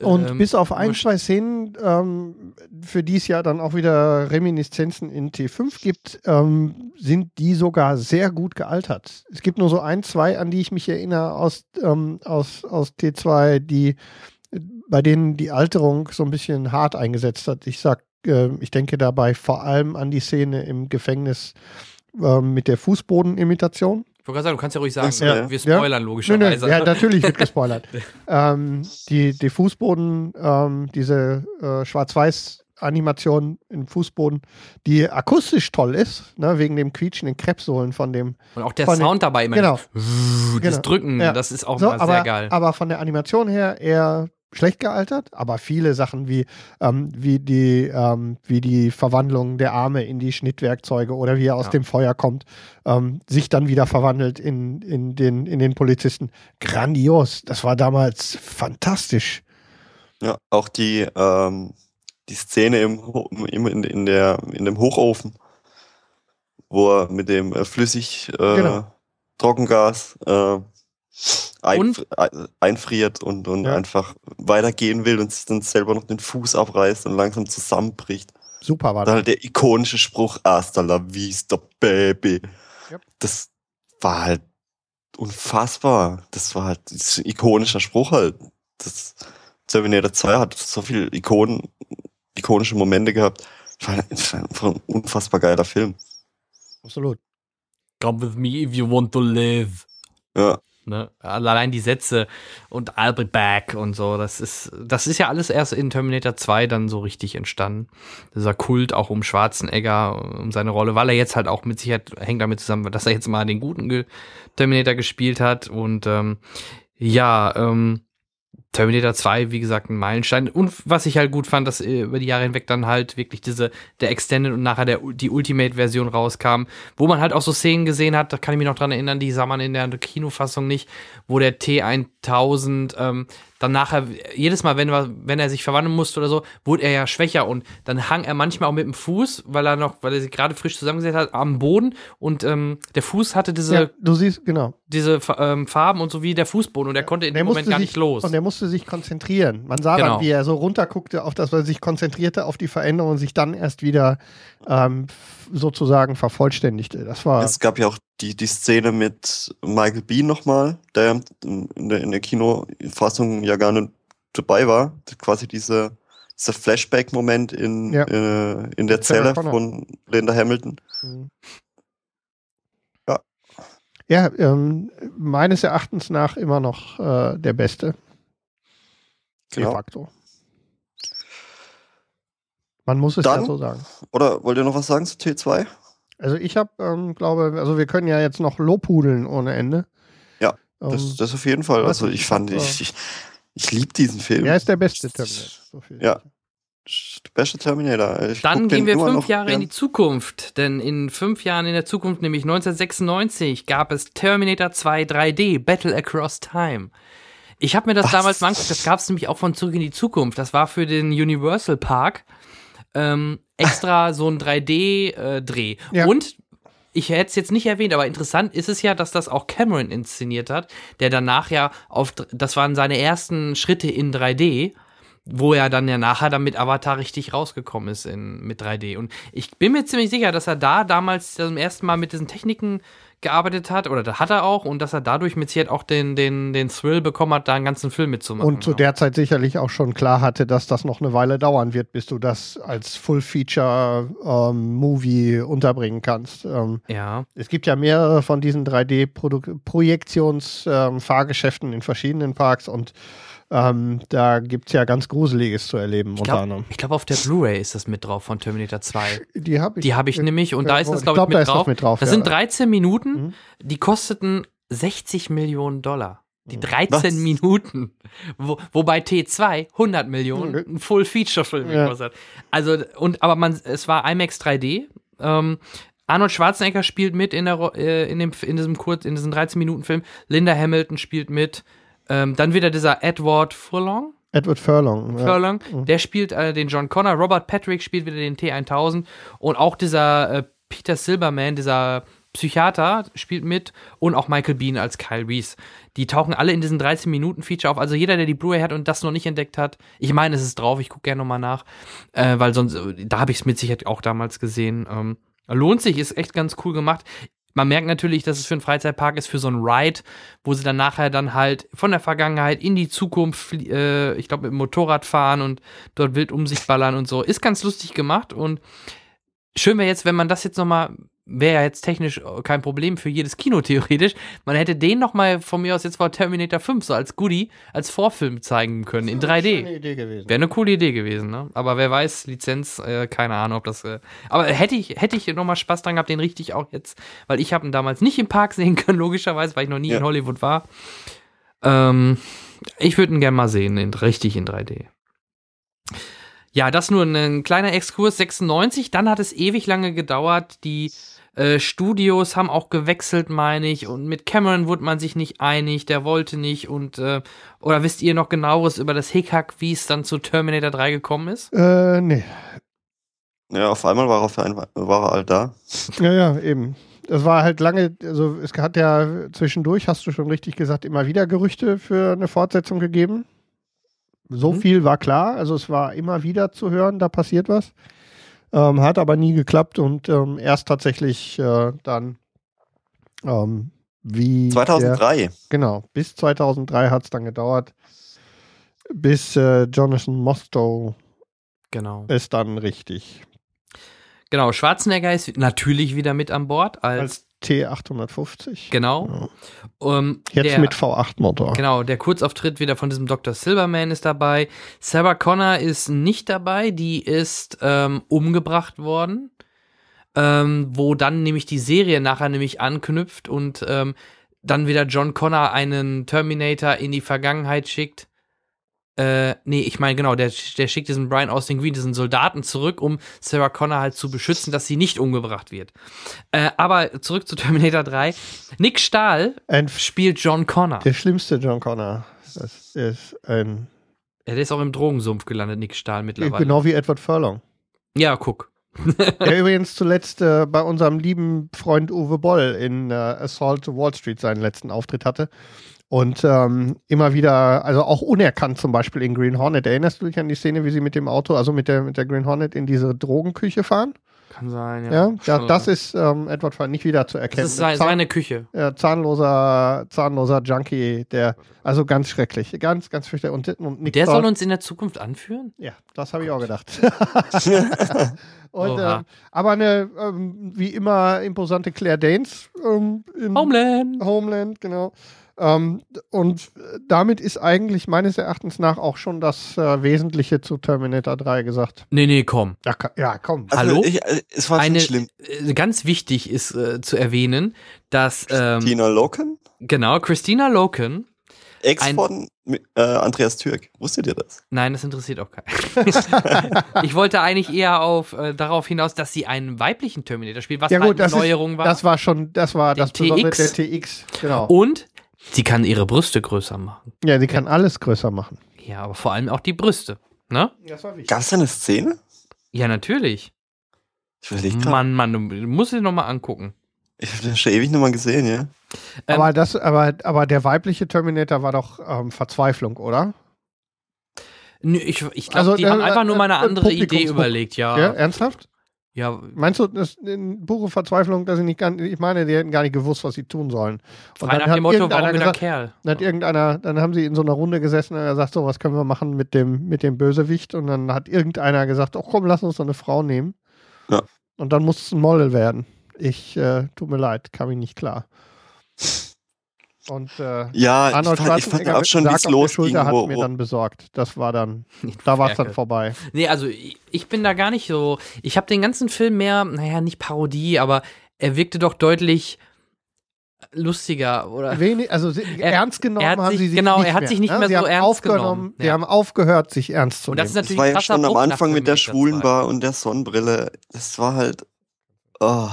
Und
ähm,
bis auf ein, zwei Szenen, ähm, für die es ja dann auch wieder Reminiszenzen in T5 gibt, ähm, sind die sogar sehr gut gealtert. Es gibt nur so ein, zwei, an die ich mich erinnere aus, ähm, aus, aus T2, die bei denen die Alterung so ein bisschen hart eingesetzt hat. Ich sag, äh, ich denke dabei vor allem an die Szene im Gefängnis ähm, mit der Fußbodenimitation.
Wollte gerade sagen, du kannst ja ruhig sagen, wir-
ja.
wir spoilern
Nö, nö,
logischerweise.
ja, natürlich wird (laughs) gespoilert. ähm, die, die Fußboden, ähm, diese äh, Schwarz-Weiß-Animation im Fußboden, die akustisch toll ist, ne, wegen dem quietschenden Krebssohlen von dem.
Und auch der Sound dabei immer.
Genau.
Das
Genau.
Drücken,
Ja.
das ist auch
So,
mal
aber,
sehr geil.
aber von der Animation her eher schlecht gealtert, aber viele Sachen wie, ähm, wie, die, ähm, wie die Verwandlung der Arme in die Schnittwerkzeuge oder wie er aus
Ja.
dem Feuer kommt, ähm, sich dann wieder verwandelt in, in, den, in den Polizisten. Grandios. Das war damals fantastisch.
Ja, auch die, ähm, die Szene im, im, in, in, der, in dem Hochofen, wo er mit dem äh, flüssig äh,
Genau.
Trockengas äh,
Und-
ein- einfriert und, und
Ja.
einfach weitergehen will und sich dann selber noch den Fuß abreißt und langsam zusammenbricht.
Super war
Dann
das.
halt der ikonische Spruch, hasta la vista, baby.
Yep.
Das war halt unfassbar. Das war halt das ist ein ikonischer Spruch halt. Das Terminator 2 hat so viele Ikonen, ikonische Momente gehabt. Das war das war einfach ein unfassbar geiler Film.
Absolut.
Come with me if you want to live.
Ja,
Ne? Allein die Sätze und I'll be back und so, das ist, das ist ja alles erst in Terminator 2 dann so richtig entstanden. Dieser Kult auch um Schwarzenegger, um seine Rolle, weil er jetzt halt auch mit Sicherheit hängt damit zusammen, dass er jetzt mal den guten Terminator gespielt hat und ähm, ja, ähm, Terminator 2, wie gesagt, ein Meilenstein. Und was ich halt gut fand, dass äh, über die Jahre hinweg dann halt wirklich diese, der Extended und nachher der, die Ultimate-Version rauskam, wo man halt auch so Szenen gesehen hat, da kann ich mich noch dran erinnern, die sah man in der Kinofassung nicht, wo der T1000 ähm, dann nachher, jedes Mal, wenn, er- wenn er sich verwandeln musste oder so, wurde er ja schwächer und dann hang er manchmal auch mit dem Fuß, weil er noch, weil er sich gerade frisch zusammengesetzt hat, am Boden und ähm, der Fuß hatte diese,
Ja, du siehst, genau.
diese ähm, Farben und so wie der Fußboden und er konnte in dem Moment gar
sich,
nicht los.
Und er musste sich konzentrieren. Man sah
Genau.
dann, wie er so runterguckte, auf das, was er sich konzentrierte, auf die Veränderung und sich dann erst wieder ähm, sozusagen vervollständigte. Das war
es gab ja auch die, die Szene mit Michael Bean nochmal, der in der, in der Kinofassung ja gar nicht dabei war. Quasi diese, dieser Flashback-Moment in,
Ja.
äh, in der Zelle von Linda Hamilton.
Mhm.
Ja.
Ja, ähm, meines Erachtens nach immer noch äh, der Beste. De
Genau.
facto. Man muss es ja
Dann-
so sagen.
Oder wollt ihr noch was sagen zu T2?
Also ich habe, ähm, glaube, also wir können ja jetzt noch Lobhudeln ohne Ende.
Ja,
Ähm,
Das, das auf jeden Fall. Also ich fand,
äh,
ich, ich, ich liebe diesen Film.
er ist der beste Terminator. So viel.
Ja. Der beste Terminator. Ich
Dann gehen wir fünf Jahre in
gern.
die Zukunft, denn in fünf Jahren in der Zukunft, nämlich 1996, gab es Terminator 2 3D, Battle Across Time. Ich habe mir das
Was?
damals mal angeguckt, das gab es nämlich auch von Zurück in die Zukunft. Das war für den Universal Park ähm, extra (laughs) so ein 3D-Dreh.
Ja.
Und ich hätte es jetzt nicht erwähnt, aber interessant ist es ja, dass das auch Cameron inszeniert hat, der danach ja auf, das waren seine ersten Schritte in 3D, wo er dann ja nachher dann mit Avatar richtig rausgekommen ist in, mit 3D. Und ich bin mir ziemlich sicher, dass er da damals zum ersten Mal mit diesen Techniken gearbeitet hat, oder da hat er auch, und dass er dadurch mit Sicherheit auch den, den, den Thrill bekommen hat, da einen ganzen Film mitzumachen.
Und zu der Zeit sicherlich auch schon klar hatte, dass das noch eine Weile dauern wird, bis du das als Full-Feature-Movie unterbringen kannst. Ähm,
Ja.
es gibt ja mehrere von diesen 3D-Projektions-Fahrgeschäften in verschiedenen Parks und ähm, da gibt es ja ganz Gruseliges zu erleben,
Ich
unter
glaube,
anderem.
glaub, auf der Blu-ray ist das mit drauf von Terminator 2.
Die habe ich,
Die habe ich nämlich und da ist das,
ich
glaube ich,
glaub, da
mit,
ist das
drauf.
mit drauf.
Das
ja.
sind 13 Minuten,
Mhm.
die kosteten 60 Millionen Dollar. Die
Mhm.
13
Was?
Minuten. Wo, wobei T2 100 Millionen
Mhm.
ein Full-Feature-Film
Ja.
gekostet hat. Also, und, aber man, es war IMAX 3D. Ähm, Arnold Schwarzenegger spielt mit in, der, äh, in, dem, in diesem kurz, in diesem 13-Minuten-Film. Linda Hamilton spielt mit. Ähm, dann wieder dieser Edward Furlong.
Edward Furlong. Ja.
Furlong,
Mhm.
der spielt äh, den John Connor, Robert Patrick spielt wieder den T1000 und auch dieser äh, Peter Silberman, dieser Psychiater, spielt mit und auch Michael Bean als Kyle Reese. Die tauchen alle in diesen 13-Minuten-Feature auf. Also jeder, der die Blu-ray hat und das noch nicht entdeckt hat, ich meine, es ist drauf, ich gucke gerne nochmal nach, äh, weil sonst, äh, da habe ich es mit Sicherheit auch damals gesehen. Ähm, lohnt sich, ist echt ganz cool gemacht. Man merkt natürlich, dass es für einen Freizeitpark ist, für so einen Ride, wo sie dann nachher dann halt von der Vergangenheit in die Zukunft, äh, ich glaube, mit dem Motorrad fahren und dort wild um sich ballern und so. Ist ganz lustig gemacht und schön wäre jetzt, wenn man das jetzt nochmal, wäre ja jetzt technisch kein Problem für jedes Kino (laughs) theoretisch, man hätte den nochmal von mir aus jetzt vor Terminator 5 so als Goodie, als Vorfilm zeigen können in 3D.
Schöne Idee gewesen.
Wäre eine coole Idee gewesen, ne? Aber wer weiß, Lizenz, äh, keine Ahnung, ob das. Äh, aber hätte ich, hätte ich nochmal Spaß dran gehabt, den richtig auch jetzt, weil ich habe ihn damals nicht im Park (laughs) sehen können, logischerweise, weil ich noch nie
Ja.
in Hollywood war. Ähm, Ich würde ihn gerne mal sehen, in, richtig in 3D. Ja, das nur ein kleiner Exkurs 96. Dann hat es ewig lange gedauert. Die äh, Studios haben auch gewechselt, meine ich. Und mit Cameron wurde man sich nicht einig. Der wollte nicht. Und äh, oder wisst ihr noch genaueres über das Hickhack, wie es dann zu Terminator 3 gekommen ist?
Äh, nee.
Ja, auf einmal war er, für ein, war er halt da.
Ja, ja, eben. Das war halt lange, also es hat ja zwischendurch, hast du schon richtig gesagt, immer wieder Gerüchte für eine Fortsetzung gegeben. So
Mhm.
viel war klar, also es war immer wieder zu hören, da passiert was. Ähm, hat aber nie geklappt und ähm, erst tatsächlich äh, dann ähm, wie. Der,
2003.
genau, bis 2003 hat es dann gedauert, bis äh, Jonathan Mostow
Genau.
ist dann richtig.
Genau, Schwarzenegger ist natürlich wieder mit an Bord als,
Als T850.
genau. Ähm,
Jetzt
der,
mit V8-Motor.
Genau, der Kurzauftritt wieder von diesem Dr. Silverman ist dabei. Sarah Connor ist nicht dabei, die ist ähm, umgebracht worden. Ähm, wo dann nämlich die Serie nachher nämlich anknüpft und dann wieder John Connor einen Terminator in die Vergangenheit schickt. Äh, nee, ich meine, genau, der, der schickt diesen Brian Austin Green, diesen Soldaten zurück, um Sarah Connor halt zu beschützen, dass sie nicht umgebracht wird. Äh, aber zurück zu Terminator 3. Nick Stahl
Ein
spielt John Connor.
Der schlimmste John Connor. Das ist ein.
Ja, der ist auch im Drogensumpf gelandet, Nick Stahl mittlerweile.
Genau wie Edward Furlong.
Ja, guck. (laughs)
Der übrigens zuletzt äh, bei unserem lieben Freund Uwe Boll in äh, Assault to Wall Street seinen letzten Auftritt hatte. Und ähm, immer wieder, also auch unerkannt zum Beispiel in Green Hornet. Erinnerst du dich an die Szene, wie sie mit dem Auto, also mit der, mit der Green Hornet in diese Drogenküche fahren?
Kann sein, ja.
Ja, ja
Schon
das ist ähm, Edward Furlong nicht wieder zu erkennen.
das ist seine,
Zahn-
seine Küche.
äh, zahnloser, zahnloser Junkie, der, also ganz schrecklich, ganz, ganz fürchterlich. Und, und Nick
Der soll uns in der Zukunft anführen?
Ja, das habe ich auch gedacht. (laughs) Und, ähm, aber eine, ähm, wie immer, imposante Claire Danes ähm, in
Homeland.
Homeland, genau. Ähm, und äh, damit ist eigentlich meines Erachtens nach auch schon das äh, Wesentliche zu Terminator 3 gesagt.
Nee, nee, komm.
Ja, ja komm.
Also
Hallo?
Ich, äh, es war
Eine,
schlimm.
äh, ganz wichtig ist äh, zu erwähnen, dass, ähm,
Tina Loken,
genau, Christina Loken,
Ex
ein-
von äh, Andreas Türk. Wusstet ihr das?
nein, das interessiert auch keinen. (laughs) ich wollte eigentlich eher auf, äh, darauf hinaus, dass sie einen weiblichen Terminator spielt, was
ja
halt
gut, das,
eine Neuerung
ist,
war.
das war schon, das war
Den
das Besondere
TX.
der TX. Genau.
Und sie kann ihre Brüste größer machen.
Ja, sie kann alles größer machen.
Ja, aber vor allem auch die Brüste. Ne?
Das war wichtig.
Gab es da eine Szene?
Ja, natürlich.
Ich überlege gerade.
Mann, Mann, du musst dir nochmal angucken.
Ich habe den schon ewig nicht mal gesehen, ja.
Ähm,
aber, das, aber, aber der weibliche Terminator war doch ähm, Verzweiflung, oder?
Nö, ich, ich glaube,
Also,
die
äh,
haben einfach nur mal eine
äh,
andere Idee überlegt, ja.
Ja, ernsthaft?
Ja,
Meinst du, das in pure Verzweiflung, dass sie nicht gar, ich meine, die hätten gar nicht gewusst, was sie tun sollen. Und
frei nach dem Motto, warum wieder Kerl?
dann hat irgendeiner, dann haben sie in so einer Runde gesessen und er sagt so, was können wir machen mit dem, mit dem Bösewicht? Und dann hat irgendeiner gesagt, oh komm, lass uns so eine Frau nehmen.
Ja.
Und dann muss es ein Model werden. Ich, äh, tut mir leid, kam ich nicht klar. Und äh,
Ja,
Arnold
ich fand, ich fand
Schwarzenegger
auch schon, wie es losging.
Schulter hat
Wo,
mir
wo,
dann besorgt. Das war dann, (laughs) da war es dann vorbei.
Nee, also ich, ich bin da gar nicht so. Ich habe den ganzen Film mehr, naja, nicht Parodie, aber er wirkte doch deutlich lustiger oder.
Wenig, also sie,
Er-
ernst genommen
er hat
haben
sich-
sie sich
genau,
nicht
er hat
mehr,
sich nicht
ne?
mehr
sie
so
haben
ernst
aufgenommen,
genommen,
Sie
ja.
haben aufgehört, sich ernst zu
Und
nehmen.
das ist
das
natürlich
war ja schon am Anfang mit der schwulen
2.
Bar und der Sonnenbrille. Das war halt. Oh.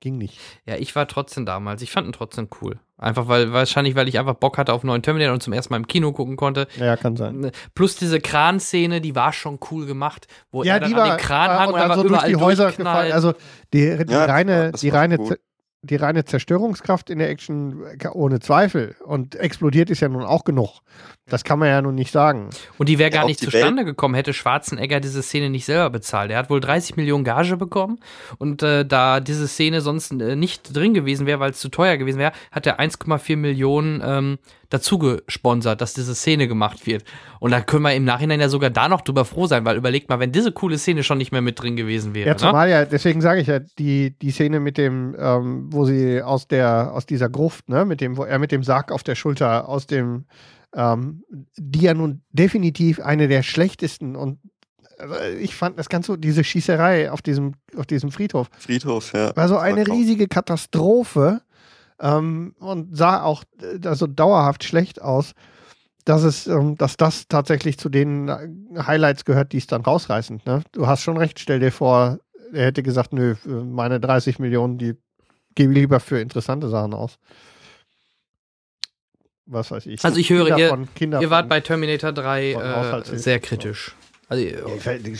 Ging nicht.
Ja, ich war trotzdem damals. Ich fand ihn trotzdem cool. Einfach weil, wahrscheinlich, weil ich einfach Bock hatte auf neuen Terminator und zum ersten Mal im Kino gucken konnte.
Ja, kann sein.
Plus diese Kran-Szene, die war schon cool gemacht, wo
Ja,
er dann
die
an
war
den Kran hang
und
und
dann so durch die Häuser
durchknallt.
gefallen. Also die, die
Ja,
reine, die reine,
gut.
Die reine Zerstörungskraft in der Action äh, ohne Zweifel. Und explodiert ist ja nun auch genug. Das kann man ja nun nicht sagen.
Und die wäre
Ja,
gar
auch
nicht zustande gekommen, hätte Schwarzenegger diese Szene nicht selber bezahlt. Er hat wohl 30 Millionen Gage bekommen und äh, da diese Szene sonst äh, nicht drin gewesen wäre, weil es zu teuer gewesen wäre, hat er 1,4 Millionen ähm, dazu gesponsert, dass diese Szene gemacht wird. Und da können wir im Nachhinein ja sogar da noch drüber froh sein, weil überlegt mal, wenn diese coole Szene schon nicht mehr mit drin gewesen wäre.
Ja,
ne?
zumal ja, deswegen sage ich ja, die, die Szene mit dem, ähm, wo sie aus der, aus dieser Gruft, ne, mit dem, wo er mit dem Sarg auf der Schulter aus dem, ähm, die ja nun definitiv eine der schlechtesten und äh, ich fand das Ganze, diese Schießerei auf diesem, auf diesem Friedhof,
Friedhof, ja.
war so eine riesige Katastrophe ähm, und sah auch also dauerhaft schlecht aus. dass es, ähm, dass das tatsächlich zu den äh, Highlights gehört, die es dann rausreißen. Ne? Du hast schon recht, stell dir vor, er hätte gesagt, nö, meine 30 Millionen, die gebe ich lieber für interessante Sachen aus. Was weiß ich.
Also ich höre,
Kinder
ihr,
von- Kinder
ihr wart
von-
bei Terminator 3
von
äh, sehr kritisch. Also,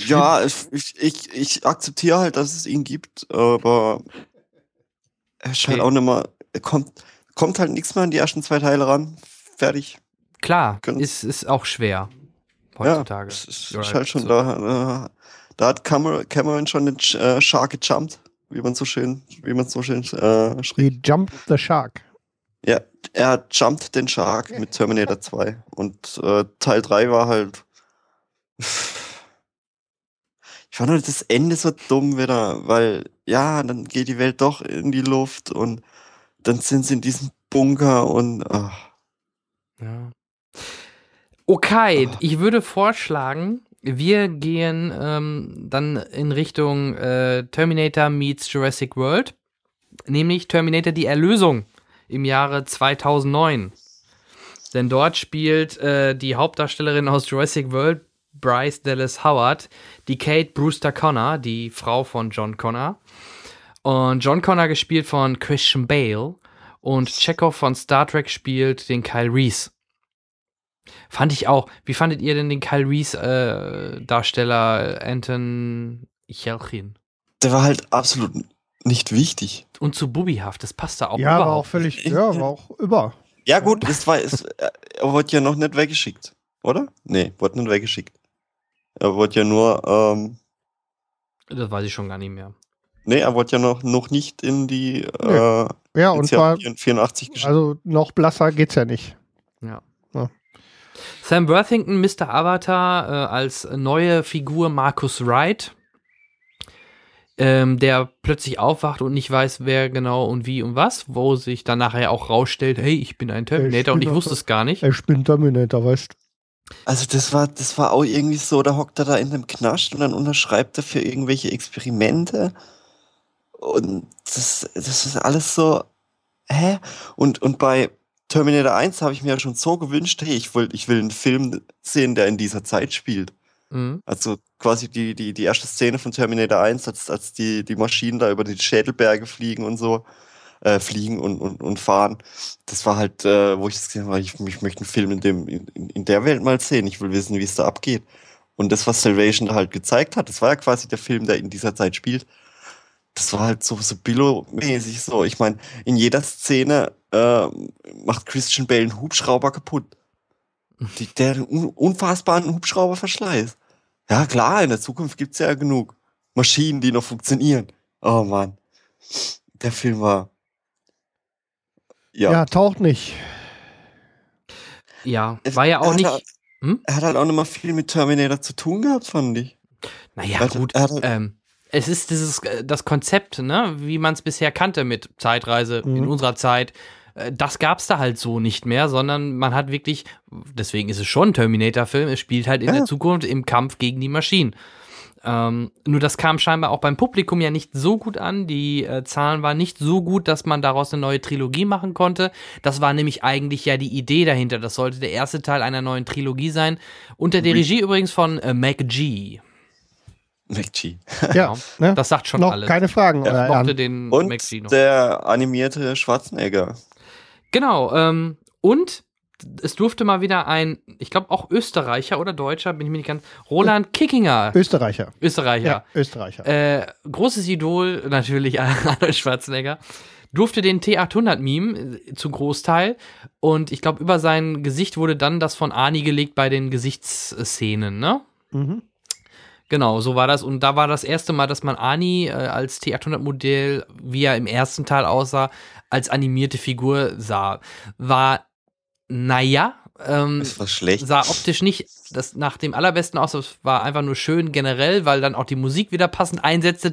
Ja, ich, ich, ich, ich akzeptiere halt, dass es ihn gibt, aber er halt
Okay.
auch nicht er kommt, kommt halt nichts mehr an die ersten zwei Teile ran. Fertig.
klar,
Können-
ist, ist auch schwer heutzutage.
Ja, ist, ist halt schon
so.
da. Äh, da hat Cameron, schon den äh, Shark gejumpt, wie man so schön, wie man so schön äh, schrieb.
He jumped the shark.
Ja, er jumpt den Shark mit Terminator 2. Und äh, Teil 3 war halt. Ich fand halt das Ende so dumm wieder, weil, ja, dann geht die Welt doch in die Luft und dann sind sie in diesem Bunker und. ach.
Ja. Okay,
Ah.
ich würde vorschlagen, wir gehen ähm, dann in Richtung äh, Terminator meets Jurassic World, nämlich Terminator die Erlösung im Jahre 2009. Denn dort spielt äh, die Hauptdarstellerin aus Jurassic World, Bryce Dallas Howard, die Kate Brewster Connor, die Frau von John Connor. Und John Connor gespielt von Christian Bale und Chekhov von Star Trek spielt den Kyle Reese. Fand ich auch. Wie fandet ihr denn den Kyle Reese äh, Darsteller Anton Chelchin?
Der war halt absolut nicht wichtig.
Und zu Bubihaft, das passte auch
ja, war auch
überhaupt.
völlig, ja, war auch über.
Ja, gut, es war, es, er wurde ja noch nicht weggeschickt, oder? Nee, wurde nicht weggeschickt. Er wurde ja nur, ähm,
Das weiß ich schon gar nicht mehr.
nee, er wurde ja noch, noch nicht in die,
Nö.
äh,
Ja, und war,
84 geschickt.
also noch blasser geht's ja nicht.
Ja. Sam Worthington, Mr. Avatar, äh, als neue Figur Marcus Wright, ähm, der plötzlich aufwacht und nicht weiß, wer genau und wie und was, wo sich dann nachher auch rausstellt, hey, ich bin ein Terminator und ich wusste es gar nicht.
Ich bin Terminator, weißt
Also das war, das war auch irgendwie so, da hockt er da in dem Knast und dann unterschreibt er für irgendwelche Experimente. Und das, das ist alles so, hä? Und, und bei Terminator 1 habe ich mir ja schon so gewünscht, hey, ich will, ich will einen Film sehen, der in dieser Zeit spielt.
Mhm.
Also quasi die, die, die erste Szene von Terminator 1, als, als die, die Maschinen da über die Schädelberge fliegen und so, äh, fliegen und, und, und fahren. Das war halt, äh, wo ich das gesehen habe, ich, ich möchte einen Film in, dem, in, in der Welt mal sehen. Ich will wissen, wie es da abgeht. Und das, was Salvation da halt gezeigt hat, das war ja quasi der Film, der in dieser Zeit spielt. Das war halt so, so Billo-mäßig so. Ich meine, in jeder Szene äh, macht Christian Bale einen Hubschrauber kaputt. Die, der hat einen un unfassbaren Hubschrauberverschleiß. Ja, klar, in der Zukunft gibt's ja genug Maschinen, die noch funktionieren. Oh Mann. Der Film war.
Ja.
Ja.
taucht nicht.
Ja,
Es-
war ja
er
auch
hat
nicht.
halt-
Hm?
Er hat halt auch nicht mal viel mit Terminator zu tun gehabt, fand ich.
Naja,
Warte,
gut.
er hat-
Ähm, es ist dieses, äh, das Konzept, ne, wie man es bisher kannte mit Zeitreise in
Mhm.
unserer Zeit. Äh, Das gab's da halt so nicht mehr, sondern man hat wirklich, deswegen ist es schon ein Terminator-Film, es spielt halt in
Ja.
der Zukunft im Kampf gegen die Maschinen. Ähm, nur das kam scheinbar auch beim Publikum ja nicht so gut an. Die äh, Zahlen waren nicht so gut, dass man daraus eine neue Trilogie machen konnte. Das war nämlich eigentlich ja die Idee dahinter. Das sollte der erste Teil einer neuen Trilogie sein. Unter der
Re-
Regie übrigens von äh, Mac G.
McG.
Ja, ne?
Das sagt schon
noch
alles.
keine Fragen.
Ja,
euer
Ich mochte den
Und
Mac G noch.
der animierte Schwarzenegger.
Genau, ähm, und es durfte mal wieder ein, ich glaube auch Österreicher oder Deutscher, bin ich mir nicht ganz, Roland Kickinger,
Österreicher.
Österreicher,
Ja, Österreicher.
äh, großes Idol, natürlich (laughs) Arnold Schwarzenegger, durfte den T800 Meme äh, zum Großteil und ich glaube über sein Gesicht wurde dann das von Ani gelegt bei den Gesichtsszenen, ne?
Mhm.
Genau, so war das. Und da war das erste Mal, dass man Ani äh, als T800-Modell, wie er im ersten Teil aussah, als animierte Figur sah. War, naja, ähm,
Ist was schlecht.
sah optisch nicht das nach dem allerbesten aus. Es war einfach nur schön generell, weil dann auch die Musik wieder passend einsetzte.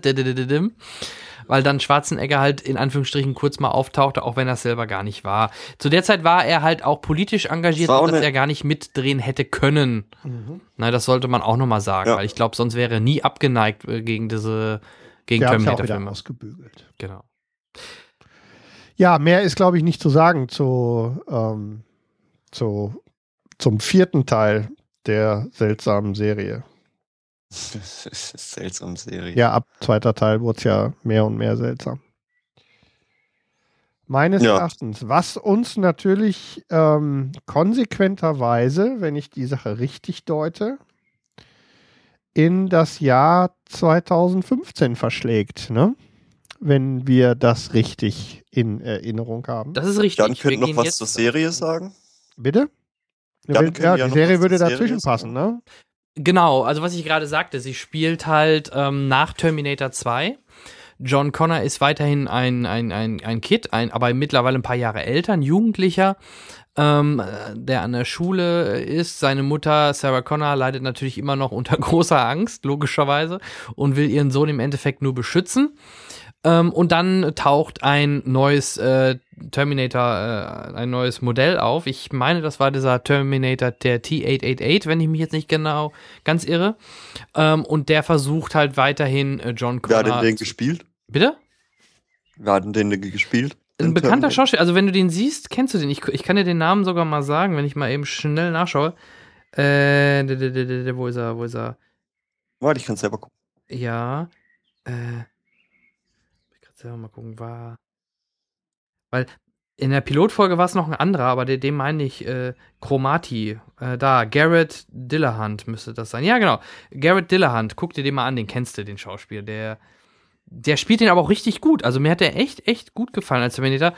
Weil dann Schwarzenegger halt in Anführungsstrichen kurz mal auftauchte, auch wenn er es selber gar nicht war. Zu der Zeit war er halt auch politisch engagiert,
auch
dass er gar nicht mitdrehen hätte können.
Mhm.
Na, das sollte man auch nochmal sagen,
Ja.
weil ich glaube, sonst wäre er nie abgeneigt äh, gegen diese gegen
wieder
Terminator-Filme.
ausgebügelt.
Genau.
Ja, mehr ist, glaube ich, nicht zu sagen zu, ähm, zu zum vierten Teil der seltsamen Serie. (laughs)
Seltsame Serie.
Ja, ab zweiter Teil wurde es ja mehr und mehr seltsam. Meines
Ja.
Erachtens, was uns natürlich ähm, konsequenterweise, wenn ich die Sache richtig deute, in das Jahr 2015 verschlägt, ne? Wenn wir das richtig in Erinnerung haben.
Das ist richtig.
Jan
Wir
könnte noch was zur Serie sagen.
Bitte?
Dann
Ja,
können
ja, die Serie würde
Serie
dazwischen
sagen.
passen, ne?
Genau, also was ich gerade sagte, sie spielt halt ähm, nach Terminator 2. John Connor ist weiterhin ein, ein, ein, ein Kid, ein, aber mittlerweile ein paar Jahre älter, ein Jugendlicher, ähm, äh, der an der Schule ist. Seine Mutter, Sarah Connor, leidet natürlich immer noch unter (laughs) großer Angst, logischerweise, und will ihren Sohn im Endeffekt nur beschützen. Ähm, und dann taucht ein neues äh, Terminator, äh, ein neues Modell auf. Ich meine, das war dieser Terminator, der T888, wenn ich mich jetzt nicht genau ganz irre. Ähm, und der versucht halt weiterhin äh, John
Wer
Connor.
hat denn den gespielt?
Bitte?
Wer hat denn den gespielt?
Ein bekannter? Schauspieler, also wenn du den siehst, kennst du den. Ich, ich kann dir den Namen sogar mal sagen, wenn ich mal eben schnell nachschaue. Äh, wo ist er, wo ist er?
Warte, ich kann selber gucken.
Ja. Äh. Selber mal gucken, war. Weil in der Pilotfolge war es noch ein anderer, aber den, den meine ich äh, Chromati. Äh, da, Garrett Dillahunt müsste das sein. Ja, genau. Garrett Dillahunt, guck dir den mal an, den kennst du, den Schauspieler. Der, der spielt den aber auch richtig gut. Also mir hat der echt, echt gut gefallen als Terminator,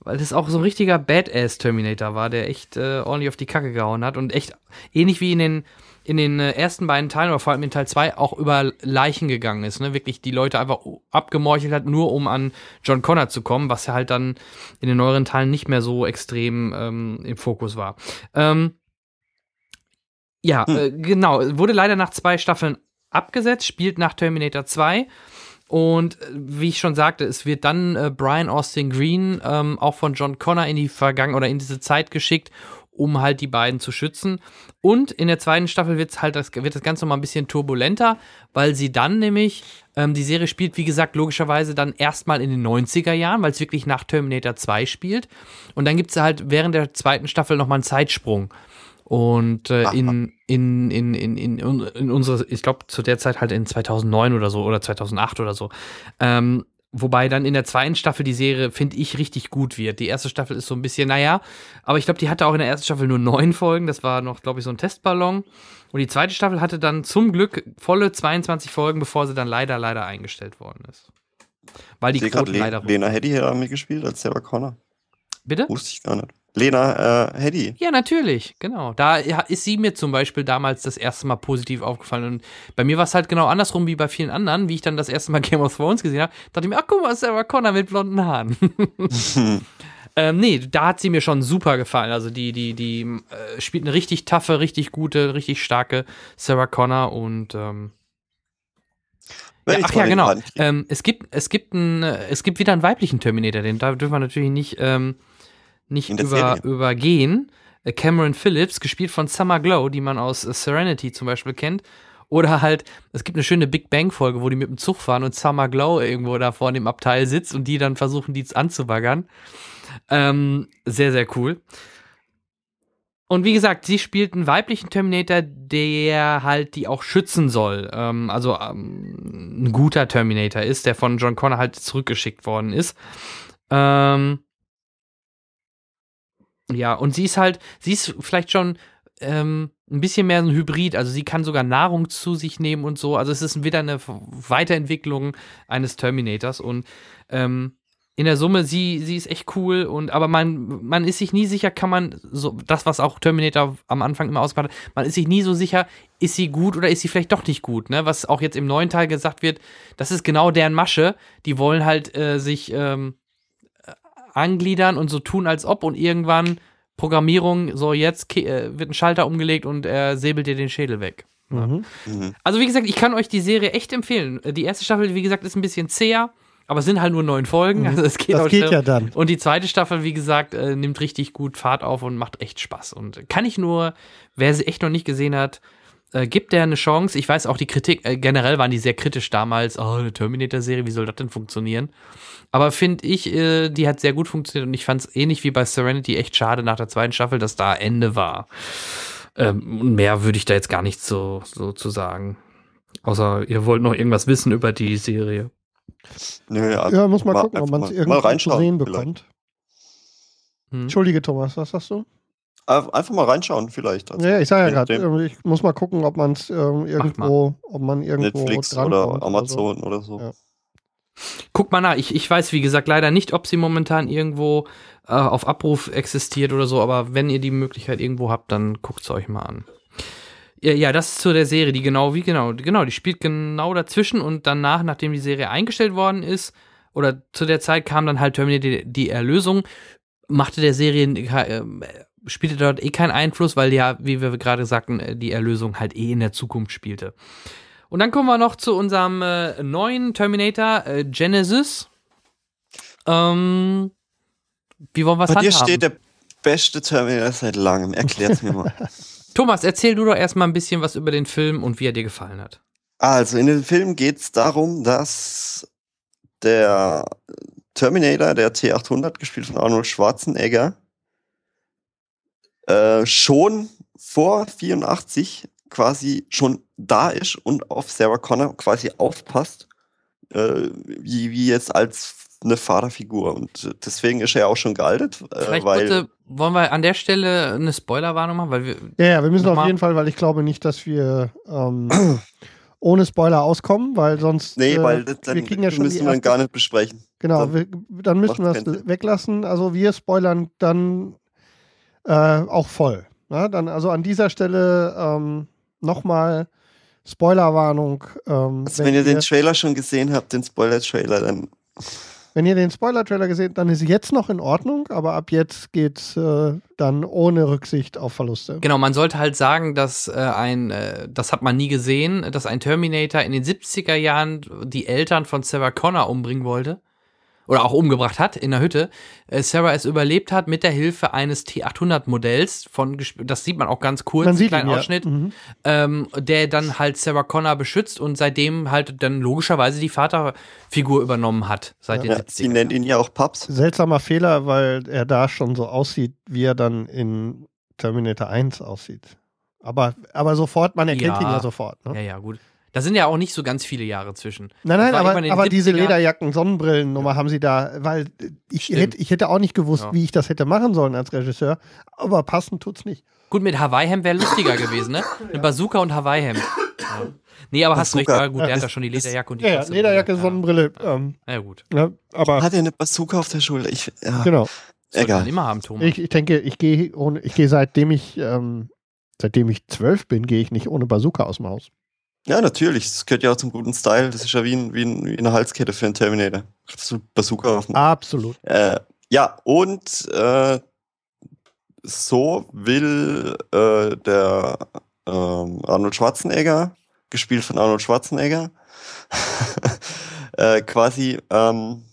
weil das auch so ein richtiger Badass-Terminator war, der echt äh, ordentlich auf die Kacke gehauen hat und echt ähnlich wie in den in den äh, ersten beiden Teilen oder vor allem in Teil 2 auch über Leichen gegangen ist, ne? Wirklich die Leute einfach abgemorchelt hat, nur um an John Connor zu kommen, was ja halt dann in den neueren Teilen nicht mehr so extrem ähm, im Fokus war. Ähm, ja,
Hm.
äh, genau. Wurde leider nach zwei Staffeln abgesetzt, spielt nach Terminator 2. Und äh, wie ich schon sagte, es wird dann äh, Brian Austin Green ähm, auch von John Connor in die Vergangenheit oder in diese Zeit geschickt, um halt die beiden zu schützen. Und in der zweiten Staffel wird's halt das, wird das Ganze noch mal ein bisschen turbulenter, weil sie dann nämlich, ähm, die Serie spielt, wie gesagt, logischerweise dann erstmal in den 90er Jahren, weil es wirklich nach Terminator 2 spielt. Und dann gibt's halt während der zweiten Staffel noch mal einen Zeitsprung. Und äh, in, in, in, in, in, in unsere, ich glaube, zu der Zeit halt in 2009 oder so oder 2008 oder so. Ähm, wobei dann in der zweiten Staffel die Serie, finde ich, richtig gut wird. Die erste Staffel ist so ein bisschen, naja, aber ich glaube, die hatte auch in der ersten Staffel nur neun Folgen. Das war noch, glaube ich, so ein Testballon. Und die zweite Staffel hatte dann zum Glück volle 22 Folgen, bevor sie dann leider, leider eingestellt worden ist. Weil die Quoten
Le
leider
Lena Headey hat mitgespielt als Sarah Connor.
Bitte?
Wusste ich gar nicht. Lena äh.
Ja, natürlich, genau. Da ist sie mir zum Beispiel damals das erste Mal positiv aufgefallen. Und bei mir war es halt genau andersrum wie bei vielen anderen, wie ich dann das erste Mal (laughs) Game of Thrones gesehen habe. Dachte ich mir, ach guck mal, Sarah Connor mit blonden Haaren. (laughs) ähm, nee, da hat sie mir schon super gefallen. Also die, die, die äh, spielt eine richtig taffe, richtig gute, richtig starke Sarah Connor und ähm, ja, ach ja, genau. Ähm, es gibt, es gibt ein, äh, es gibt wieder einen weiblichen Terminator, den da dürfen wir natürlich nicht, ähm, nicht über,
Serie.
übergehen. Äh, Cameron Phillips, gespielt von Summer Glow, die man aus äh, Serenity zum Beispiel kennt. Oder halt, es gibt eine schöne Big Bang-Folge, wo die mit dem Zug fahren und Summer Glow irgendwo da vor dem Abteil sitzt und die dann versuchen, die anzubaggern. Ähm, sehr, sehr cool. Und wie gesagt, sie spielt einen weiblichen Terminator, der halt die auch schützen soll. Ähm, also ähm, ein guter Terminator ist, der von John Connor halt zurückgeschickt worden ist. Ähm, ja, und sie ist halt, sie ist vielleicht schon ähm, ein bisschen mehr ein Hybrid. Also sie kann sogar Nahrung zu sich nehmen und so. Also es ist wieder eine Weiterentwicklung eines Terminators und ähm, in der Summe, sie, sie ist echt cool und aber man, man ist sich nie sicher, kann man so, das, was auch Terminator am Anfang immer ausgemacht hat, man ist sich nie so sicher, ist sie gut oder ist sie vielleicht doch nicht gut, ne? Was auch jetzt im neuen Teil gesagt wird, das ist genau deren Masche. Die wollen halt äh, sich ähm, äh, angliedern und so tun, als ob und irgendwann Programmierung, so jetzt äh, wird ein Schalter umgelegt und er säbelt dir den Schädel weg.
Mhm.
Mhm.
Also wie gesagt, ich kann euch die Serie echt empfehlen. Die erste Staffel, wie gesagt, ist ein bisschen zäher, aber es sind halt nur neun Folgen. Also es geht
Das
auch
geht
schnell.
ja dann.
Und die zweite Staffel, wie gesagt, äh, nimmt richtig gut Fahrt auf und macht echt Spaß. Und kann ich nur, wer sie echt noch nicht gesehen hat, Äh, gibt der eine Chance? Ich weiß auch, die Kritik, äh, generell waren die sehr kritisch damals. Oh, eine Terminator-Serie, wie soll das denn funktionieren? Aber finde ich, äh, die hat sehr gut funktioniert und ich fand es ähnlich wie bei Serenity echt schade nach der zweiten Staffel, dass da Ende war. Ähm, mehr würde ich da jetzt gar nicht so, so zu sagen. Außer ihr wollt noch irgendwas wissen über die Serie.
Nö, ja,
Ja, muss mal,
Mal
gucken, ob man
mal-
es irgendwo zu
reinschauen
sehen
vielleicht.
bekommt.
Hm.
Entschuldige, Thomas, was sagst du?
Einfach mal reinschauen vielleicht. Also,
ja, ich sage ja gerade, ich muss mal gucken, ob man es ähm, irgendwo, ob man irgendwo
Netflix oder Amazon oder so.
Ja.
Guck mal nach. Ich, ich weiß, wie gesagt, leider nicht, ob sie momentan irgendwo äh, auf Abruf existiert oder so, aber wenn ihr die Möglichkeit irgendwo habt, dann guckt es euch mal an. Ja, ja, das ist zu der Serie, die genau wie genau, genau, die spielt genau dazwischen und danach, nachdem die Serie eingestellt worden ist, oder zu der Zeit kam dann halt Terminator die, die Erlösung, machte der Serie, äh, spielte dort eh keinen Einfluss, weil ja, wie wir gerade sagten, äh, die Erlösung halt eh in der Zukunft spielte. Und dann kommen wir noch zu unserem äh, neuen Terminator, äh, Genesis. Ähm, wie wollen wir es
Bei dir
handhaben?
steht der beste Terminator seit langem. Erklär's mir mal. (laughs)
Thomas, erzähl du doch erstmal ein bisschen was über den Film und wie er dir gefallen hat.
Also, in dem Film geht es darum, dass der Terminator, der T800, gespielt von Arnold Schwarzenegger, äh, schon vor 84 quasi schon da ist und auf Sarah Connor quasi aufpasst, äh, wie, wie jetzt als eine Vaterfigur. Und deswegen ist er auch schon gealtet, äh,
Vielleicht
weil
bitte, wollen wir an der Stelle eine Spoilerwarnung machen, weil wir,
Ja, ja, wir müssen auf jeden Fall, weil ich glaube nicht, dass wir ähm, ohne Spoiler auskommen, weil sonst
Nee,
äh,
weil das, dann
wir kriegen ja schon
müssen wir
erste,
gar nicht besprechen.
Genau,
dann
wir, dann müssen wir es weglassen. Also wir spoilern dann äh, auch voll. Na, dann also an dieser Stelle ähm, nochmal Spoilerwarnung. Ähm,
Also wenn, ihr den Trailer schon gesehen habt, den Spoiler-Trailer, dann
wenn ihr den Spoiler-Trailer gesehen habt, dann ist jetzt noch in Ordnung, aber ab jetzt geht's äh, dann ohne Rücksicht auf Verluste.
genau, man sollte halt sagen, dass äh, ein, äh, das hat man nie gesehen, dass ein Terminator in den 70er Jahren die Eltern von Sarah Connor umbringen wollte. Oder auch umgebracht hat in der Hütte. Äh, Sarah es überlebt hat mit der Hilfe eines T800-Modells von, das sieht man auch ganz kurz,
Man sieht
kleinen
ihn, ja.
Ausschnitt.
Mhm.
ähm, der dann halt Sarah Connor beschützt und seitdem halt dann logischerweise die Vaterfigur übernommen hat, seit
ja,
den
sie
70ern.
nennt ihn ja auch Paps.
Seltsamer Fehler, weil er da schon so aussieht, wie er dann in Terminator 1 aussieht. Aber, aber sofort, man erkennt
Ja.
ihn ja sofort. Ne?
Ja, ja, gut. Da sind ja auch nicht so ganz viele Jahre zwischen.
Nein,
Das
nein, aber, aber diese
70ern.
Lederjacken, Sonnenbrillennummer haben sie da, weil ich hätte, ich hätte auch nicht gewusst,
Ja.
wie ich das hätte machen sollen als Regisseur, aber passend tut's nicht.
Gut, mit Hawaii-Hemd wäre lustiger gewesen, ne? Eine Bazooka und Hawaii-Hemd. (laughs) Ja. Nee, aber hast recht,
Bazooka.
ja, gut, der hat da schon die
Ist-
Lederjacke und die
Ja, ja. Lederjacke,
ja.
Sonnenbrille, ähm,
Ja, gut.
ne, aber
Hat er eine Bazooka auf der Schulter? Ich, ja,
genau.
Sollte
egal.
man immer haben, Thomas.
Ich, ich denke, ich gehe ohne, ich gehe seitdem ich, ähm, seitdem ich zwölf bin, gehe ich nicht ohne Bazooka aus dem Haus.
Ja, natürlich. Das gehört ja auch zum guten Style. Das ist ja wie, ein, wie, ein, wie eine Halskette für einen Terminator. Bazooka auf dem
Absolut.
Äh, ja, und äh, so will äh, der ähm, Arnold Schwarzenegger, gespielt von Arnold Schwarzenegger, (laughs) äh, quasi ähm,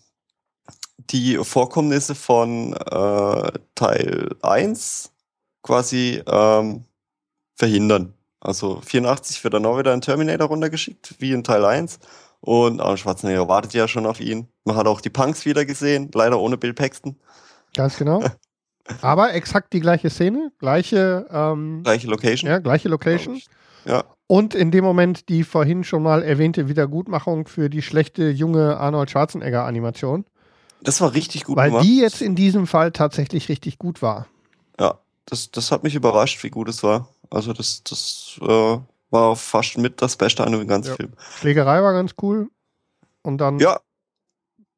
die Vorkommnisse von äh, Teil 1 quasi ähm, verhindern. Also 84 wird dann auch wieder ein Terminator runtergeschickt, wie in Teil 1. Und Arnold Schwarzenegger wartet ja schon auf ihn. Man hat auch die Punks wieder gesehen, leider ohne Bill Paxton.
Ganz genau. (laughs) Aber exakt die gleiche Szene, gleiche, ähm,
Gleiche Location.
ja, gleiche Location.
Ja.
Und in dem Moment die vorhin schon mal erwähnte Wiedergutmachung für die schlechte junge Arnold Schwarzenegger Animation,
Das war richtig gut
weil
gemacht.
die jetzt in diesem Fall tatsächlich richtig gut war.
ja, das, das hat mich überrascht, wie gut es war. Also das, das äh, war fast mit das Beste an dem ganzen
Ja.
Film.
Schlägerei war ganz cool. Und dann
Ja.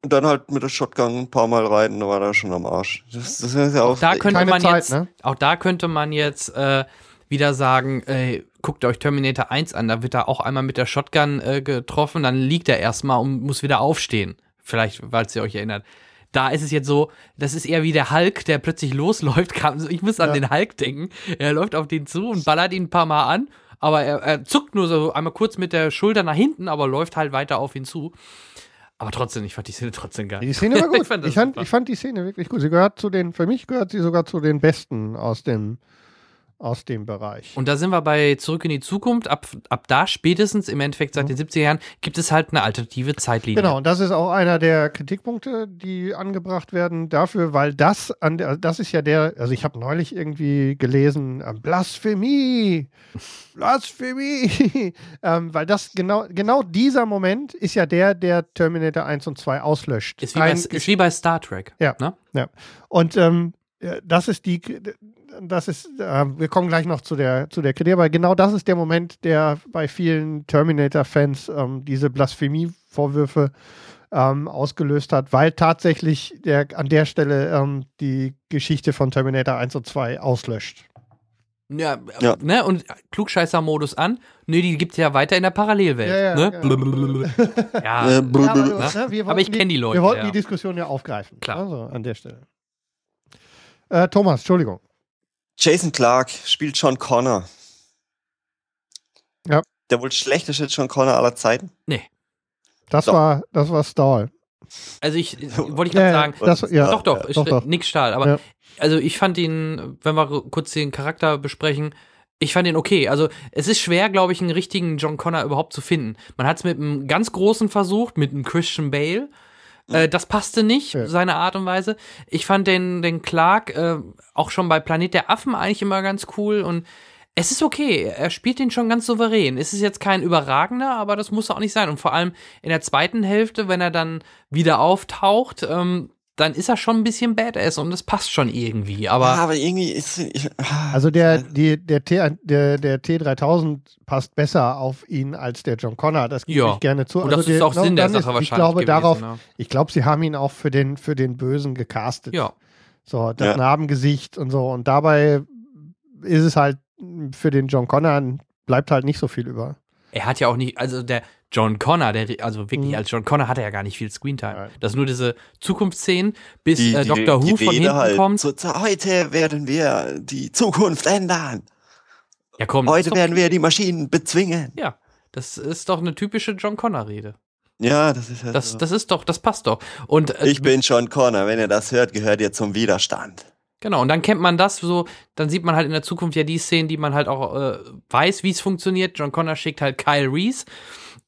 Und dann halt mit der Shotgun ein paar Mal reiten, da war er schon am Arsch. Das, das ist ja auch,
Auch da könnte
keine
man
Zeit,
jetzt,
ne?
auch da könnte man jetzt äh, wieder sagen, äh, guckt euch Terminator 1 an, da wird er auch einmal mit der Shotgun äh, getroffen, dann liegt er erstmal und muss wieder aufstehen. Vielleicht, weil es ihr euch erinnert. Da ist es jetzt so, das ist eher wie der Hulk, der plötzlich (laughs) losläuft. Kam- Ich muss an
Ja.
den Hulk denken. Er läuft auf den zu und ballert ihn ein paar Mal an, aber er, er zuckt nur so einmal kurz mit der Schulter nach hinten, aber läuft halt weiter auf ihn zu. Aber trotzdem, ich fand die Szene trotzdem geil.
Die Szene war (laughs) gut.
Ich fand
ich, fand, ich fand die Szene wirklich gut. Sie gehört zu den, für mich gehört sie sogar zu den besten aus dem, aus dem Bereich.
Und da sind wir bei Zurück in die Zukunft. Ab, ab da spätestens, im Endeffekt seit
Mhm.
den 70er Jahren, gibt es halt eine alternative Zeitlinie.
Genau, und das ist auch einer der Kritikpunkte, die angebracht werden dafür, weil das an der, das ist ja der, also ich habe neulich irgendwie gelesen, äh, Blasphemie, Blasphemie, (laughs) ähm, weil das genau, genau dieser Moment ist ja der, der Terminator 1 und 2 auslöscht.
Ist wie, bei, ist wie bei Star Trek.
Ja.
Ne?
Und ähm, ja, das ist die, das ist, äh, wir kommen gleich noch zu der, zu der Kritik, aber genau das ist der Moment, der bei vielen Terminator-Fans ähm, diese Blasphemie-Vorwürfe ähm, ausgelöst hat, weil tatsächlich der, an der Stelle ähm, die Geschichte von Terminator 1 und 2 auslöscht.
Ja,
Ja.
Ne? Und Klugscheißer-Modus an. Nö, die gibt es ja weiter in der Parallelwelt.
Ja,
ne?
aber, ne,
Aber ich
wollten
kenn die Leute,
Wir wollten
ja.
die Diskussion ja aufgreifen.
Klar.
Also an der Stelle. Äh, Thomas, Entschuldigung.
Jason Clark spielt John Connor.
Ja.
Der wohl schlechteste John Connor aller Zeiten.
Das
Doch.
war, das war Stahl.
also ich, wollte ich (laughs)
Ja,
gerade
ja,
sagen,
das, ja.
doch, doch, ich,
doch, doch.
Nick Stahl. Aber
Ja.
also ich fand ihn, wenn wir kurz den Charakter besprechen, ich fand ihn okay. Also es ist schwer, glaube ich, einen richtigen John Connor überhaupt zu finden. Man hat es mit einem ganz großen versucht, mit einem Christian Bale. Äh, das passte nicht,
Ja.
seine Art und Weise. Ich fand den, den Clark äh, auch schon bei Planet der Affen eigentlich immer ganz cool und es ist okay. Er spielt den schon ganz souverän. Es ist jetzt kein überragender, aber das muss er auch nicht sein. Und vor allem in der zweiten Hälfte, wenn er dann wieder auftaucht, ähm, dann ist er schon ein bisschen Badass und das passt schon irgendwie. Aber
Ah, aber irgendwie ist. Ich, ah,
Also der, die, der, T, der, der T3000 passt besser auf ihn als der John Connor. Das gebe
Ja.
ich gerne zu.
und
also
das ist auch
der-
Sinn der Sache
ist,
wahrscheinlich.
Ich glaube
gewesen,
darauf,
ne?
ich glaube, sie haben ihn auch für den, für den Bösen gecastet.
Ja.
So, das
Ja.
Narbengesicht und so. Und dabei ist es halt für den John Connor bleibt halt nicht so viel über.
Er hat ja auch nicht, also der John Connor, der, also wirklich
Mhm.
als John Connor hat er ja gar nicht viel Screentime.
Nein.
Das ist nur diese Zukunftsszenen, bis
die,
äh,
die,
Dr.
die
Who von
Rede
hinten
halt.
kommt.
So, heute werden wir die Zukunft ändern.
ja, komm,
Heute werden wir die Maschinen bezwingen.
Ja, das ist doch eine typische John Connor-Rede.
Ja, das ist ja
Das,
so.
das ist doch, das passt doch. Und äh,
Ich bin John Connor. Wenn ihr das hört, gehört ihr zum Widerstand.
Genau, und dann kennt man das so, dann sieht man halt in der Zukunft ja die Szenen, die man halt auch äh, weiß, wie es funktioniert. John Connor schickt halt Kyle Reese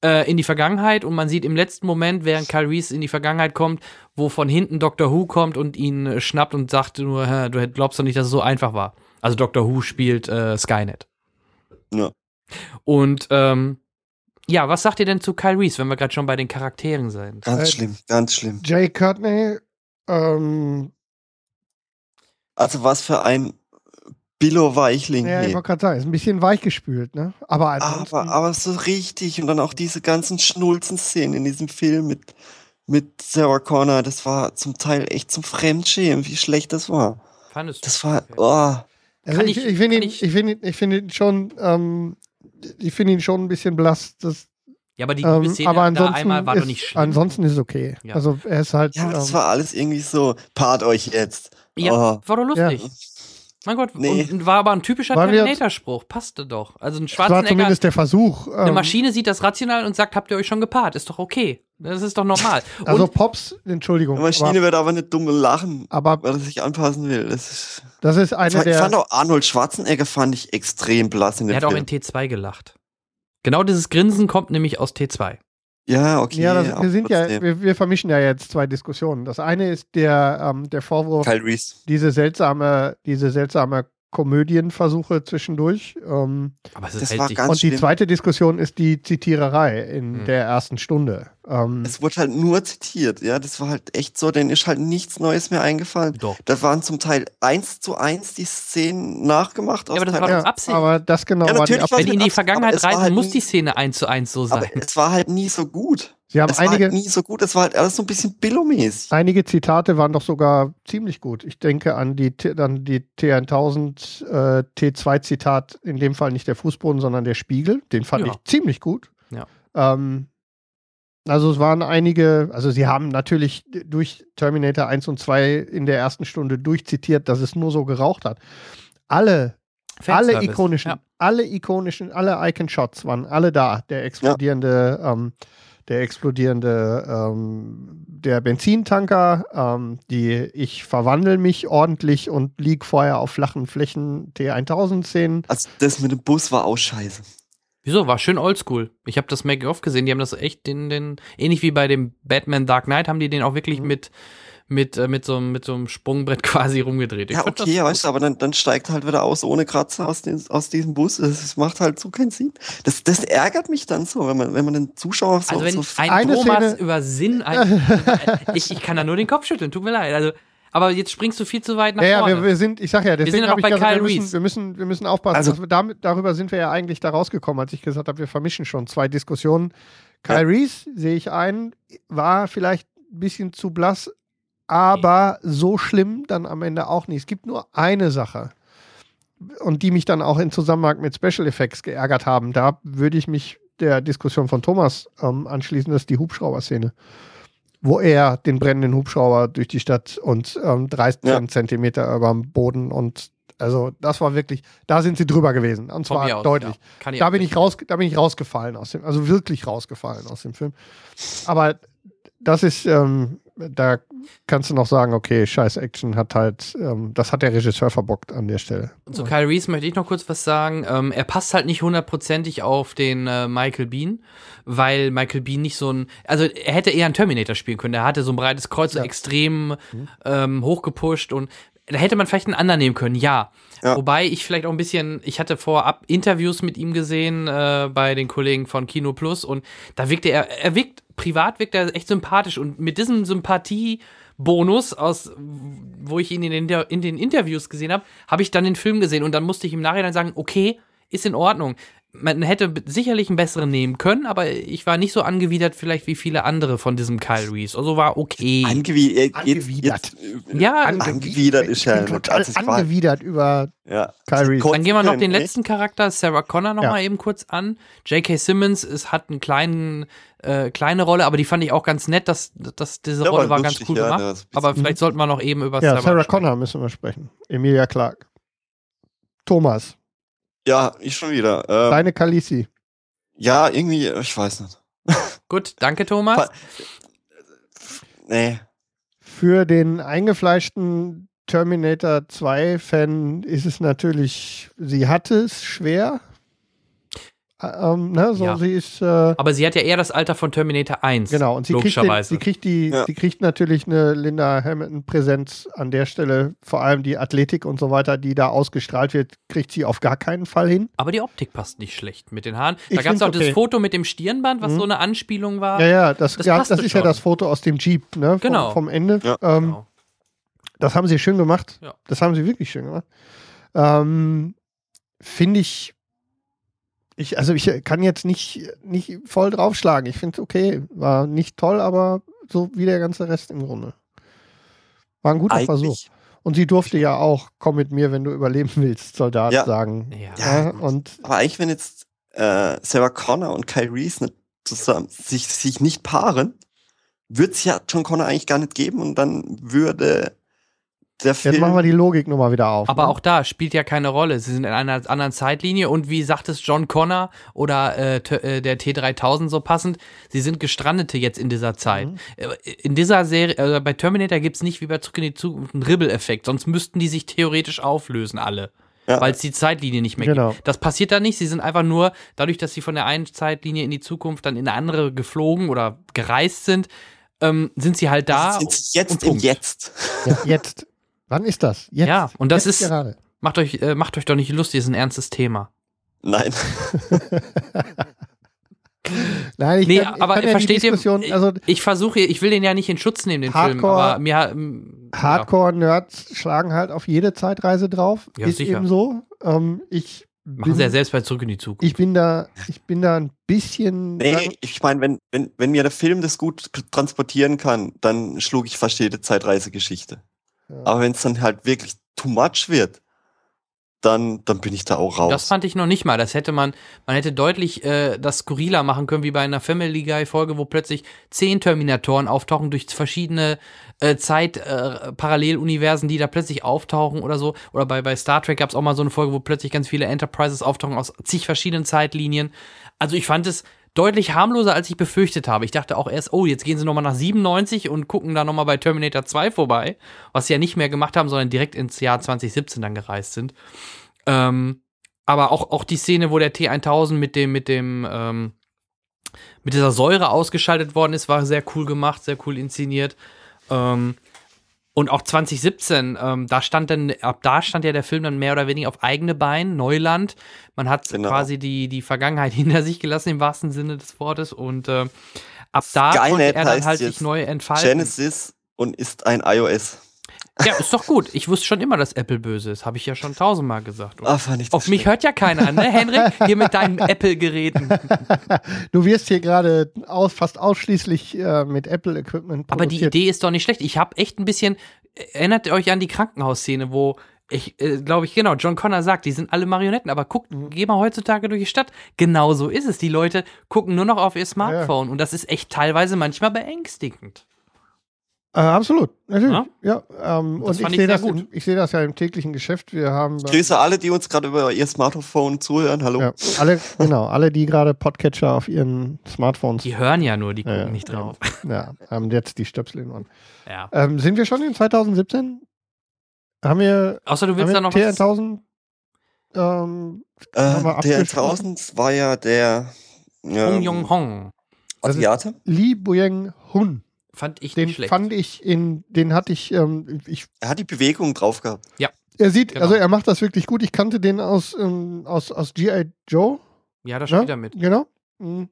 äh, in die Vergangenheit und man sieht im letzten Moment, während Kyle Reese in die Vergangenheit kommt, wo von hinten Dr. Who kommt und ihn äh, schnappt und sagt nur, "Hä, du glaubst doch nicht, dass es so einfach war. Also Dr. Who spielt äh, Skynet.
Ja.
Und ähm, ja, was sagt ihr denn zu Kyle Reese, wenn wir gerade schon bei den Charakteren sind?
Ganz
Äh,
schlimm, ganz schlimm.
Jay Courtney, ähm,
Also was für ein Billo-Weichling.
ja, ich wollte gerade sagen, ist ein bisschen weichgespült, ne? Aber
aber, aber so richtig. Und dann auch diese ganzen Schnulzen-Szenen in diesem Film mit, mit Sarah Connor. Das war zum Teil echt zum Fremdschämen, wie schlecht das war.
Fandest du?
Das war, oh.
Also
Kann
ich,
ich-
ich finde ihn,
ich-
ich finde ihn, ich finde ihn schon, ähm, ich finde ihn schon ein bisschen blass. Das,
Ja, aber die
ähm,
Szene
aber
da
ansonsten
einmal war
ist,
doch nicht schlimm.
ansonsten ist es okay.
Ja.
Also er ist halt.
Ja, aber das
ähm,
war alles irgendwie so, paart euch jetzt.
Ja,
Oh.
war doch lustig. Mein Gott,
Nee.
und war aber ein typischer Terminator-Spruch. Passte doch. Also ein
das war
Schwarzenegger,
zumindest der Versuch.
eine
ähm,
Maschine sieht das rational und sagt, habt ihr euch schon gepaart? Ist doch okay. Das ist doch normal. (laughs)
Also
und
Pops, Entschuldigung.
Die Maschine
aber,
wird aber nicht dumm lachen,
aber
weil er sich anpassen will. Das ist,
das ist eine
ich
der.
fand auch Arnold Schwarzenegger fand ich extrem blass in dem
er hat auch
Film.
in T2 gelacht. Genau dieses Grinsen kommt nämlich aus T2.
Ja, okay.
ja, das, wir sind ja,
trotzdem.
wir, wir vermischen ja jetzt zwei Diskussionen. Das eine ist der, ähm, der Vorwurf, diese seltsame, diese seltsame Komödienversuche zwischendurch. Ähm,
Aber es ist
Das
hält
war ganz
und die
schlimm.
zweite Diskussion ist die Zitiererei in
Hm.
der ersten Stunde. Ähm,
Es wurde halt nur zitiert, ja. Das war halt echt so, denen ist halt nichts Neues mehr eingefallen.
Doch.
Da waren zum Teil eins zu eins die Szenen nachgemacht. aus
aber das
Teil
war doch
ja.
Absicht.
aber das genau
Ja,
war die
natürlich
Ab
war
Wenn die in die
Absicht, aber
Vergangenheit reisen,
halt
muss die Szene eins zu eins so
Aber
sein.
es war halt nie so gut.
Sie haben
Es war
einige,
halt nie so gut, es war halt alles so ein bisschen Billo-mäßig.
einige Zitate waren doch sogar ziemlich gut. Ich denke an die, an die T1000 äh, T2-Zitat, in dem Fall nicht der Fußboden, sondern der Spiegel. Den fand
Ja.
ich ziemlich gut.
Ja.
Ähm, also es waren einige, also sie haben natürlich durch Terminator 1 und 2 in der ersten Stunde durchzitiert, dass es nur so geraucht hat. Alle alle ikonischen,
Ja.
alle ikonischen, alle Icon-Shots waren alle da. Der explodierende ähm, der explodierende, ähm, der Benzintanker, ähm, die ich verwandle mich ordentlich und lieg vorher auf flachen Flächen T1000-Szenen.
Also das mit dem Bus war auch scheiße.
Wieso? War schön oldschool. Ich habe das Make-off gesehen. Die haben das echt den, den, ähnlich wie bei dem Batman Dark Knight, haben die den auch wirklich
Mhm.
mit, mit, äh, mit, so, einem- mit so einem Sprungbrett (laughs) quasi rumgedreht. Ich
ja, okay,
das
weißt du, aber dann, dann steigt halt wieder aus ohne Kratzer aus, den, aus diesem Bus. Das macht halt so keinen Sinn. Das, das ärgert mich dann so, wenn man, wenn man den Zuschauer so,
Also wenn
so
ein
Eine
Thomas
Szene-
über Sinn, (laughs) ein, (laughs) ich, ich kann da nur den Kopf schütteln, tut mir leid. Also, aber jetzt springst du viel zu weit nach
Ja, ja,
vorne.
wir, wir sind, ich sag ja, deswegen
sind ja
habe
noch
ich
bei
gesagt, wir
Kyle
müssen,
Reese.
wir müssen, wir müssen aufpassen.
Also-
wir damit, darüber sind wir ja eigentlich da rausgekommen, als ich gesagt habe, wir vermischen schon zwei Diskussionen. Kyle Reese, sehe ich ein, war vielleicht ein bisschen zu blass, aber so schlimm dann am Ende auch nicht. Es gibt nur eine Sache. Und die mich dann auch in Zusammenhang mit Special Effects geärgert haben. Da würde ich mich der Diskussion von Thomas ähm, anschließen, das ist die Hubschrauber-Szene wo er den brennenden Hubschrauber durch die Stadt und ähm, 13
Ja.
Zentimeter über dem Boden und also das war wirklich, da sind sie drüber gewesen und zwar
aus,
deutlich.
ja.
Da bin ich raus, da bin ich rausgefallen aus dem, also wirklich rausgefallen aus dem Film. Aber das ist, ähm, da kannst du noch sagen, okay, scheiß Action hat halt, ähm, das hat der Regisseur verbockt an der Stelle.
Zu Kyle Reese möchte ich noch kurz was sagen. Ähm, er passt halt nicht hundertprozentig auf den äh, Michael Bean, weil Michael Bean nicht so ein, also er hätte eher einen Terminator spielen können. Er hatte so ein breites Kreuz, so
Ja.
extrem ähm, hochgepusht und da hätte man vielleicht einen anderen nehmen können, ja.
Ja.
Wobei ich vielleicht auch ein bisschen, ich hatte vorab Interviews mit ihm gesehen äh, bei den Kollegen von Kino Plus und da wirkte er, er wirkt, privat wirkt er echt sympathisch und mit diesem Sympathiebonus aus, wo ich ihn in den, in den Interviews gesehen habe, habe ich dann den Film gesehen und dann musste ich im Nachhinein sagen, okay, ist in Ordnung. Man hätte sicherlich einen besseren nehmen können, aber ich war nicht so angewidert vielleicht wie viele andere von diesem Kyle Reese. Also war okay.
Angewi äh,
Angewidert.
Jetzt, äh,
Ja,
angewidert ist ja
total angewidert über
Ja.
Kyle Reese.
Dann gehen wir noch den letzten Charakter, Sarah Connor, noch
Ja.
mal eben kurz an. J.K. Simmons ist, hat eine kleinen, äh, kleine Rolle, aber die fand ich auch ganz nett, dass, dass diese
Der
Rolle
war
ganz cool
ja,
gemacht. aber vielleicht sollten wir noch eben über
Ja,
Sarah,
Sarah
sprechen.
Connor müssen wir sprechen. Emilia Clark. Thomas,
Ja, ich schon wieder. Ähm,
deine Kalisi.
ja, irgendwie, ich weiß nicht. (laughs)
Gut, danke Thomas.
Nee.
Für den eingefleischten Terminator 2-Fan ist es natürlich, sie hatte es schwer. Ä- Ähm, ne, so
Ja.
sie ist äh,
aber sie hat ja eher das Alter von Terminator 1.
genau und sie kriegt, den,
logischerweise.
sie kriegt die,
Ja.
sie kriegt natürlich eine Linda Hamilton Präsenz an der Stelle, vor allem die Athletik und so weiter, die da ausgestrahlt wird, kriegt sie auf gar keinen Fall hin.
aber die Optik passt nicht schlecht mit den Haaren. Da gab es auch
okay.
das Foto mit dem Stirnband, was
Mhm.
so eine Anspielung war.
Ja, ja, das,
Das
ja, das ist ja
schon.
das Foto aus dem Jeep, ne? Vom,
Genau.
vom Ende.
Ja.
Ähm,
Genau.
Das haben sie schön gemacht.
Ja.
Das haben sie wirklich schön gemacht. Ähm, Finde ich, ich, also ich kann jetzt nicht, nicht voll draufschlagen. Ich finde es okay. War nicht toll, aber so wie der ganze Rest im Grunde. War ein guter Versuch.
Eigentlich,
Und sie durfte ja auch, komm mit mir, wenn du überleben willst, Soldat
Ja.
sagen.
Ja.
Ja,
und
aber eigentlich, wenn jetzt äh, Sarah Connor und Kyle Reese nicht zusammen, sich, sich nicht paaren, würde es ja John Connor eigentlich gar nicht geben und dann würde der Film.
jetzt machen wir die Logik nochmal wieder auf.
Aber
ne?
auch da spielt ja keine Rolle. Sie sind in einer anderen Zeitlinie und wie sagt es John Connor oder äh, äh, der T3000 so passend, sie sind Gestrandete jetzt in dieser Zeit.
Mhm.
Äh, In dieser Serie, äh, bei Terminator gibt es nicht wie bei Zurück in die Zukunft einen Ribbel-Effekt, sonst müssten die sich theoretisch auflösen, alle.
Ja.
Weil es die Zeitlinie nicht mehr
Genau.
gibt. Das passiert da nicht. Sie sind einfach nur, dadurch, dass sie von der einen Zeitlinie in die Zukunft dann in eine andere geflogen oder gereist sind, ähm, sind sie halt da.
sind sie jetzt
und
im
Punkt.
Jetzt.
Ja, jetzt. Wann ist das? Jetzt.
Ja, und das
jetzt
ist-
gerade.
Macht euch, äh, macht euch doch nicht lustig, ist ein ernstes Thema.
Nein. (laughs)
Nein, ich
Nee,
kann, ich
aber
kann ja die
versteht ihr,
Diskussion,
ich,
also
ich versuche, ich will den ja nicht in Schutz nehmen, den Film,
Hardcore-
aber mir, ähm,
Hardcore-Nerds schlagen halt auf jede Zeitreise drauf.
Ja,
ist
sicher.
eben so. Ähm, ich,
ja, machen sie ja
bin,
selbst bei Zurück in die Zukunft.
ich bin da, ich bin da ein bisschen.
Nee, ich meine, wenn, wenn, wenn mir der Film das gut transportieren kann, dann schlug ich fast jede Zeitreisegeschichte.
Ja.
Aber wenn es dann halt wirklich too much wird, dann, dann bin ich da auch raus.
Das fand ich noch nicht mal. Das hätte man, man hätte deutlich äh, das skurriler machen können, wie bei einer Family Guy Folge, wo plötzlich zehn Terminatoren auftauchen durch verschiedene äh, Zeit äh, die da plötzlich auftauchen oder so. Oder bei, bei Star Trek gab es auch mal so eine Folge, wo plötzlich ganz viele Enterprises auftauchen aus zig verschiedenen Zeitlinien. Also ich fand es deutlich harmloser, als ich befürchtet habe. Ich dachte auch erst, oh, jetzt gehen sie nochmal nach 97 und gucken da nochmal bei Terminator 2 vorbei, was sie ja nicht mehr gemacht haben, sondern direkt ins Jahr 2017 dann gereist sind. Ähm, aber auch, auch die Szene, wo der T1000 mit dem, mit dem, ähm, mit dieser Säure ausgeschaltet worden ist, war sehr cool gemacht, sehr cool inszeniert. Ähm, und auch 2017, ähm, da stand dann, ab da stand ja der Film dann mehr oder weniger auf eigene Beine, Neuland. Man hat
Genau.
quasi die, die Vergangenheit (laughs) hinter sich gelassen, im wahrsten Sinne des Wortes. Und äh, ab da
Skynet
konnte er dann halt sich neu entfalten.
Genesis und ist ein iOS.
Ja, ist doch gut. Ich wusste schon immer, dass Apple böse ist. Habe ich ja schon tausendmal gesagt.
Ich das
auf mich
schlimm.
hört ja keiner, ne, Henrik? Hier mit deinen (laughs) Apple-Geräten.
Du wirst hier gerade aus, fast ausschließlich äh, mit Apple-Equipment
Aber die. Idee ist doch nicht schlecht. Ich habe echt ein bisschen. Erinnert ihr euch an die Krankenhausszene, wo ich äh, glaube ich, genau, John Connor sagt, die sind alle Marionetten, aber guckt,
Mhm.
geh mal heutzutage durch die Stadt. Genau so ist es. Die Leute gucken nur noch auf ihr Smartphone und das ist echt teilweise manchmal beängstigend.
Äh, absolut, natürlich.
Ja?
Ja, ähm,
Das
und ich
fand ich
sehe das,
gut.
im- ich sehe das ja im täglichen Geschäft. Wir haben
Ich grüße alle, die uns gerade über ihr Smartphone zuhören. Hallo.
ja, alle, genau, alle, die gerade Podcatcher auf ihren Smartphones
Die hören ja nur, die gucken
Ja,
nicht drauf. (laughs)
ja, haben jetzt die Stöpsel in Ohren.
Ja.
Ähm, sind wir schon in 2017? Haben wir,
Außer du willst da noch was.
T1000? Ähm,
Äh,
Haben wir
der
abgesprochen?
1000 war ja der
Hong
ähm,
Yong Hong.
Das ist-
Asiate.
Lee Boyeng Hun.
Fand ich
Den
nicht schlecht.
fand ich in, den hatte ich, ähm, ich
Er hat die Bewegung drauf gehabt.
er sieht,
Genau.
also er macht das wirklich gut. Ich kannte den aus, ähm, aus, aus G.I. Joe.
ja, da
Ne?
spielt er mit.
Genau. Mhm.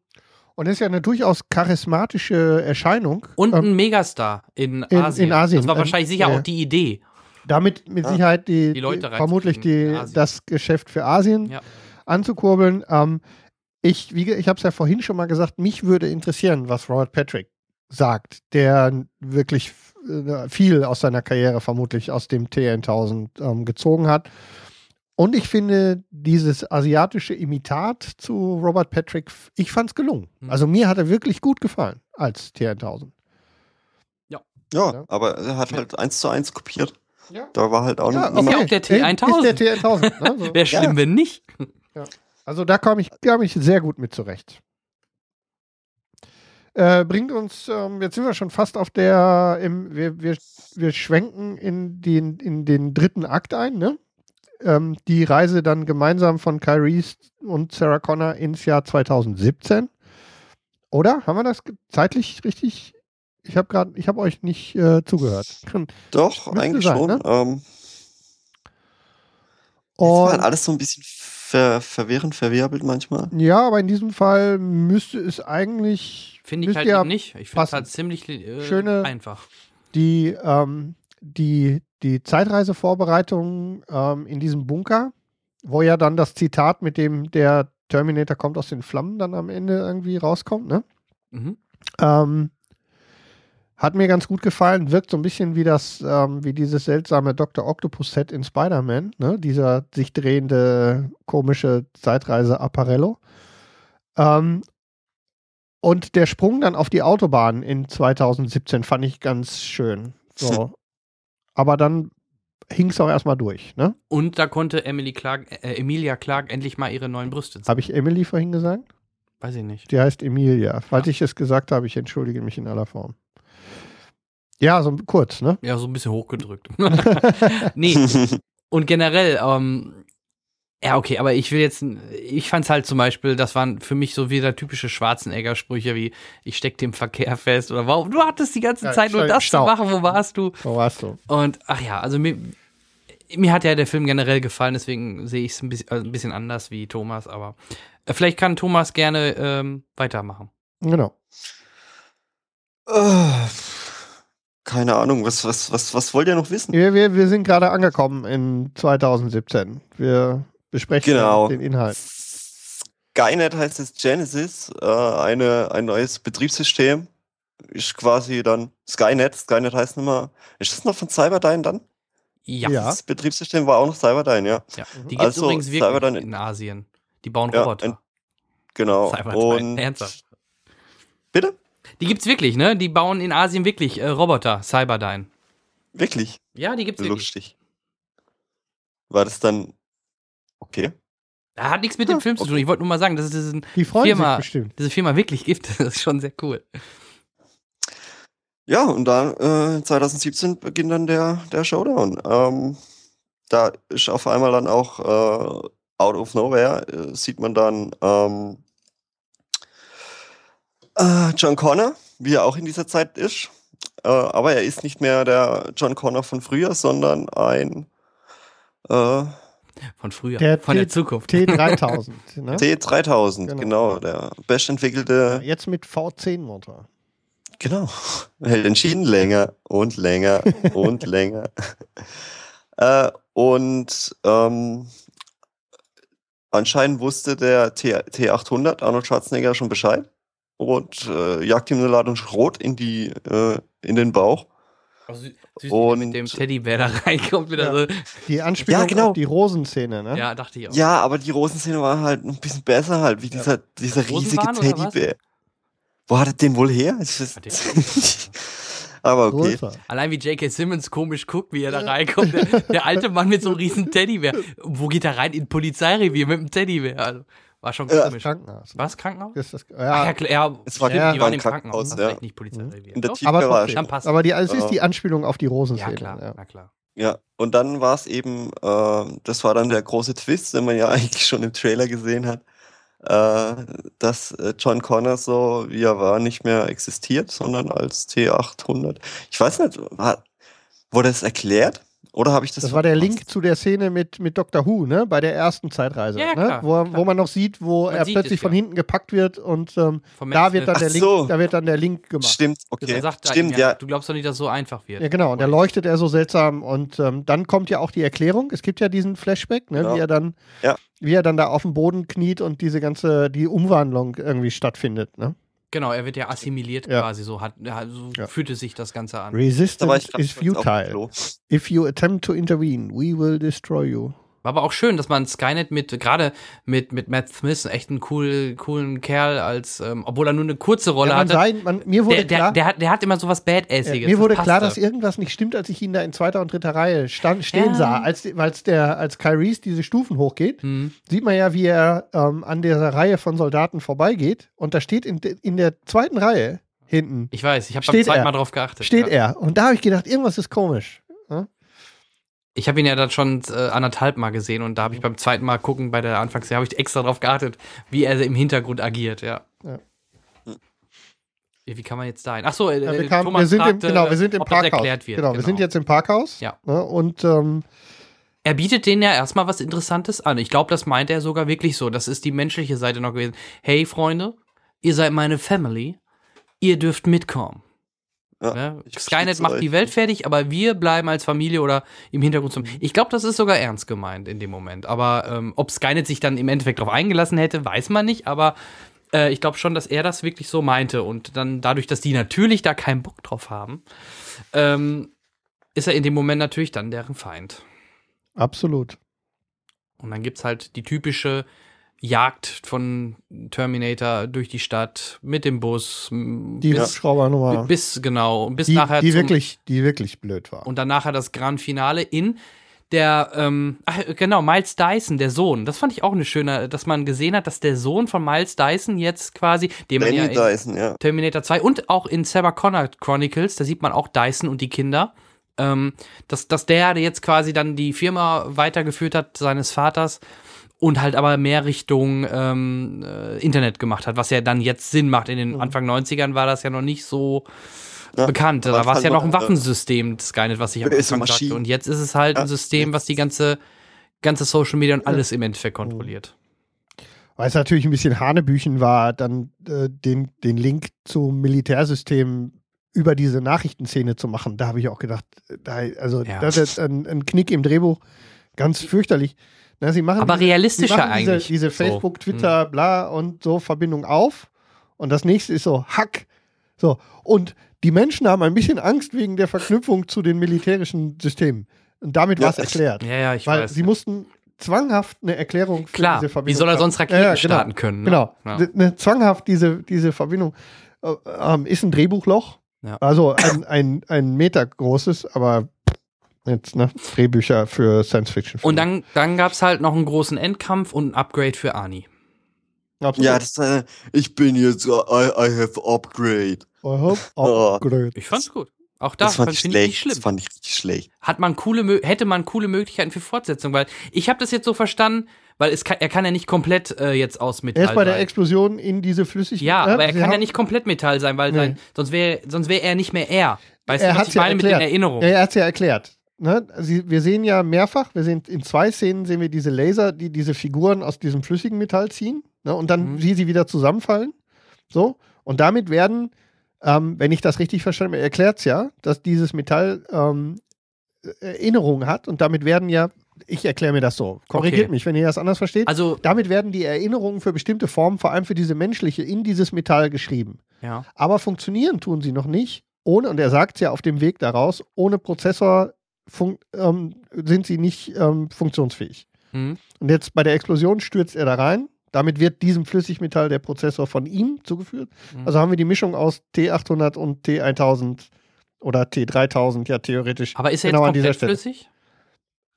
Und ist ja eine durchaus charismatische Erscheinung.
Und
ähm,
ein Megastar in,
in-
Asien.
in Asien.
Das war
Ähm,
wahrscheinlich sicher
ja.
auch die Idee.
damit mit
Ah.
Sicherheit die,
Die Leute
die vermutlich die, das Geschäft für Asien
Ja.
anzukurbeln. Ähm, ich wie, ich habe es ja vorhin schon mal gesagt, mich würde interessieren, was Robert Patrick sagt, der wirklich äh, viel aus seiner Karriere vermutlich aus dem T1000 ähm, gezogen hat. Und ich finde dieses asiatische Imitat zu Robert Patrick, ich fand es gelungen.
Mhm.
Also mir hat er wirklich gut gefallen als T1000.
Ja,
Ja.
aber er hat halt eins zu eins kopiert.
Ja.
Da war halt auch
Ja,
Ist ja
okay.
auch der T1000.
Ist der T1000. Ne? So. (laughs)
Wäre schlimm, wenn nicht.
Also da komme ich, kam ich sehr gut mit zurecht. Äh, bringt uns, ähm, jetzt sind wir schon fast auf der, im, wir, wir, wir schwenken in den, in den dritten Akt ein, ne? Ähm, die Reise dann gemeinsam von Reese und Sarah Connor ins Jahr 2017. Oder? Haben wir das zeitlich richtig? Ich habe gerade, ich habe euch nicht äh, zugehört.
Doch,
Müsste
eigentlich
sein,
schon.
ne?
Ähm, es war halt
Und,
alles so ein bisschen ver verwirrend, verwirbelt manchmal.
ja, aber in diesem Fall müsste es eigentlich
Finde ich halt
ja
eben nicht. Ich finde es halt ziemlich äh,
Schöne-
einfach.
die, ähm, die, die Zeitreisevorbereitung ähm, in diesem Bunker, wo ja dann das Zitat mit dem der Terminator kommt aus den Flammen dann am Ende irgendwie rauskommt, ne?
Mhm.
Ähm, hat mir ganz gut gefallen, wirkt so ein bisschen wie das, ähm, wie dieses seltsame Dr. Octopus-Set in Spider-Man, ne? Dieser sich drehende, komische Zeitreise-Apparello. Ähm, und der Sprung dann auf die Autobahn in 2017 fand ich ganz schön. So. (laughs) Aber dann hing es auch erstmal durch, ne?
Und da konnte Emily Clark, äh, Emilia Clark endlich mal ihre neuen Brüste zeigen.
Habe ich Emily vorhin gesagt?
Weiß ich nicht.
Die heißt Emilia. Falls
Ja.
ich es gesagt habe, ich entschuldige mich in aller Form. Ja, so kurz, ne?
Ja, so ein bisschen hochgedrückt. (laughs) (laughs) nee, (laughs) und generell, ähm, ja, okay, aber ich will jetzt, ich fand's halt zum Beispiel, das waren für mich so wieder typische Schwarzenegger-Sprüche wie, ich steck dem Verkehr fest oder warum, du hattest die ganze
Ja,
Zeit nur das
Stau.
zu machen, wo warst du?
So warst du.
Und, ach ja, also mir, mir hat ja der Film generell gefallen, deswegen sehe ich es ein bisschen, also ein bisschen anders wie Thomas, aber äh, vielleicht kann Thomas gerne ähm, weitermachen.
Genau.
Äh, Keine Ahnung, was, was, was, was wollt ihr noch wissen?
Wir, wir, wir sind gerade angekommen in 2017. Wir besprechen
Genau.
den Inhalt.
Skynet heißt es Genesis, äh, eine, ein neues Betriebssystem. Ist quasi dann Skynet. Skynet heißt nicht mehr. Ist das noch von Cyberdyne dann?
Ja,
Ja.
Das Betriebssystem war auch noch Cyberdyne, ja.
ja. Die gibt es
Also,
übrigens wirklich
Cyberdyne-
in Asien. Die bauen
Ja,
Roboter.
ein- Genau.
Cyberdyne,
Und
ernsthaft.
bitte?
Die gibt's wirklich, ne? Die bauen in Asien wirklich äh, Roboter, Cyberdyne.
Wirklich?
Ja, die gibt's wirklich.
Lustig. War das dann okay?
Er hat nichts mit dem Film zu tun. Ich wollte nur mal sagen, dass es diesen
Die
Firma- diese Firma wirklich gibt. (laughs) Das ist schon sehr cool.
Ja, und dann äh, 2017 beginnt dann der, der Showdown. Ähm, da ist auf einmal dann auch äh, out of nowhere, äh, sieht man dann ähm, äh, John Connor, wie er auch in dieser Zeit ist. Äh, aber er ist nicht mehr der John Connor von früher, sondern ein äh,
Von früher.
Der
von der
T-
Zukunft.
T3000. (laughs) ne?
T3000,
Genau.
genau, der bestentwickelte
Jetzt mit V10-Motor.
Genau. Hält entschieden länger und länger (laughs) und länger. Äh, und ähm, anscheinend wusste der T T800 Arnold Schwarzenegger schon Bescheid und äh, jagt ihm eine Ladung Schrot in die äh, in den Bauch.
Also, süß,
Und-
mit dem Teddybär da reinkommt. Wieder
Ja.
so.
Die Anspielung
Ja, genau.
auf die Rosenszene, ne?
ja, dachte ich auch.
Ja, aber die Rosenszene war halt ein bisschen besser halt, wie dieser, dieser
Rosen
riesige? Teddybär. Wo hat er den wohl her? (laughs) Aber okay.
Allein wie J.K. Simmons komisch guckt, wie er da reinkommt. Der, der (laughs) alte Mann mit so einem riesen Teddybär. Wo geht er rein? In Polizeirevier mit einem Teddybär. Also, war schon
Ja.
komisch.
Krankenhaus.
Was? Krankenhaus?
Das ist das,
Ach, ja,
ja,
klar, ja,
Es war-
stimmt,
ja,
die
war
waren im Krankenhaus,
Krankenhaus,
ne?
ja.
Vielleicht nicht Polizeirevier.
In der
Doch,
aber.
Dann passt.
Aber die, es ist
Ja.
die Anspielung auf die
Ja,
Rosenszene.
klar,
ja.
na klar.
Ja, und dann war es eben, äh, das war dann der große Twist, den man ja (laughs) eigentlich schon im Trailer gesehen hat, äh, dass äh, John Connor so, wie er war, nicht mehr existiert, sondern als T800. Ich weiß nicht, war, wurde es erklärt? Oder habe ich das
Das war der? Link zu der Szene mit, mit Dr. Who, ne? Bei der ersten Zeitreise.
Ja,
ne?
klar,
wo,
klar.
wo man noch sieht, wo
Man
er
sieht
plötzlich
es,
von
ja.
hinten gepackt wird und ähm, da wird dann der Link,
so.
da wird dann der Link gemacht.
Stimmt, okay.
sagt
Stimmt, ja.
Du glaubst doch nicht, dass es so einfach wird.
Ja, genau. Und da leuchtet er so seltsam. Und ähm, dann kommt ja auch die Erklärung. Es gibt ja diesen Flashback, ne,
Ja.
wie er dann,
Ja.
wie er dann da auf dem Boden kniet und diese ganze, die Umwandlung irgendwie stattfindet. Ne?
Genau, er wird ja assimiliert
Ja.
quasi, so hat, ja, so
Ja.
fühlte sich das Ganze an.
Resistance
grad
is futile. If you attempt to intervene, we will destroy you.
War aber auch schön, dass man Skynet mit, gerade mit, mit Matt Smith, echt einen cool, coolen Kerl, als, ähm, obwohl er nur eine kurze Rolle
Ja,
hatte.
sei, man, mir wurde
Der, der,
klar,
der, hat, der hat immer so was Badassiges.
mir wurde
das
klar, dass irgendwas nicht stimmt, als ich ihn da in zweiter und dritter Reihe stand, stehen
Ja.
sah. Als, als, der, als Kyries diese Stufen hochgeht,
Hm.
sieht man ja, wie er ähm, an dieser Reihe von Soldaten vorbeigeht. Und da steht in, in der zweiten Reihe hinten,
Ich weiß, ich habe beim zweiten
er.
Mal drauf geachtet.
steht
ja.
er. Und da habe ich gedacht, irgendwas ist komisch.
Ich habe ihn ja dann schon äh, anderthalb Mal gesehen und da habe ich beim zweiten Mal gucken bei der Anfangsserie habe ich extra drauf geachtet, wie er im Hintergrund agiert, ja.
Ja.
Wie kann man jetzt da hin? Ach so, äh,
Ja, wir,
äh,
kamen,
Thomas
wir, sind im,
fragte,
genau, wir sind im Parkhaus.
wird.
genau, wir sind jetzt im Parkhaus.
Ja.
Ne, und ähm,
Er bietet denen ja erstmal was Interessantes an. Ich glaube, das meint er sogar wirklich so. Das ist die menschliche Seite noch gewesen. Hey, Freunde, ihr seid meine Family. Ihr dürft mitkommen.
Ja,
Ne? Skynet macht
euch.
die Welt fertig, aber wir bleiben als Familie oder im Hintergrund zum. Ich glaube, das ist sogar ernst gemeint in dem Moment. Aber ähm, ob Skynet sich dann im Endeffekt darauf eingelassen hätte, weiß man nicht. Aber äh, ich glaube schon, dass er das wirklich so meinte. Und dann dadurch, dass die natürlich da keinen Bock drauf haben, ähm, ist er in dem Moment natürlich dann deren Feind.
absolut.
Und dann gibt's halt die typische Jagd von Terminator durch die Stadt mit dem Bus.
Die
bis,
Hubschraubernummer.
bis genau, bis
die,
nachher
die,
zum,
wirklich, die wirklich blöd war.
und dann nachher das Grand Finale in der, ähm, ach, genau, Miles Dyson, der Sohn. Das fand ich auch eine schöne, dass man gesehen hat, dass der Sohn von Miles Dyson jetzt quasi, den man ja
Danny
in
Dyson, ja.
Terminator 2 und auch in Sarah Connor Chronicles, da sieht man auch Dyson und die Kinder. Ähm, dass, dass der jetzt quasi dann die Firma weitergeführt hat, seines Vaters, und halt aber mehr Richtung ähm, äh, Internet gemacht hat, was ja dann jetzt Sinn macht. In den Anfang 90ern war das ja noch nicht so
Ja,
bekannt. Da war es ja noch ein
äh,
Waffensystem, Skynet, was ich am (laughs) Anfang sagte. Und jetzt ist es halt ein
Ja,
System, was die ganze, ganze Social Media und alles im Endeffekt kontrolliert.
Weil es natürlich ein bisschen Hanebüchen war, dann äh, den, den Link zum Militärsystem über diese Nachrichtenszene zu machen. Da habe ich auch gedacht, äh, da, also
Ja.
das ist ein, ein Knick im Drehbuch, ganz fürchterlich. Na, sie machen
Aber
diese,
realistischer
sie machen diese,
eigentlich.
Diese
So. Hm.
Facebook, Twitter, bla und so Verbindung auf. Und das nächste ist so, Hack. So. Und die Menschen haben ein bisschen Angst wegen der Verknüpfung zu den militärischen Systemen. Und damit
Ja,
war es erklärt.
Ja, ja, ich
Weil
weiß.
sie mussten zwanghaft eine Erklärung für
Klar,
diese
wie
Verbindung
soll er sonst Raketen
Ja, ja,
starten können? Ne?
Genau.
Ja.
D- Ne, zwanghaft diese, diese Verbindung äh, ähm, ist ein Drehbuchloch.
Ja.
Also ein, ein, ein Meter großes, aber Jetzt, ne? Drehbücher für Science Fiction.
Und dann, dann gab es halt noch einen großen Endkampf und ein Upgrade für Ani.
Absolut.
Ja, das, äh, ich bin jetzt, uh, I, I have upgrade.
I hope (laughs)
Oh.
upgrade.
Ich fand's gut. Auch da
Das fand
finde
ich schlecht.
nicht schlimm.
Das fand ich richtig schlecht.
Hat man coole, hätte man coole Möglichkeiten für Fortsetzung, weil ich habe das jetzt so verstanden, weil es kann, er kann ja nicht komplett äh, jetzt aus Metall
Er ist bei der
sein.
Explosion in diese Flüssigkeit.
Ja, aber er
Sie
kann ja nicht komplett Metall sein, weil
Nee.
sein, sonst wäre sonst wäre er nicht mehr er. Weißt
er
du, was
hat's
ich
ja
meine mit den. Erinnerungen?
Ja, er hat es ja erklärt. Ne? Sie, wir sehen ja mehrfach, wir sehen in zwei Szenen sehen wir diese Laser, die diese Figuren aus diesem flüssigen Metall ziehen. Ne? Und dann
Mhm.
wie sie wieder zusammenfallen. So. Und damit werden, ähm, wenn ich das richtig verstanden habe, er erklärt es ja, dass dieses Metall ähm, Erinnerungen hat und damit werden ja, ich erkläre mir das so, korrigiert
Okay.
mich, wenn ihr das anders versteht.
Also,
damit werden die Erinnerungen für bestimmte Formen, vor allem für diese menschliche, in dieses Metall geschrieben.
ja.
Aber funktionieren tun sie noch nicht. Ohne, und er sagt ja auf dem Weg daraus, ohne Prozessor ähm, sind sie nicht ähm, funktionsfähig.
Hm.
Und jetzt bei der Explosion stürzt er da rein. Damit wird diesem Flüssigmetall der Prozessor von ihm zugeführt.
Mhm.
Also haben wir die Mischung aus T800 und T1000 oder T3000 ja theoretisch.
Aber ist er
genau
jetzt
an dieser
komplett
Stelle.
flüssig?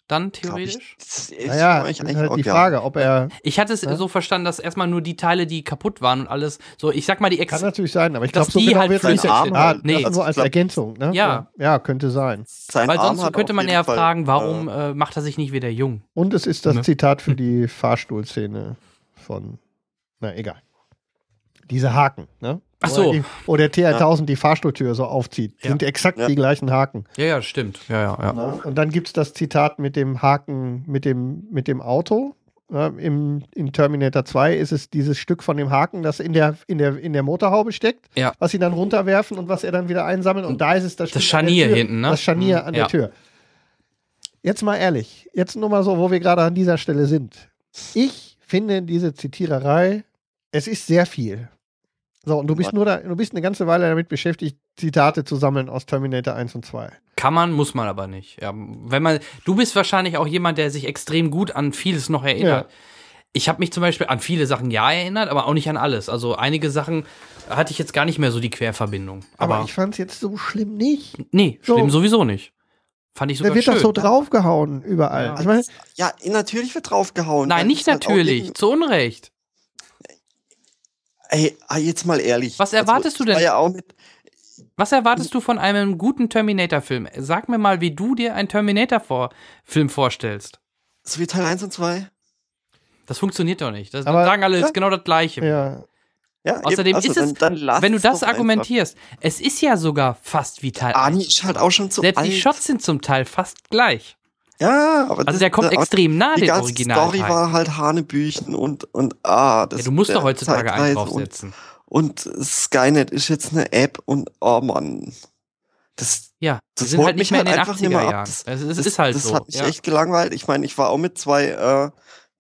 Dann
ich,
theoretisch?
das ist
Naja,
eigentlich
halt
auch,
die
ja.
Frage, ob er.
Ich hatte es
Ja.
so verstanden, dass erstmal nur die Teile, die kaputt waren und alles, so, ich sag mal, die Ex
Kann natürlich sein, aber ich glaube, so
die
genau
halt
wird nicht.
sind.
Ah,
Nee.
das nur als
Ich glaub-
Ergänzung, ne?
Ja.
Ja, könnte sein.
Sein
Weil
Arm
sonst
hat
könnte man ja
Fall,
fragen, warum
äh,
äh, macht er sich nicht wieder jung?
Und es ist das
Ne?
Zitat für (laughs) die Fahrstuhlszene von. Na, egal. Diese Haken, ne?
Ach so.
er die- Wo der T1000 die Fahrstuhltür so aufzieht.
Ja.
Sind exakt
Ja.
die gleichen Haken.
Ja, ja, stimmt. Ja, ja, ja.
Ne? Und dann gibt es das Zitat mit dem Haken, mit dem, mit dem Auto. Ne? Im, in Terminator 2 ist es dieses Stück von dem Haken, das in der, in der, in der Motorhaube steckt,
Ja.
was sie dann runterwerfen und was er dann wieder einsammelt. Und da ist es das,
Das Scharnier
Tür,
hinten, ne?
Das Scharnier
Mhm,
an
ja.
der Tür. Jetzt mal ehrlich, jetzt nur mal so, wo wir gerade an dieser Stelle sind. Ich finde diese Zitiererei, es ist sehr viel. So, und du bist
Was?
nur da, du bist eine ganze Weile damit beschäftigt, Zitate zu sammeln aus Terminator 1 und 2.
Kann man, muss man aber nicht. Ja, wenn man, du bist wahrscheinlich auch jemand, der sich extrem gut an vieles noch erinnert. Ich habe mich zum Beispiel an viele Sachen ja erinnert, aber auch nicht an alles. Also einige Sachen hatte ich jetzt gar nicht mehr so die Querverbindung.
Aber,
Aber,
ich fand es jetzt so schlimm nicht.
nee,
so.
schlimm sowieso nicht. Fand ich sogar
Da wird
schön.
doch so draufgehauen überall.
Ja.
Ich meine,
ja, natürlich wird draufgehauen.
Nein, nicht
halt
natürlich, zu Unrecht.
Ey, ah, jetzt mal ehrlich.
Was erwartest du
ich war
denn?
Ja auch mit,
Was erwartest du von einem guten Terminator-Film? Sag mir mal, wie du dir einen Terminator-Film vorstellst.
so wie Teil 1 und 2.
Das funktioniert doch nicht. Das
Aber-
sagen alle,
ja.
ist genau das Gleiche.
ja,
Ja,
Außerdem
also
ist es,
dann, dann
wenn du das
doch einfach.
argumentierst, es ist ja sogar fast wie Teil
Ani
1.
ist halt auch schon zu
Selbst
alt.
die Shots sind zum Teil fast gleich.
Ja, aber
Also
das-
der kommt
das-
extrem nah
Die
dem Original.
Story war halt Hanebüchen und, und ah, das
ja, du musst doch heutzutage einen draufsetzen.
Und, und Skynet ist jetzt eine App und oh Mann. Das,
Ja, die
das
sind halt nicht mehr in
halt
den
einfach
80er
nicht mehr ab.
Jahren.
Das-
es
das,
ist halt
das
so.
hat mich
ja.
echt gelangweilt. Ich meine, ich war auch mit zwei, äh,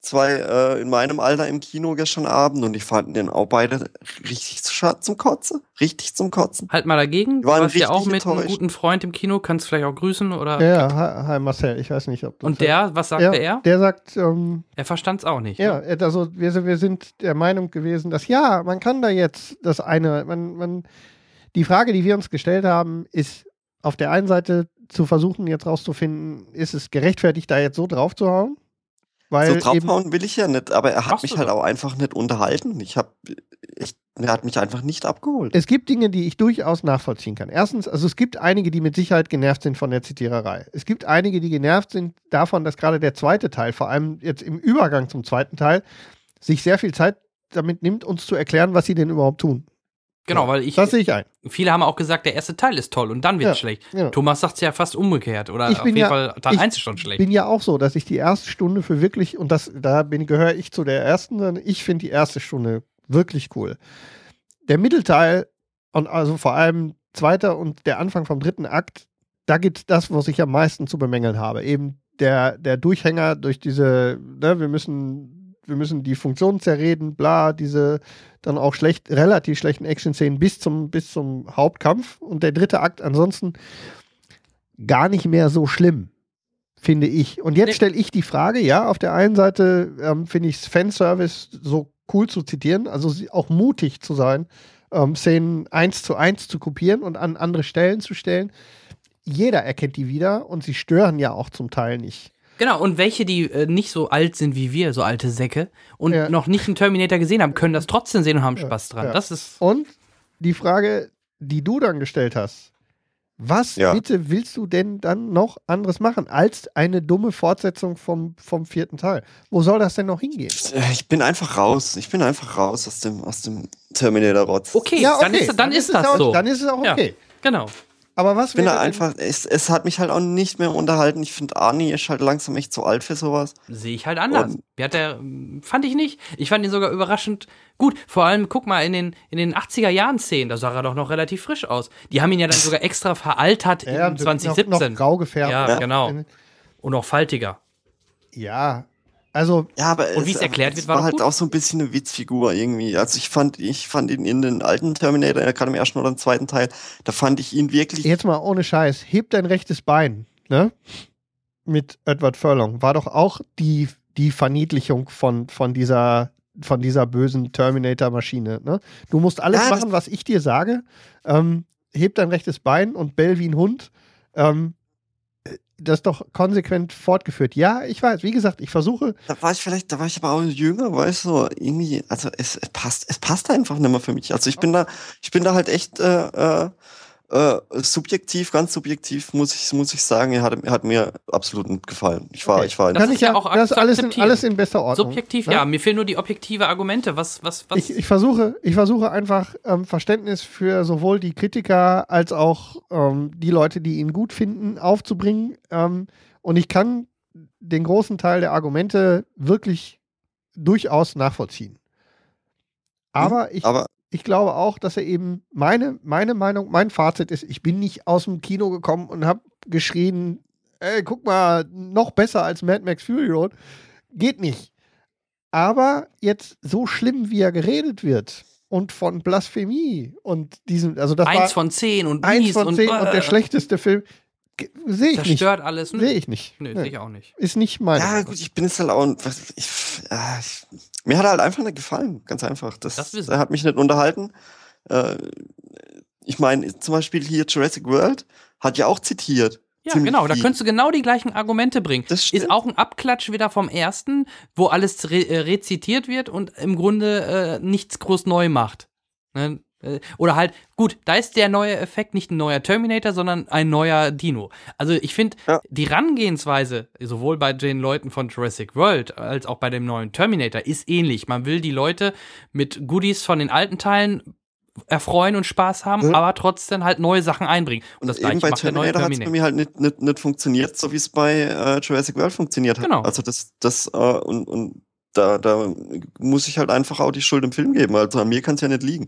zwei äh, in meinem Alter im Kino gestern Abend und ich fand den auch beide richtig zum Kotzen. Richtig zum Kotzen.
Halt mal dagegen. Du warst ja auch mit einem
enttäuscht.
guten Freund im Kino, kannst vielleicht auch grüßen oder.
ja, hi, hi Marcel, ich weiß nicht, ob du
Und der, was sagte
ja,
er?
Der sagt, ähm,
Er verstand es auch nicht.
ja,
ne?
also wir, sind- wir sind der Meinung gewesen, dass ja, man kann da jetzt das eine, man, man, die Frage, die wir uns gestellt haben, ist auf der einen Seite zu versuchen, jetzt rauszufinden, ist es gerechtfertigt, da jetzt so drauf zu hauen? Weil
so draufhauen will ich ja nicht, aber er hat mich halt auch einfach nicht unterhalten. Ich hab, ich, er hat mich einfach nicht abgeholt.
es gibt Dinge, die ich durchaus nachvollziehen kann. Erstens, also es gibt einige, die mit Sicherheit genervt sind von der Zitiererei. Es gibt einige, die genervt sind davon, dass gerade der zweite Teil, vor allem jetzt im Übergang zum zweiten Teil, sich sehr viel Zeit damit nimmt, uns zu erklären, was sie denn überhaupt tun.
Genau, weil ich.
Das sehe ich ein.
Viele haben auch gesagt, der erste Teil ist toll und dann wird
Ja,
schlecht.
ja.
Thomas sagt es ja fast umgekehrt. Oder
Ich
auf
bin
jeden
ja-
Fall, Teil
ich
1 ist schon schlecht.
bin ja auch so, dass ich die erste Stunde für wirklich, und das, da bin, gehöre ich zu der ersten, denn ich finde die erste Stunde wirklich cool. Der Mittelteil und also vor allem zweiter und der Anfang vom dritten Akt, da gibt es das, was ich am meisten zu bemängeln habe. Eben der, der Durchhänger durch diese, ne, wir müssen, wir müssen die Funktion zerreden, bla, diese dann auch schlecht, relativ schlechten Action-Szenen bis zum, bis zum Hauptkampf. Und der dritte Akt ansonsten gar nicht mehr so schlimm finde ich. Und jetzt stelle ich die Frage, ja, auf der einen Seite ähm, finde ich Fanservice so cool zu zitieren, also auch mutig zu sein, ähm, Szenen eins zu eins zu kopieren und an andere Stellen zu stellen. jeder erkennt die wieder und sie stören ja auch zum Teil nicht.
Genau, und welche, die äh, nicht so alt sind wie wir, so alte Säcke, und
Ja.
noch nicht einen Terminator gesehen haben, können das trotzdem sehen und haben Spaß dran.
ja.
Das ist.
Und die Frage, die du dann gestellt hast, was
Ja.
bitte willst du denn dann noch anderes machen als eine dumme Fortsetzung vom, vom vierten Teil? Wo soll das denn noch hingehen?
Ich bin einfach raus. Ich bin einfach raus aus dem, aus dem Terminator-Rotz.
Okay, dann ist, dann ist
es
das
auch,
so.
Dann ist es auch
Ja.
okay.
genau.
Aber was
Ich bin da einfach, es, es hat mich halt auch nicht mehr unterhalten. Ich finde, Arnie ist halt langsam echt zu alt für sowas.
Sehe ich halt anders.
Und-
Wie hat der, fand ich nicht. Ich fand ihn sogar überraschend gut. Vor allem, guck mal, in den, in den 80er Jahren Szenen, da sah er doch noch relativ frisch aus. Die haben ihn ja dann sogar extra veraltert
Ja,
in
noch,
2017.
noch grau gefärbt.
ja,
Ja.
genau. Und auch faltiger.
Ja, also
Ja, aber
Und wie es erklärt
es
wird, war
war halt
gut.
auch so ein bisschen eine Witzfigur irgendwie. Also ich fand, ich fand ihn in den alten Terminator, gerade im ersten oder im zweiten Teil, da fand ich ihn wirklich.
jetzt mal ohne Scheiß, heb dein rechtes Bein, ne? Mit Edward Furlong. War doch auch die, die Verniedlichung von, von dieser von dieser bösen Terminator-Maschine. Ne? Du musst alles
Ja,
machen, was ich dir sage. Ähm, heb dein rechtes Bein und bell wie ein Hund. Ähm, das doch konsequent fortgeführt. Ja, ich weiß. Wie gesagt, ich versuche.
Da war ich vielleicht, da war ich aber auch jünger, weißt du, irgendwie, also es, es passt, es passt einfach nicht mehr für mich. Also ich bin da, ich bin da halt echt äh, äh, äh, subjektiv, ganz subjektiv, muss ich, muss ich sagen, er hat, er hat mir absolut nicht gefallen. Ich war,
Okay.
ich war
Das
Kann
ist
ich ja,
auch
das ist alles in, alles in bester Ordnung.
Subjektiv,
ne?
ja. Mir fehlen nur die objektive Argumente. Was, was, was?
Ich, ich, versuche, ich versuche einfach ähm, Verständnis für sowohl die Kritiker als auch ähm, die Leute, die ihn gut finden, aufzubringen. Ähm, und ich kann den großen Teil der Argumente wirklich durchaus nachvollziehen. Aber ich,
aber
ich glaube auch, dass er eben meine, meine Meinung, mein Fazit ist, ich bin nicht aus dem Kino gekommen und habe geschrien, ey, guck mal, noch besser als Mad Max Fury Road. Geht nicht. Aber jetzt so schlimm, wie er geredet wird und von Blasphemie und diesem, also das
eins
war
von zehn und
eins von
und,
zehn und, der
äh,
schlechteste Film, sehe ich nicht.
zerstört alles. Nö,
Sehe ich nicht.
Nö,
Nee.
sehe ich auch nicht.
Ist nicht mein.
ja, gut, ich bin jetzt halt auch, was- ich, ja, ich, mir hat er halt einfach nicht gefallen, ganz einfach. Das,
Das wissen
er hat mich nicht unterhalten. Äh, ich meine, zum Beispiel hier Jurassic World hat ja auch zitiert.
Ja, genau, da könntest du genau die gleichen Argumente bringen.
Das stimmt.
Ist auch ein Abklatsch wieder vom ersten, wo alles re äh, rezitiert wird und im Grunde äh, nichts groß neu macht. Ne? Äh, Oder halt, gut, da ist der neue Effekt nicht ein neuer Terminator, sondern ein neuer Dino. Also ich finde,
Ja.
die Herangehensweise, sowohl bei den Leuten von Jurassic World als auch bei dem neuen Terminator, ist ähnlich. Man will die Leute mit Goodies von den alten Teilen erfreuen und Spaß haben,
Ja.
aber trotzdem halt neue Sachen einbringen. Und das
Eben
gleiche
bei
macht der neue
Terminator hat bei mir halt nicht, nicht, nicht funktioniert, so wie es bei äh, Jurassic World funktioniert hat.
Genau.
Also das, das, äh, und, und da, da muss ich halt einfach auch die Schuld im Film geben. Also an mir kann es ja nicht liegen.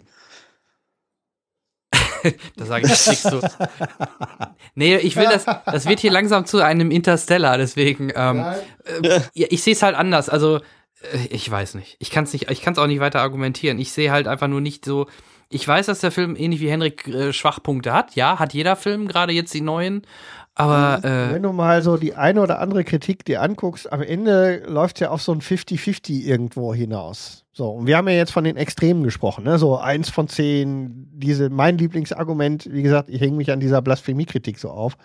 (laughs)
Da sage ich nichts zu. Nee, ich will das, das wird hier langsam zu einem Interstellar, deswegen, ähm, äh, ich sehe es halt anders. Also, äh, ich weiß nicht. Ich kann es nicht, ich kann es auch nicht weiter argumentieren. Ich sehe halt einfach nur nicht so. Ich weiß, dass der Film ähnlich wie Henrik äh, Schwachpunkte hat. Ja, hat jeder Film, gerade jetzt die neuen. Aber äh,
Wenn du mal so die eine oder andere Kritik dir anguckst, am Ende läuft ja auf so ein 50-50 irgendwo hinaus. So, und wir haben ja jetzt von den Extremen gesprochen, ne? So eins von zehn, diese, mein Lieblingsargument, wie gesagt, ich hänge mich an dieser Blasphemie-Kritik so auf.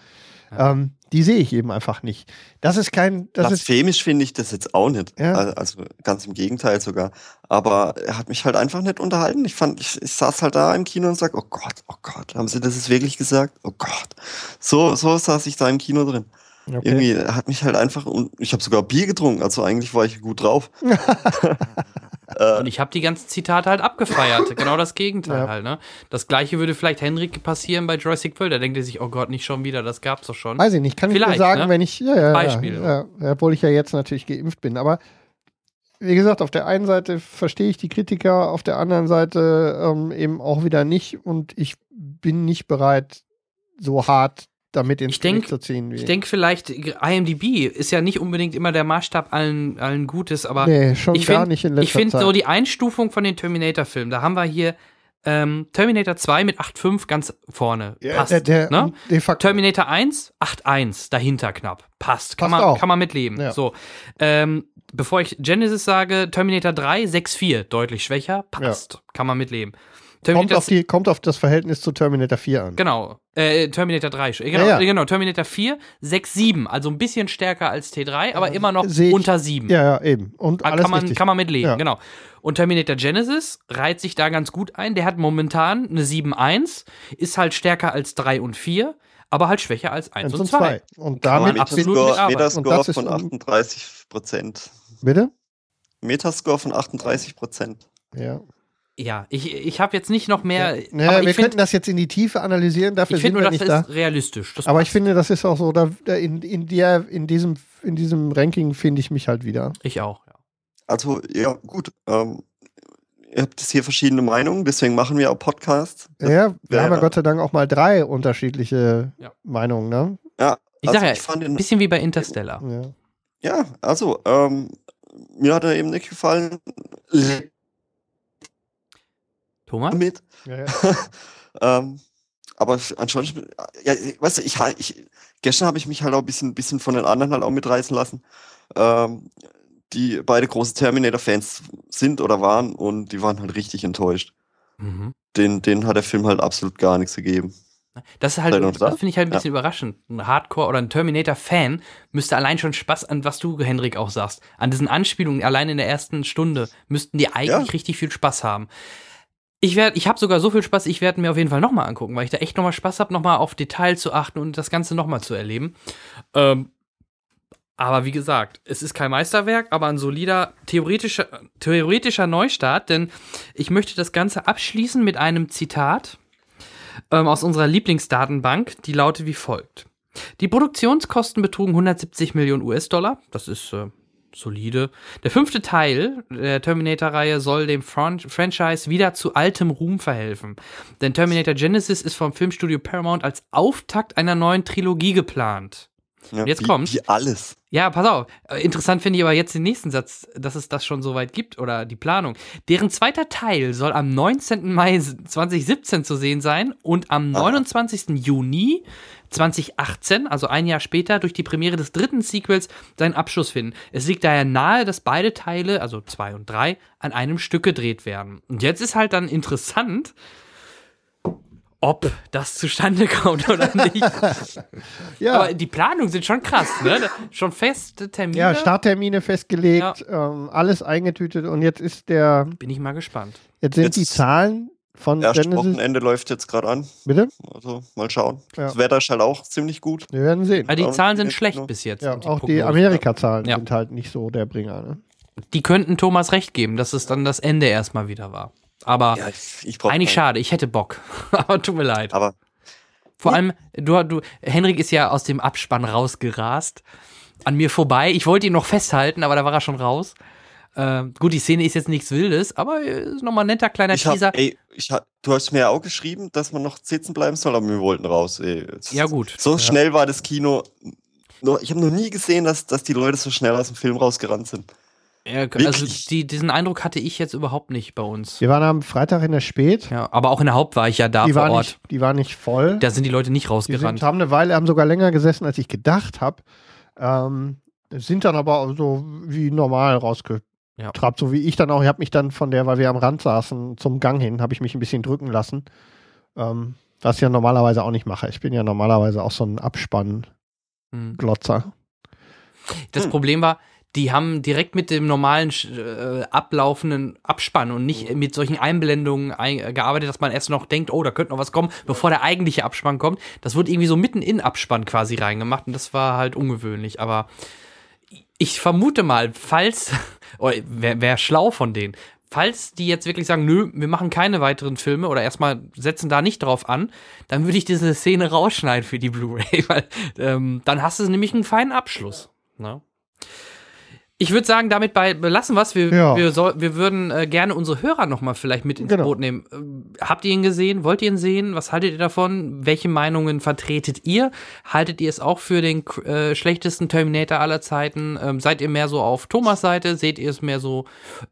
Ähm, die sehe ich eben einfach nicht. Das ist kein, das ist,
Blasphemisch finde ich das jetzt auch nicht.
Ja.
Al- Also ganz im Gegenteil sogar. Aber er hat mich halt einfach nicht unterhalten. Ich fand, ich, ich saß halt da im Kino und sag, oh Gott, oh Gott, haben sie das jetzt wirklich gesagt? Oh Gott. So, so saß ich da im Kino drin.
Okay.
Irgendwie hat mich halt einfach, und ich habe sogar Bier getrunken, also eigentlich war ich gut drauf. (laughs)
und ich habe die ganzen Zitate halt abgefeiert. (laughs) genau das Gegenteil
Ja.
halt, ne? Das gleiche würde vielleicht Henrik passieren bei Jurassic World. Da denkt er sich, oh Gott, nicht schon wieder, das gab's doch schon.
Weiß ich nicht, kann ich dir
Vielleicht,
sagen,
ne?
wenn ich, ja, ja,
Beispiel.
ja, ja, obwohl ich ja jetzt natürlich geimpft bin, aber wie gesagt, auf der einen Seite verstehe ich die Kritiker, auf der anderen Seite ähm, eben auch wieder nicht und ich bin nicht bereit, so hart damit ins
Ich denk-
Gericht zu ziehen. Wie
Ich denke vielleicht, IMDb ist ja nicht unbedingt immer der Maßstab allen, allen Gutes, aber
nee, schon
ich
gar
find-
nicht in letzter
ich finde
Zeit.
so die Einstufung von den Terminator-Filmen, da haben wir hier ähm, Terminator 2 mit 8,5 ganz vorne.
Ja,
Passt.
der, der,
ne?
de facto.
Terminator 1, 8,1 dahinter knapp. Passt. Kann,
Passt
man,
auch.
kann man mitleben.
Ja.
So. Ähm, bevor ich Genesis sage, Terminator 3, 6,4. Deutlich schwächer. Passt. Kann man mitleben.
Kommt
Terminator
auf, die, kommt auf das Verhältnis zu Terminator 4 an.
Genau, äh, Terminator 3. Genau,
Ja, ja.
äh, genau, Terminator 4, 6, 7. Also ein bisschen stärker als T3, aber immer noch
ich-
unter 7.
Ja, ja, eben. Und
Ah,
alles
kann, man,
richtig.
kann man mit leben,
Ja.
genau. Und Terminator Genesis reiht sich da ganz gut ein. Der hat momentan eine 7.1, ist halt stärker als 3 und 4, aber halt schwächer als 1
Eins
und
und
2.
zwei. Und damit,
absolut
Metascore, Metascore von
um-
38 Prozent.
bitte?
Metascore von 38 Prozent.
Ja.
Ja, ich, ich habe jetzt nicht noch mehr.
Naja,
aber
wir
ich
könnten
finde
das jetzt in die Tiefe analysieren, dafür
ich find
wir
nur, das
nicht da.
ist realistisch. Das
Aber ich finde, das ist auch so, da, da in, in, der, in, diesem, in diesem Ranking finde ich mich halt wieder.
ich auch. Ja.
Also, ja, gut. Ähm, ihr habt jetzt hier verschiedene Meinungen, deswegen machen wir auch Podcasts.
Ja, wir haben ja Gott sei Dank auch mal drei unterschiedliche
Ja.
Meinungen, ne?
Ja,
Ich
also
sag ja,
ich fand
Ein bisschen wie bei Interstellar.
Ja.
ja, also, ähm, mir hat er eben nicht gefallen.
Thomas?
Mit.
Ja, ja. (laughs)
ähm, aber ansonsten, ja, weißt du, ich, ich gestern habe ich mich halt auch ein bisschen, bisschen von den anderen halt auch mitreißen lassen, ähm, die beide große Terminator-Fans sind oder waren und die waren halt richtig enttäuscht.
Mhm.
Den, denen hat der Film halt absolut gar nichts gegeben.
Das ist halt, das finde ich halt ein
Ja.
bisschen überraschend. Ein Hardcore- oder ein Terminator-Fan müsste allein schon Spaß an, was du, Henrik, auch sagst, an diesen Anspielungen allein in der ersten Stunde müssten die eigentlich
Ja.
richtig viel Spaß haben. Ich werde, ich habe sogar so viel Spaß, ich werde mir auf jeden Fall nochmal angucken, weil ich da echt nochmal Spaß habe, nochmal auf Detail zu achten und das Ganze nochmal zu erleben. Ähm, aber wie gesagt, es ist kein Meisterwerk, aber ein solider theoretischer, theoretischer Neustart, denn ich möchte das Ganze abschließen mit einem Zitat ähm, aus unserer Lieblingsdatenbank, die lautet wie folgt. Die Produktionskosten betrugen 170 Millionen US-Dollar. Das ist äh, solide. Der fünfte Teil der Terminator-Reihe soll dem Fran Franchise wieder zu altem Ruhm verhelfen. Denn Terminator Genesis ist vom Filmstudio Paramount als Auftakt einer neuen Trilogie geplant.
Ja,
Jetzt
wie,
kommt's.
Wie alles.
Ja, pass auf. Äh, Interessant finde ich aber jetzt den nächsten Satz, dass es das schon so weit gibt oder die Planung. Deren zweiter Teil soll am 19. Mai 2017 zu sehen sein und am
Aha.
29. Juni 2018, also ein Jahr später, durch die Premiere des dritten Sequels seinen Abschluss finden. Es liegt daher nahe, dass beide Teile, also zwei und drei, an einem Stück gedreht werden. Und jetzt ist halt dann interessant, ob das zustande kommt oder nicht. (laughs)
Ja,
Aber die Planungen sind schon krass, ne? Schon feste Termine.
ja, Starttermine festgelegt, ähm, alles eingetütet und jetzt ist der,
Bin ich mal gespannt.
jetzt sind
Jetzt
die Zahlen von
Erste
Genesis.
Wochenende läuft jetzt gerade an.
Bitte?
Also mal schauen.
Ja.
Das Wetter ist halt auch ziemlich gut.
Wir werden sehen.
Aber die Zahlen sind schlecht
noch-
bis jetzt.
Ja,
und
auch die
Prognosen.
Amerika-Zahlen
Ja.
sind halt nicht so der Bringer. Ne?
Die könnten Thomas recht geben, dass es dann das Ende erstmal wieder war. Aber
Ja, ich, ich
eigentlich schade, ich hätte Bock. (laughs) Aber tut mir leid.
Aber
Vor allem, du, du, Henrik ist ja aus dem Abspann rausgerast. An mir vorbei. Ich wollte ihn noch festhalten, aber da war er schon raus. Ähm, gut, die Szene ist jetzt nichts Wildes, aber äh, ist nochmal ein netter kleiner
ich hab,
Teaser.
ey, ich hab, du hast mir ja auch geschrieben, dass man noch sitzen bleiben soll, aber wir wollten raus. Ey.
Ja, gut.
So schnell war das Kino. Ich habe noch nie gesehen, dass, dass die Leute so schnell aus dem Film rausgerannt sind.
Ja, also die, diesen Eindruck hatte ich jetzt überhaupt nicht bei uns.
Wir waren am Freitag in der Spät.
Ja, aber auch in der Haupt war ich ja da
die,
vor Ort.
nicht, die war nicht voll.
Da sind die Leute nicht
Die sind,
rausgerannt.
haben eine Weile, haben sogar länger gesessen, als ich gedacht habe. Ähm, sind dann aber so wie normal rausgetrabt,
Ja.
so wie ich dann auch. Ich habe mich dann von der, weil wir am Rand saßen, zum Gang hin, habe ich mich ein bisschen drücken lassen. Ähm, was ich ja normalerweise auch nicht mache. Ich bin ja normalerweise auch so ein Abspann-Glotzer.
Hm. Das
Hm.
Problem war, die haben direkt mit dem normalen äh, ablaufenden Abspann und nicht mit solchen Einblendungen ein, äh, gearbeitet, dass man erst noch denkt, oh, da könnte noch was kommen, bevor der eigentliche Abspann kommt. Das wurde irgendwie so mitten in Abspann quasi reingemacht und das war halt ungewöhnlich. Aber ich vermute mal, falls, oh, wäre wär schlau von denen, falls die jetzt wirklich sagen, nö, wir machen keine weiteren Filme oder erstmal setzen da nicht drauf an, dann würde ich diese Szene rausschneiden für die Blu-ray, (laughs) weil ähm, dann hast du nämlich einen feinen Abschluss. Ne? Ich würde sagen, damit bei belassen was. Wir,
Ja.
wir, soll, wir würden äh, gerne unsere Hörer noch mal vielleicht mit ins
Genau.
Boot nehmen. Ähm, habt ihr ihn gesehen? Wollt ihr ihn sehen? Was haltet ihr davon? Welche Meinungen vertretet ihr? Haltet ihr es auch für den äh, schlechtesten Terminator aller Zeiten? Ähm, seid ihr mehr so auf Thomas Seite? Seht ihr es mehr so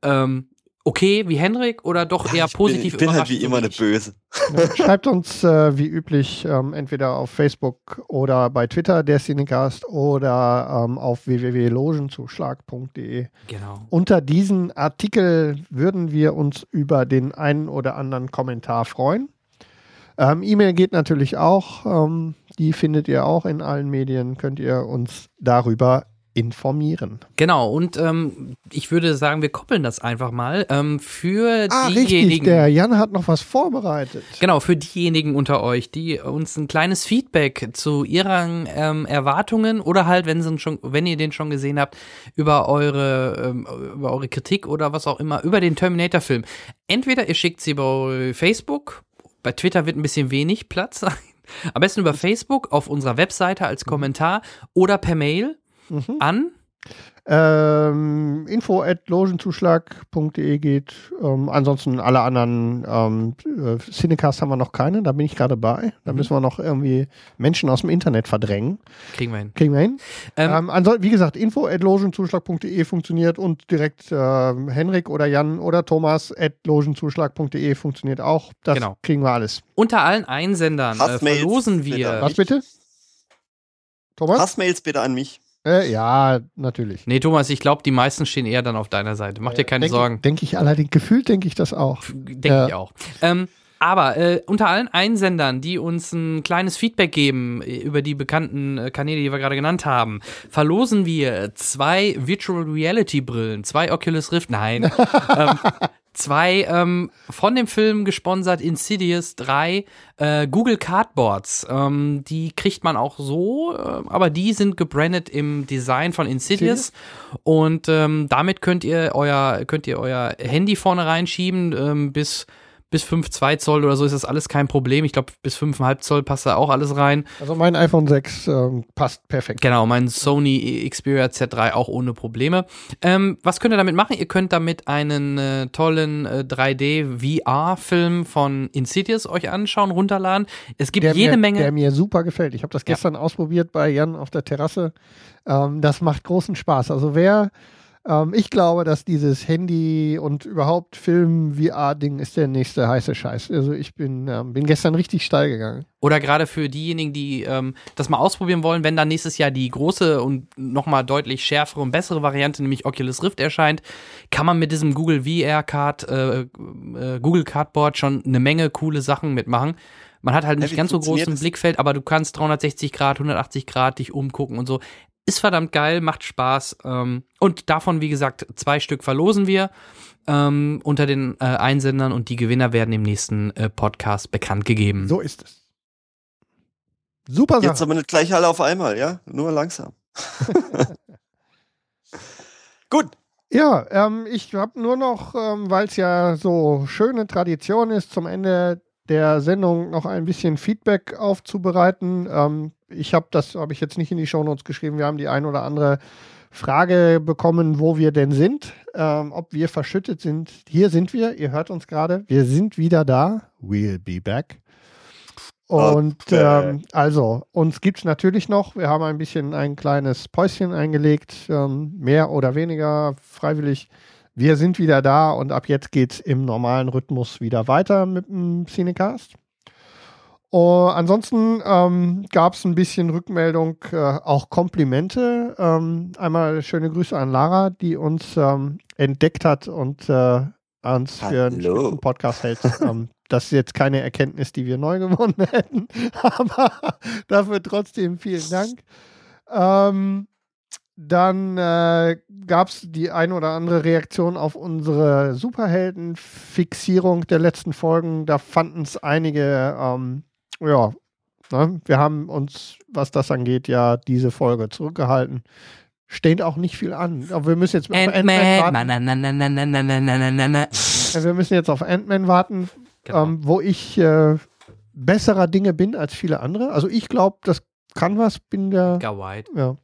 ähm, okay wie Henrik oder doch eher
ich
positiv
bin, ich bin halt wie immer eine? Böse.
Ja, (laughs) Schreibt uns äh, wie üblich ähm, entweder auf Facebook oder bei Twitter der Cinecast oder ähm, auf www.logenzuschlag.de.
Genau.
Unter diesen Artikel würden wir uns über den einen oder anderen Kommentar freuen. Ähm, E-Mail geht natürlich auch. Ähm, die findet ihr auch in allen Medien. Könnt ihr uns darüber informieren.
Genau, und ähm, ich würde sagen, wir koppeln das einfach mal ähm, für
Ah, richtig.
diejenigen.
Der Jan hat noch was vorbereitet.
Genau, für diejenigen unter euch, die uns ein kleines Feedback zu ihren ähm, Erwartungen oder halt, wenn, sie schon, wenn ihr den schon gesehen habt, über eure, ähm, über eure Kritik oder was auch immer, über den Terminator-Film. Entweder ihr schickt sie bei Facebook, bei Twitter wird ein bisschen wenig Platz (laughs) sein. Am besten über Facebook auf unserer Webseite als Kommentar oder per Mail
Mhm.
an
Ähm, info at logenzuschlag.de geht. Ähm, ansonsten alle anderen ähm, äh, Cinecasts haben wir noch keine, da bin ich gerade bei. Da
Mhm.
müssen wir noch irgendwie Menschen aus dem Internet verdrängen.
kriegen wir hin.
Kriegen wir hin.
Ähm,
Ähm, wie gesagt, info at logenzuschlag.de funktioniert und direkt ähm, Henrik oder Jan oder Thomas at logenzuschlag.de funktioniert auch. Das
Genau.
kriegen wir alles.
Unter allen Einsendern äh, verlosen
bitte.
wir.
Was bitte? Thomas?
Hassmails bitte an mich.
Äh, ja, natürlich.
Nee, Thomas, ich glaube, die meisten stehen eher dann auf deiner Seite. Mach dir keine
Denk-
Sorgen.
Denke ich allerdings, gefühlt denke ich das auch.
Denke ich auch. Ähm, aber äh, unter allen Einsendern, die uns ein kleines Feedback geben äh, über die bekannten äh, Kanäle, die wir gerade genannt haben, verlosen wir zwei Virtual Reality Brillen, zwei Oculus Rift, nein, (laughs) ähm, zwei ähm, von dem Film gesponsert Insidious 3 äh, Google Cardboards. Ähm, die kriegt man auch so, äh, aber die sind gebrandet im Design von Insidious und ähm, damit könnt ihr euer könnt ihr euer Handy vorne reinschieben ähm, bis bis 5,2 Zoll oder so ist das alles kein Problem. Ich glaube, bis 5,5 Zoll passt da auch alles rein.
Also mein iPhone 6 ähm, passt perfekt.
Genau, mein Sony Xperia Z3 auch ohne Probleme. Ähm, was könnt ihr damit machen? Ihr könnt damit einen äh, tollen äh, 3D-VR-Film von Insidious euch anschauen, runterladen. Es gibt
der
jede
mir,
Menge.
Der mir super gefällt. Ich habe das
Ja.
gestern ausprobiert bei Jan auf der Terrasse. Ähm, das macht großen Spaß. Also wer, ähm, ich glaube, dass dieses Handy und überhaupt Film-VR-Ding ist der nächste heiße Scheiß. Also ich bin, ähm, bin gestern richtig steil gegangen.
Oder gerade für diejenigen, die ähm, das mal ausprobieren wollen, wenn dann nächstes Jahr die große und nochmal deutlich schärfere und bessere Variante, nämlich Oculus Rift erscheint, kann man mit diesem Google VR Card, äh, äh, Google Cardboard schon eine Menge coole Sachen mitmachen. Man hat halt
Ja,
nicht
wie
ganz so großen? Blickfeld, aber du kannst 360 Grad, 180 Grad dich umgucken und so. Ist verdammt geil, macht Spaß. Ähm, und davon, wie gesagt, zwei Stück verlosen wir ähm, unter den äh, Einsendern und die Gewinner werden im nächsten äh, Podcast bekannt gegeben.
So ist es. Super
Jetzt
Sache.
aber nicht gleich alle auf einmal, ja? Nur langsam. (laughs) Gut.
Ja, ähm, ich habe nur noch, ähm, weil es ja so schöne Tradition ist, zum Ende der Sendung noch ein bisschen Feedback aufzubereiten. Ich habe das, habe ich jetzt nicht in die Shownotes geschrieben. Wir haben die ein oder andere Frage bekommen, wo wir denn sind, ähm, ob wir verschüttet sind. Hier sind wir, ihr hört uns gerade. Wir sind wieder da. We'll be back. Und ähm, also, uns gibt es natürlich noch. Wir haben ein bisschen ein kleines Päuschen eingelegt, ähm, mehr oder weniger freiwillig. Wir sind wieder da und ab jetzt geht es im normalen Rhythmus wieder weiter mit dem Cinecast. Oh, ansonsten ähm, gab es ein bisschen Rückmeldung, äh, auch Komplimente. Ähm, einmal schöne Grüße an Lara, die uns ähm, entdeckt hat und äh, uns für einen
Hallo.
Spitzen-Podcast hält. ähm, das ist jetzt keine Erkenntnis, die wir neu (laughs) gewonnen hätten, (laughs) aber dafür trotzdem vielen Dank. Ähm, dann äh, gab es die ein oder andere Reaktion auf unsere Superhelden-Fixierung der letzten Folgen. Da fanden es einige, ähm, ja, ne, wir haben uns, was das angeht, ja diese Folge zurückgehalten. Steht auch nicht viel an. Aber wir müssen jetzt auf Ant-Man warten. Wir müssen jetzt auf Ant-Man warten,
genau.
ähm, wo ich äh, besserer Dinge bin als viele andere. Also ich glaube, das kann was, bin der.
Edgar White.
Ja.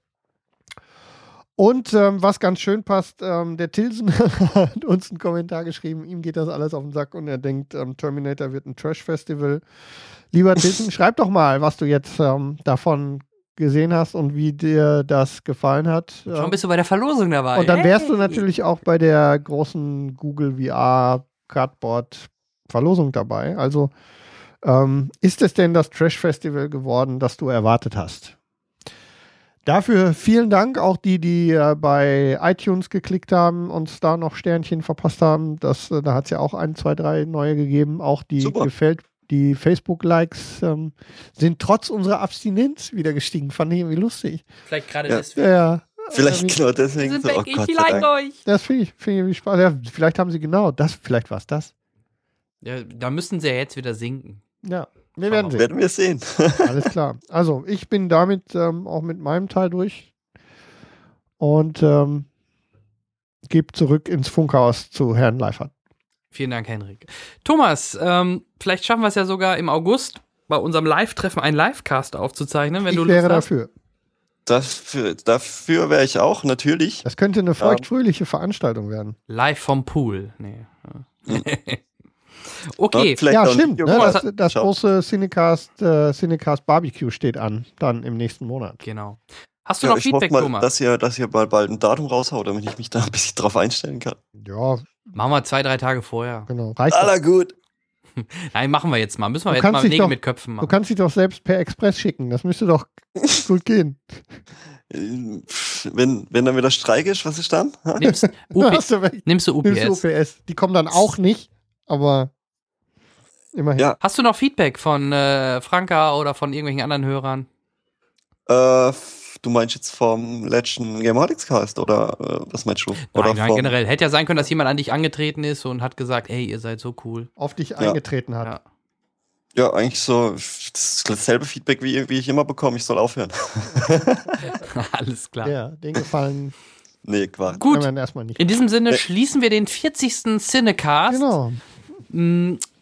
Und ähm, was ganz schön passt, ähm, der Tilsen (laughs) hat uns einen Kommentar geschrieben, ihm geht das alles auf den Sack und er denkt, ähm, Terminator wird ein Trash-Festival. Lieber Tilsen, schreib doch mal, was du jetzt ähm, davon gesehen hast und wie dir das gefallen hat.
Schon bist du bei der Verlosung dabei.
Und dann wärst
Hey.
du natürlich auch bei der großen Google VR Cardboard Verlosung dabei. Also ähm, ist es denn das Trash Festival geworden, das du erwartet hast? Dafür vielen Dank auch die, die äh, bei iTunes geklickt haben, uns da noch Sternchen verpasst haben. Das, äh, da hat es ja auch ein, zwei, drei neue gegeben. Auch die
Super.
gefällt, die Facebook-Likes ähm, sind trotz unserer Abstinenz wieder gestiegen. Fand ich irgendwie lustig.
Vielleicht gerade
Ja.
deswegen.
Ja,
Vielleicht
irgendwie-
genau deswegen
sind
so,
weg,
oh
ich
Gott Dank.
euch.
Das finde ich, finde ich irgendwie Spaß. Ja, vielleicht haben sie genau das, vielleicht war es das.
Ja, da müssten sie ja jetzt wieder sinken.
Ja, wir werden sehen.
Werden wir sehen. (laughs)
Alles klar. Also, ich bin damit ähm, auch mit meinem Teil durch und ähm, gebe zurück ins Funkhaus zu Herrn Leifert.
Vielen Dank, Henrik. Thomas, ähm, vielleicht schaffen wir es ja sogar im August bei unserem Live-Treffen einen Livecast aufzuzeichnen, wenn
ich
du
wäre
Lust hast.
dafür.
Dafür, dafür wäre ich auch, natürlich.
Das könnte eine feuchtfröhliche Veranstaltung werden.
Live vom Pool. Nee. (laughs) (laughs) okay,
ja,
ein
stimmt. Ne? Das, das große Cinecast, äh, Cinecast Barbecue steht an, dann im nächsten Monat.
genau. Hast du
Ja,
noch
ich hoffe
Feedback,
mal,
Thomas?
dass ihr, dass ihr bald, bald ein Datum raushaut, damit ich mich da ein bisschen drauf einstellen kann.
Ja,
Machen wir zwei, drei Tage vorher.
genau. Reicht.
Aller gut. (laughs)
Nein, machen wir jetzt mal. Müssen wir
Du
jetzt
kannst
mal Nägel
doch-
mit Köpfen
Du
machen.
kannst dich doch selbst per Express schicken. Das müsste doch (laughs) gut gehen.
Wenn, wenn dann wieder Streik ist, was ist dann?
Nimmst, (laughs) UP,
hast du recht.
nimmst du
Nimmst du
UPS?
UPS. Die kommen dann auch nicht, aber immerhin.
Ja.
Hast du noch Feedback von äh, Franka oder von irgendwelchen anderen Hörern?
Äh, du meinst jetzt vom letzten Gameholics Cast oder äh, was meinst du? Oder
Nein, generell. Hätte ja sein können, dass jemand an dich angetreten ist und hat gesagt, hey, ihr seid so cool.
Auf dich eingetreten hat.
Ja.
Ja, eigentlich so f- das ist dasselbe Feedback, wie, wie ich immer bekomme. Ich soll aufhören. (laughs)
Alles klar.
Ja, den gefallen (laughs)
nee, Quatsch.
Gut,
erstmal nicht.
in diesem Sinne
Äh.
schließen wir den 40. Cinecast
Genau.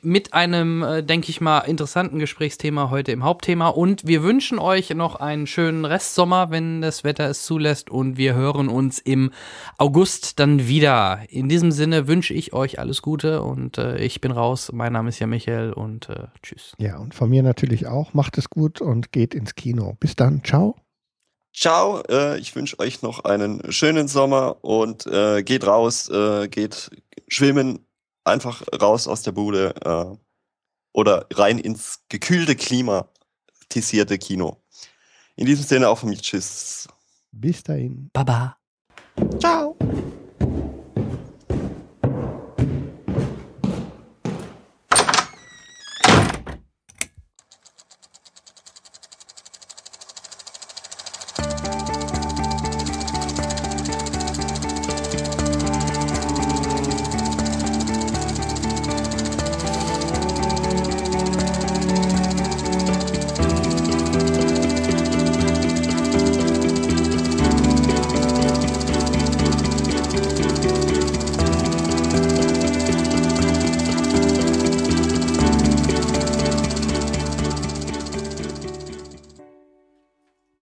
Mit einem, äh, denke ich mal, interessanten Gesprächsthema heute im Hauptthema. Und wir wünschen euch noch einen schönen Restsommer, wenn das Wetter es zulässt. Und wir hören uns im August dann wieder. In diesem Sinne wünsche ich euch alles Gute und äh, ich bin raus. Mein Name ist ja Michael und äh, tschüss.
Ja, und von mir natürlich auch. Macht es gut und geht ins Kino. Bis dann. Ciao.
Ciao, äh, ich wünsche euch noch einen schönen Sommer und äh, geht raus, geht schwimmen, einfach raus aus der Bude äh, oder rein ins gekühlte, klimatisierte Kino. In diesem Sinne auch von mir, tschüss.
Bis dahin.
Baba.
Ciao.